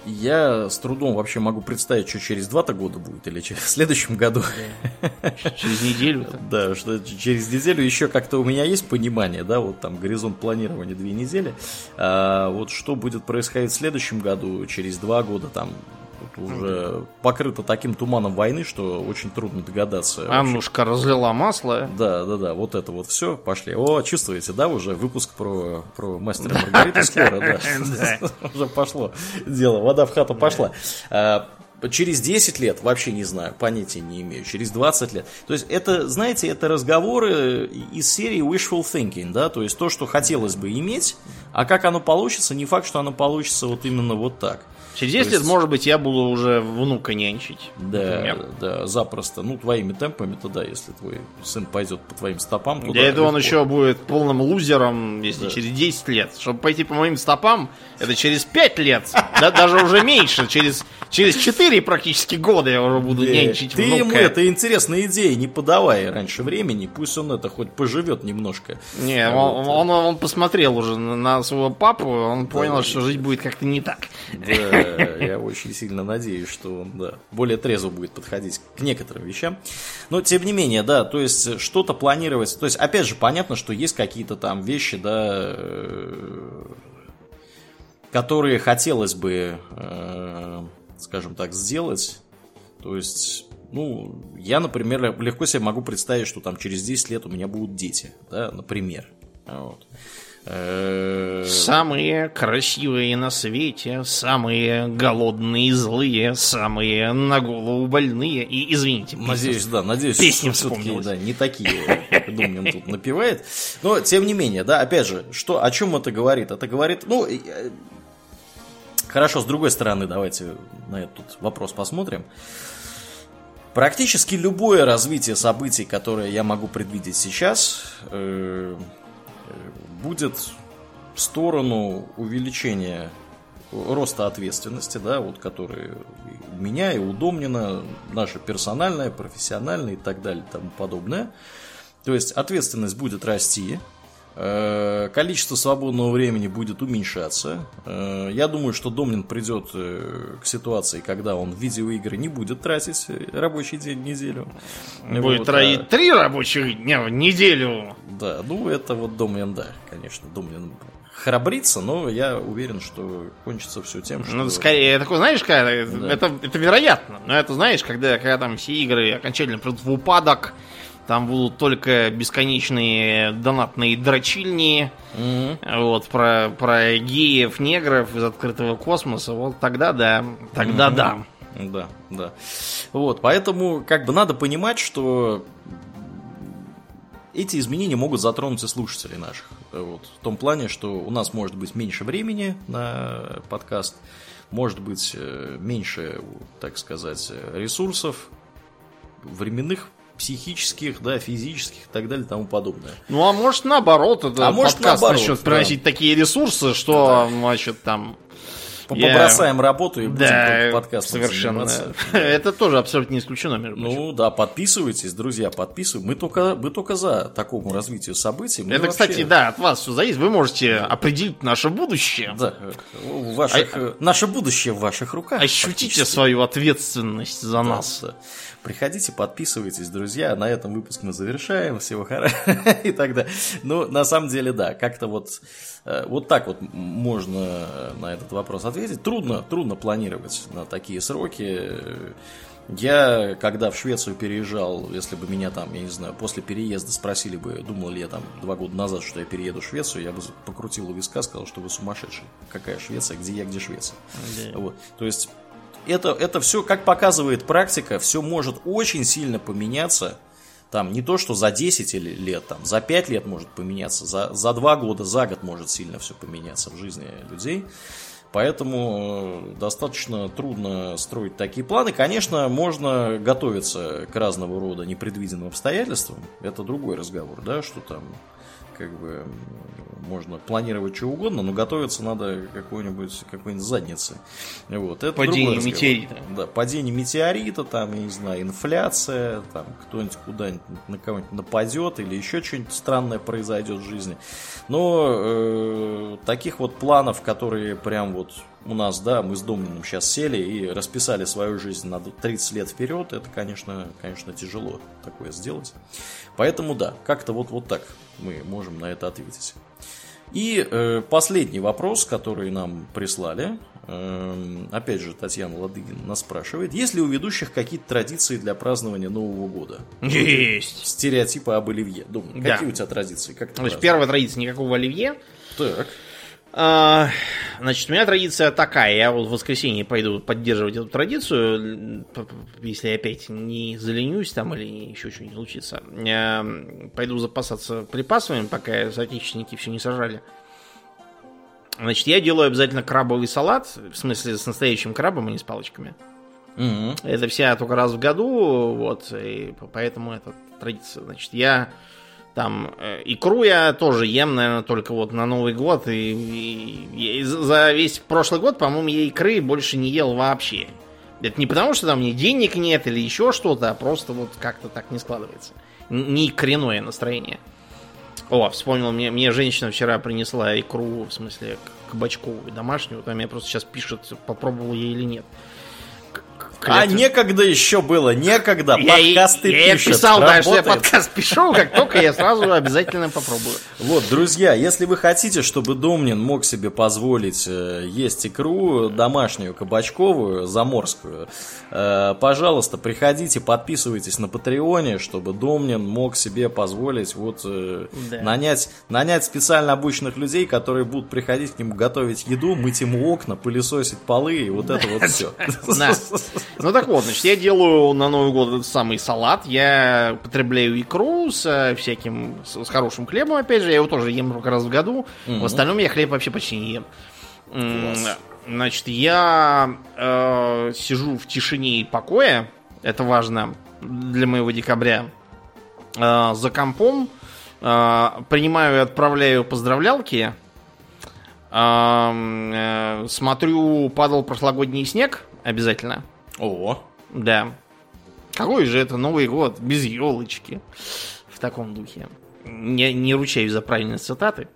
A: Я с трудом вообще могу представить, что через два-то года будет или через в следующем году.
B: Через неделю.
A: Да, что через неделю еще как-то у меня есть понимание, да, вот там горизонт планирования две недели. А вот что будет происходить в следующем году, через два года, там уже покрыто таким туманом войны, что очень трудно догадаться.
B: Аннушка разлила масло.
A: Да, да, да, вот это вот все, пошли. О, чувствуете, да, уже выпуск про, про мастера Маргариту скоро, да. Уже пошло дело, вода в хату пошла. А, через 10 лет, вообще не знаю, понятия не имею, через 20 лет. То есть это, знаете, это разговоры из серии wishful thinking, да, то есть то, что хотелось бы иметь, а как оно получится, не факт, что оно получится вот именно вот так.
B: Через 10 есть... лет, может быть, я буду уже внука нянчить.
A: Да, например. да, запросто. Ну, твоими темпами-то да, если твой сын пойдет по твоим стопам.
B: Для этого он еще будет полным лузером, если да. через 10 лет. Чтобы пойти по моим стопам, это через 5 лет. Да, даже уже меньше. Через, через 4 практически года я уже буду нянчить
A: Ты ему это интересные идеи не подавай раньше времени. Пусть он это хоть поживет немножко.
B: Не, он, он, он посмотрел уже на своего папу, он понял, что жить будет как-то не так.
A: Да. Я очень сильно надеюсь, что он да, более трезво будет подходить к некоторым вещам. Но, тем не менее, да, то есть что-то планировать. То есть, опять же, понятно, что есть какие-то там вещи, да, э, которые хотелось бы, э, скажем так, сделать. То есть, ну, я, например, легко себе могу представить, что там через 10 лет у меня будут дети, да, например. Вот.
B: Э, самые красивые на свете, самые голодные и злые, самые на голову больные. И извините,
A: надеюсь, да, надеюсь,
B: песни все-таки
A: да, не такие, как Думнин тут напевает. Но тем не менее, да, опять же, что, о чем это говорит? Это говорит, ну, э, хорошо, с другой стороны, давайте на этот вопрос посмотрим. Практически любое развитие событий, которое я могу предвидеть сейчас, э, будет в сторону увеличения роста ответственности, да, вот который у меня и у Домнина, наша персональная, профессиональная и так далее и тому подобное. То есть ответственность будет расти, количество свободного времени будет уменьшаться. Э, я думаю, что Домнин придет э, к ситуации, когда он в видеоигры не будет тратить рабочий день, неделю.
B: Будет вот, тратить а... три рабочих дня в неделю.
A: Да, ну это вот Домнин, да, конечно, Домнин храбрится, но я уверен, что кончится все тем, что...
B: Ну, скорее, такой, знаешь, когда, да. это, это вероятно, но это, знаешь, когда, когда там все игры окончательно придут в упадок, Там будут только бесконечные донатные дрочильни. Mm-hmm. Вот, про, про геев, негров из открытого космоса. Вот тогда да. Тогда mm-hmm. да.
A: Да, да. Вот, поэтому как бы надо понимать, что эти изменения могут затронуть и слушателей наших. Вот, в том плане, что у нас может быть меньше времени на подкаст, может быть э, меньше, так сказать, ресурсов временных, психических, да, физических и так далее и тому подобное.
B: Ну, а может наоборот, это а может наоборот, начнет приносить да. такие ресурсы, что, да. значит, там
A: Побросаем я... работу и будем да, подкаст
B: совершенно. Это тоже абсолютно не исключено, между
A: прочим. Ну да, подписывайтесь, друзья, подписывайтесь. Мы только, мы только за такому развитию событий. Мы
B: Это, вообще... кстати, да, от вас все зависит. Вы можете определить наше будущее.
A: Да, в ваших, а... наше будущее в ваших руках.
B: Ощутите свою ответственность за да, нас.
A: Приходите, подписывайтесь, друзья. На этом выпуск мы завершаем. Всего хорошего и так далее. Ну, на самом деле, да, как-то вот, э, вот так вот можно на этот вопрос ответить. Трудно, трудно планировать на такие сроки. Я, когда в Швецию переезжал, если бы меня там, я не знаю, после переезда спросили бы, думал ли я там два года назад, что я перееду в Швецию, я бы покрутил у виска, сказал, что вы сумасшедший. Какая Швеция, где я, где Швеция. Да. Вот. То есть это, это все, как показывает практика, все может очень сильно поменяться. Там не то, что за 10 лет, там, за 5 лет может поменяться, за, за 2 года, за год может сильно все поменяться в жизни людей. Поэтому э, достаточно трудно строить такие планы. Конечно, можно готовиться к разного рода непредвиденным обстоятельствам. Это другой разговор, да, что там как бы можно планировать что угодно, но готовиться надо какой-нибудь какой-нибудь задницы. Вот,
B: это падение метеорита.
A: Да, падение метеорита, там, я не знаю, инфляция, там кто-нибудь куда-нибудь на кого-нибудь нападет или еще что-нибудь странное произойдет в жизни. Но э, таких вот планов, которые прям вот у нас, да, мы с Домниным сейчас сели и расписали свою жизнь на 30 лет вперед, это, конечно, конечно, тяжело такое сделать. Поэтому, да, как-то вот, вот так мы можем на это ответить. И э, последний вопрос, который нам прислали. Э, опять же, Татьяна Ладыгина нас спрашивает. Есть ли у ведущих какие-то традиции для празднования Нового года?
B: Есть.
A: Стереотипы об оливье. Думаю, да. какие у тебя традиции? Как
B: Значит, первая традиция никакого оливье.
A: Так.
B: А, значит, у меня традиция такая. Я вот в воскресенье пойду поддерживать эту традицию, если опять не заленюсь там или еще что-нибудь случится. Я пойду запасаться припасами, пока соотечественники все не сажали. Значит, я делаю обязательно крабовый салат, в смысле с настоящим крабом, а не с палочками. Угу. Это вся только раз в году, вот, и поэтому это традиция. Значит, я там э, икру я тоже ем, наверное, только вот на Новый год. И, и, и за весь прошлый год, по-моему, я икры больше не ел вообще. Это не потому, что там мне денег нет или еще что-то, а просто вот как-то так не складывается. Не икреное настроение. О, вспомнил, мне, мне женщина вчера принесла икру, в смысле, кабачковую домашнюю. Там я просто сейчас пишет, попробовал я или нет.
A: А некогда еще было, некогда.
B: Я, Подкасты я, я пишет, писал, да, что я подкаст пишу, как только я сразу обязательно попробую.
A: Вот, друзья, если вы хотите, чтобы Домнин мог себе позволить э, есть икру домашнюю, кабачковую, заморскую, э, пожалуйста, приходите, подписывайтесь на Патреоне, чтобы Домнин мог себе позволить вот э, да. нанять, нанять специально обученных людей, которые будут приходить к нему готовить еду, мыть ему окна, пылесосить полы и вот это вот все.
B: Ну так вот, значит, я делаю на Новый год этот самый салат. Я потребляю икру с э, всяким, с, хорошим хлебом, опять же. Я его тоже ем только раз в году. В остальном я хлеб вообще почти не ем. Значит, я э, сижу в тишине и покое. Это важно для моего декабря. Э, за компом. Э, принимаю и отправляю поздравлялки. Э, э, смотрю, падал прошлогодний снег обязательно.
A: О.
B: Да. Какой же это Новый год без елочки? В таком духе. Не, не ручаюсь за правильные цитаты.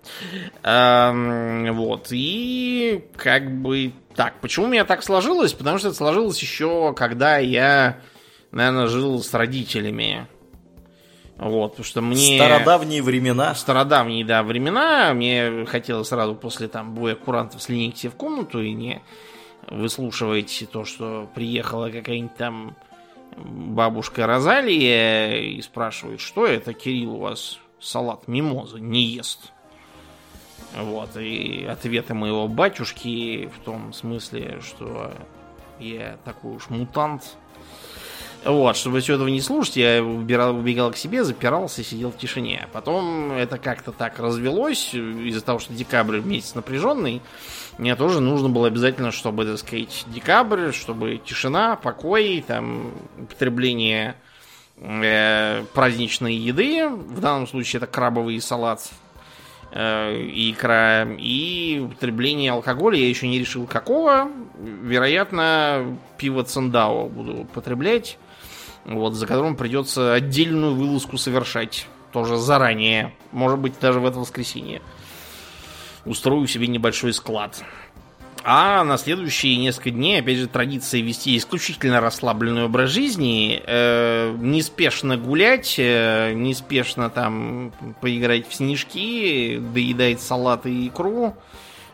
B: Эм, вот. И как бы так. Почему у меня так сложилось? Потому что это сложилось еще, когда я, наверное, жил с родителями. Вот, потому что мне...
A: Стародавние времена.
B: Стародавние, да, времена. Мне хотелось сразу после там боя курантов слинить себе в комнату и не выслушиваете то, что приехала какая-нибудь там бабушка Розалия и спрашивает, что это, Кирилл, у вас салат мимоза не ест. Вот, и ответы моего батюшки в том смысле, что я такой уж мутант. Вот, чтобы все этого не слушать, я убирал, убегал к себе, запирался и сидел в тишине. Потом это как-то так развелось, из-за того, что декабрь месяц напряженный, мне тоже нужно было обязательно, чтобы, так сказать, декабрь, чтобы тишина, покой, там, употребление э, праздничной еды, в данном случае это крабовый салат э, и икра, и употребление алкоголя, я еще не решил какого, вероятно, пиво Цендао буду употреблять, вот, за которым придется отдельную вылазку совершать, тоже заранее, может быть, даже в это воскресенье. Устрою себе небольшой склад. А на следующие несколько дней, опять же, традиция вести исключительно расслабленный образ жизни, э, неспешно гулять, э, неспешно там поиграть в снежки, доедать салат и икру,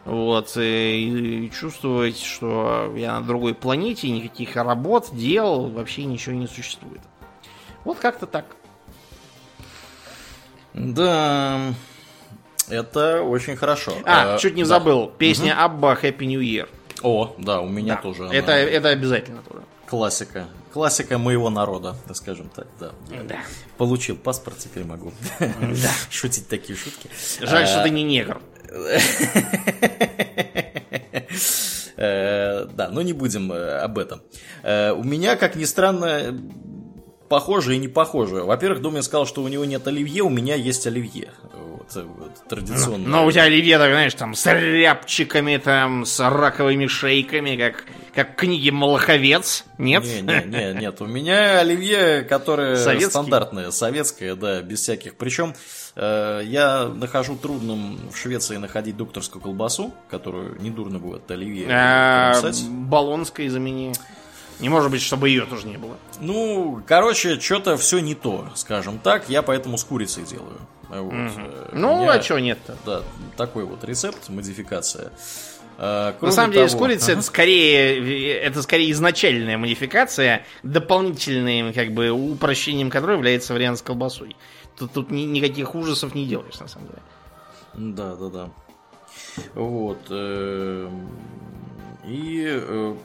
B: вот, э, и, и чувствовать, что я на другой планете, никаких работ, дел, вообще ничего не существует. Вот как-то так.
A: Да, это очень хорошо.
B: А, а чуть не да. забыл. Песня угу. Абба Happy New Year.
A: О, да, у меня да. тоже.
B: Это, она... это обязательно тоже.
A: Классика. Классика моего народа, так скажем так, да.
B: Да.
A: Получил паспорт, теперь могу да. шутить такие шутки.
B: Жаль, что ты не негр.
A: Э, да, но не будем э, об этом. Э, у меня, как ни странно, похоже и не похоже. Во-первых, Домин сказал, что у него нет оливье, у меня есть оливье. Вот традиционно.
B: Но у тебя оливье, так, знаешь, там с рябчиками, там, с раковыми шейками, как, как книги Малаховец. Нет?
A: Не, не, не, нет. У меня оливье, которое Советский? стандартное, советское, да, без всяких. Причем э, я нахожу трудным в Швеции находить докторскую колбасу, которую недурно будет оливье.
B: А, Болонской замени. Не может быть, чтобы ее тоже не было.
A: Ну, короче, что-то все не то, скажем так. Я поэтому с курицей делаю. Вот.
B: Угу. Ну, а что нет-то?
A: Да, такой вот рецепт, модификация.
B: А, На самом деле, того... с курицей это скорее, это скорее изначальная модификация, дополнительным как бы упрощением которой является вариант с колбасой. Тут, тут ни, никаких ужасов не делаешь, на самом деле.
A: Да, да, да. Вот. Эм, и э,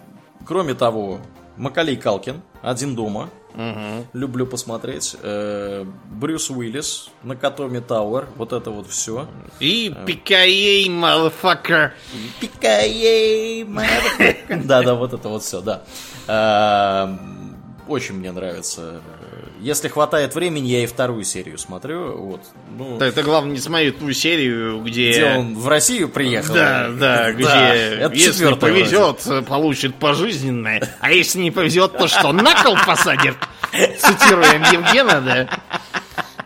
A: кроме того, Макалей Калкин, один дома.
B: Угу.
A: Люблю посмотреть. Э, Брюс Уиллис, Накатоми Тауэр, вот это вот все.
B: И. Пикаей, motherfucker.
A: Пикаей, motherfucker. Да-да, вот это вот все, да. Э, очень мне нравится если хватает времени, я и вторую серию смотрю. Вот.
B: Ну, да, это главное не смотреть ту серию, где...
A: Где он в Россию приехал.
B: Да, да, где да, если повезет, вроде. получит пожизненное, а если не повезет, то что, на кол посадят? Цитируем Евгена, да?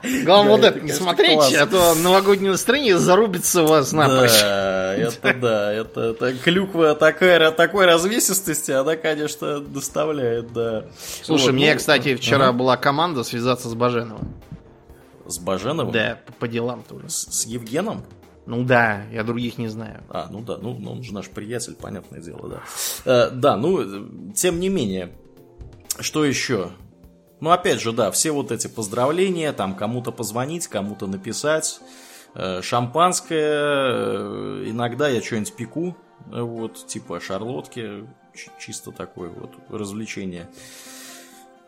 B: Главное, вот это не смотреть, а то новогоднее настроение зарубится у вас напрочь.
A: Да, это да, это, клюква такой развесистости, она, конечно, доставляет, да.
B: Слушай, мне, ну, кстати, вчера была команда связаться с Баженовым.
A: С Баженовым?
B: Да, по, делам тоже.
A: С, с Евгеном?
B: Ну да, я других не знаю.
A: А, ну да, ну, ну он же наш приятель, понятное дело, да. Э, да, ну, тем не менее, что еще? Ну, опять же, да, все вот эти поздравления, там кому-то позвонить, кому-то написать, э, шампанское, э, иногда я что-нибудь пеку, вот, типа шарлотки, чисто такое вот развлечение.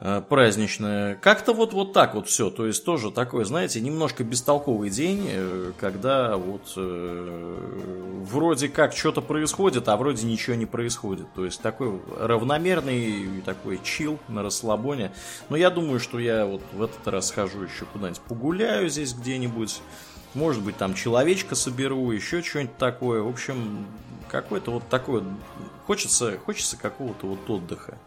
A: Э, праздничное. Как-то вот, вот так вот все. То есть тоже такой, знаете, немножко бестолковый день, э, когда вот э, вроде как что-то происходит, а вроде ничего не происходит. То есть такой равномерный такой чил на расслабоне. Но я думаю, что я вот в этот раз схожу еще куда-нибудь погуляю здесь где-нибудь. Может быть, там человечка соберу, еще что-нибудь такое. В общем, какой-то вот такой... Хочется, хочется какого-то вот отдыха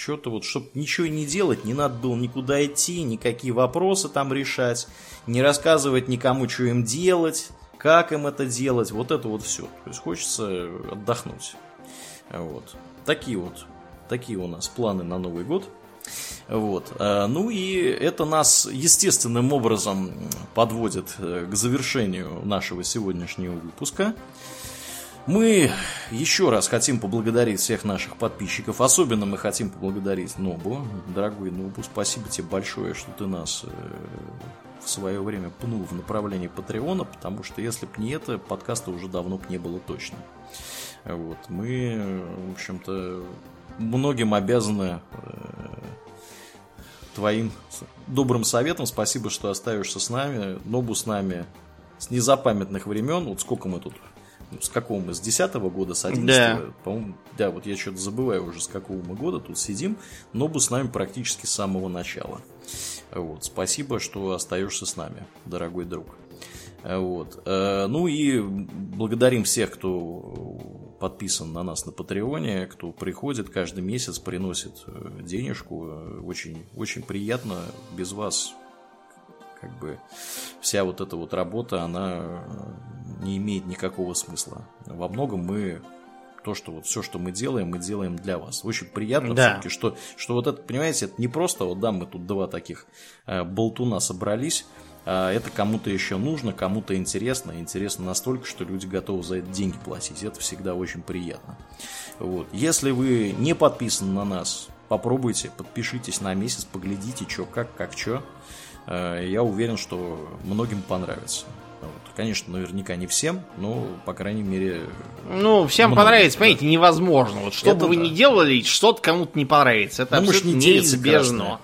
A: что-то вот, чтобы ничего не делать, не надо было никуда идти, никакие вопросы там решать, не рассказывать никому, что им делать, как им это делать, вот это вот все. То есть хочется отдохнуть. Вот. Такие вот, такие у нас планы на Новый год. Вот. А, ну и это нас естественным образом подводит э, к завершению нашего сегодняшнего выпуска. Мы еще раз хотим поблагодарить всех наших подписчиков. Особенно мы хотим поблагодарить Нобу. Дорогой Нобу, спасибо тебе большое, что ты нас э, в свое время пнул в направлении Патреона, потому что если бы не это, подкаста уже давно бы не было точно. Вот. Мы, в общем-то, многим обязаны э, твоим добрым советом. Спасибо, что остаешься с нами. Нобу с нами с незапамятных времен. Вот сколько мы тут с какого мы, с 10 года, с 11 да. по-моему, да, вот я что-то забываю уже, с какого мы года тут сидим, Нобу с нами практически с самого начала. Вот, спасибо, что остаешься с нами, дорогой друг. Вот. Э, ну и благодарим всех, кто подписан на нас на Патреоне, кто приходит каждый месяц, приносит э, денежку. Очень, очень приятно. Без вас как бы вся вот эта вот работа, она не имеет никакого смысла. Во многом мы то, что вот все, что мы делаем, мы делаем для вас. Очень приятно да. все-таки, что, что вот это, понимаете, это не просто, вот да, мы тут два таких э, болтуна собрались, а это кому-то еще нужно, кому-то интересно, интересно настолько, что люди готовы за это деньги платить. Это всегда очень приятно. Вот. Если вы не подписаны на нас, попробуйте, подпишитесь на месяц, поглядите, что как, как что. Э, я уверен, что многим понравится. Вот. Конечно, наверняка не всем, но, по крайней мере...
B: Ну, всем многим, понравится, да. понимаете, невозможно. Вот что бы вы да. ни делали, что-то кому-то не понравится. Это ну, абсолютно не неизбежно.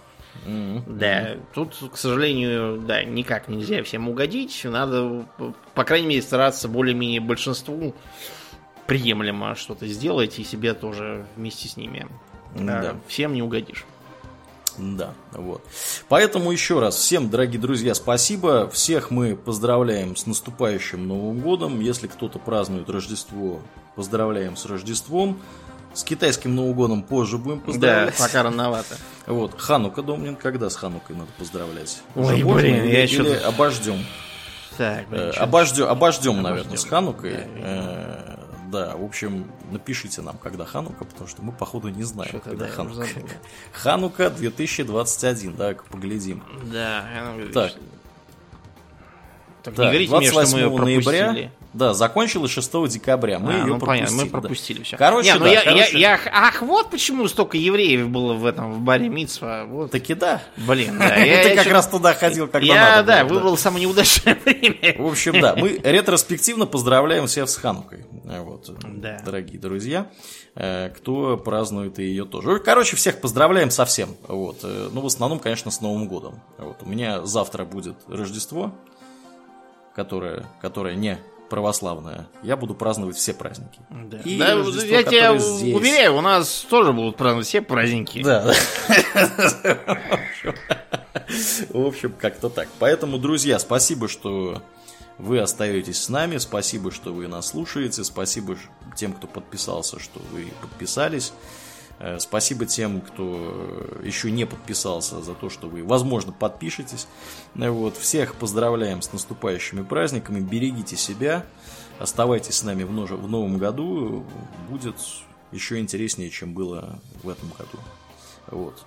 B: Mm-hmm. Да, тут, к сожалению, да, никак нельзя всем угодить. Надо, по крайней мере, стараться более-менее большинству приемлемо что-то сделать и себе тоже вместе с ними. Да. Всем не угодишь.
A: Да, вот. Поэтому еще раз всем, дорогие друзья, спасибо. Всех мы поздравляем с наступающим Новым годом. Если кто-то празднует Рождество, поздравляем с Рождеством. С китайским Новым годом позже будем поздравлять.
B: Да, пока рановато.
A: Вот. Ханука, Домнин, когда с Ханукой надо поздравлять?
B: Ой, Уже блин,
A: или,
B: я
A: еще... Или обождем? Так, блин, э, обождем, обождем, наверное, с Ханукой. Да, э, да, в общем, напишите нам, когда Ханука, потому что мы, походу, не знаем, Что-то, когда да, Ханука. Ханука 2021, да, поглядим.
B: Да,
A: так. Так, не говорите 28 мне, что мы ноября, пропустили. Да, закончилась 6 декабря. Мы а, ее ну, пропустили. Понятно,
B: мы пропустили да. все.
A: Короче,
B: не, ну
A: да,
B: я,
A: короче...
B: Я, я, ах, вот почему столько евреев было в этом, в баре Митсва. Вот.
A: Таки да.
B: Блин, да.
A: Ты как раз туда ходил, когда
B: Я, да, выбрал самое неудачное время.
A: В общем, да, мы ретроспективно поздравляем всех с Ханукой. Вот, дорогие друзья э, кто празднует ее тоже. Короче, всех поздравляем со всем. Вот. Э, ну, в основном, конечно, с Новым годом. Вот. У меня завтра будет Рождество, которое, которое не православная, я буду праздновать все праздники.
B: Да, и да я тебя здесь... уверяю, у нас тоже будут праздновать все праздники.
A: Да. В общем, как-то так. Поэтому, друзья, спасибо, что вы остаетесь с нами. Спасибо, что вы нас слушаете. Спасибо тем, кто подписался, что вы подписались. Э, спасибо тем, кто еще не подписался, за то, что вы, возможно, подпишетесь. Э, вот. Всех поздравляем с наступающими праздниками. Берегите себя. Оставайтесь с нами в, нож... в новом году. Будет еще интереснее, чем было в этом году. Вот.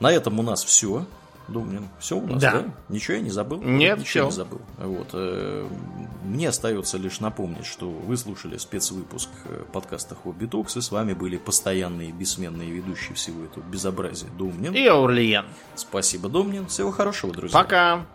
A: На этом у нас все. Думнин. Все у нас, да? да? Ничего я не забыл?
B: Нет,
A: Ничего все. не забыл. Вот. Э, мне остается лишь напомнить, что вы слушали спецвыпуск э, подкаста Хобби Токс, и с вами были постоянные бессменные ведущие всего этого безобразия Думнин.
B: И Аурлиен.
A: Спасибо, Думнин. Всего хорошего, друзья.
B: Пока.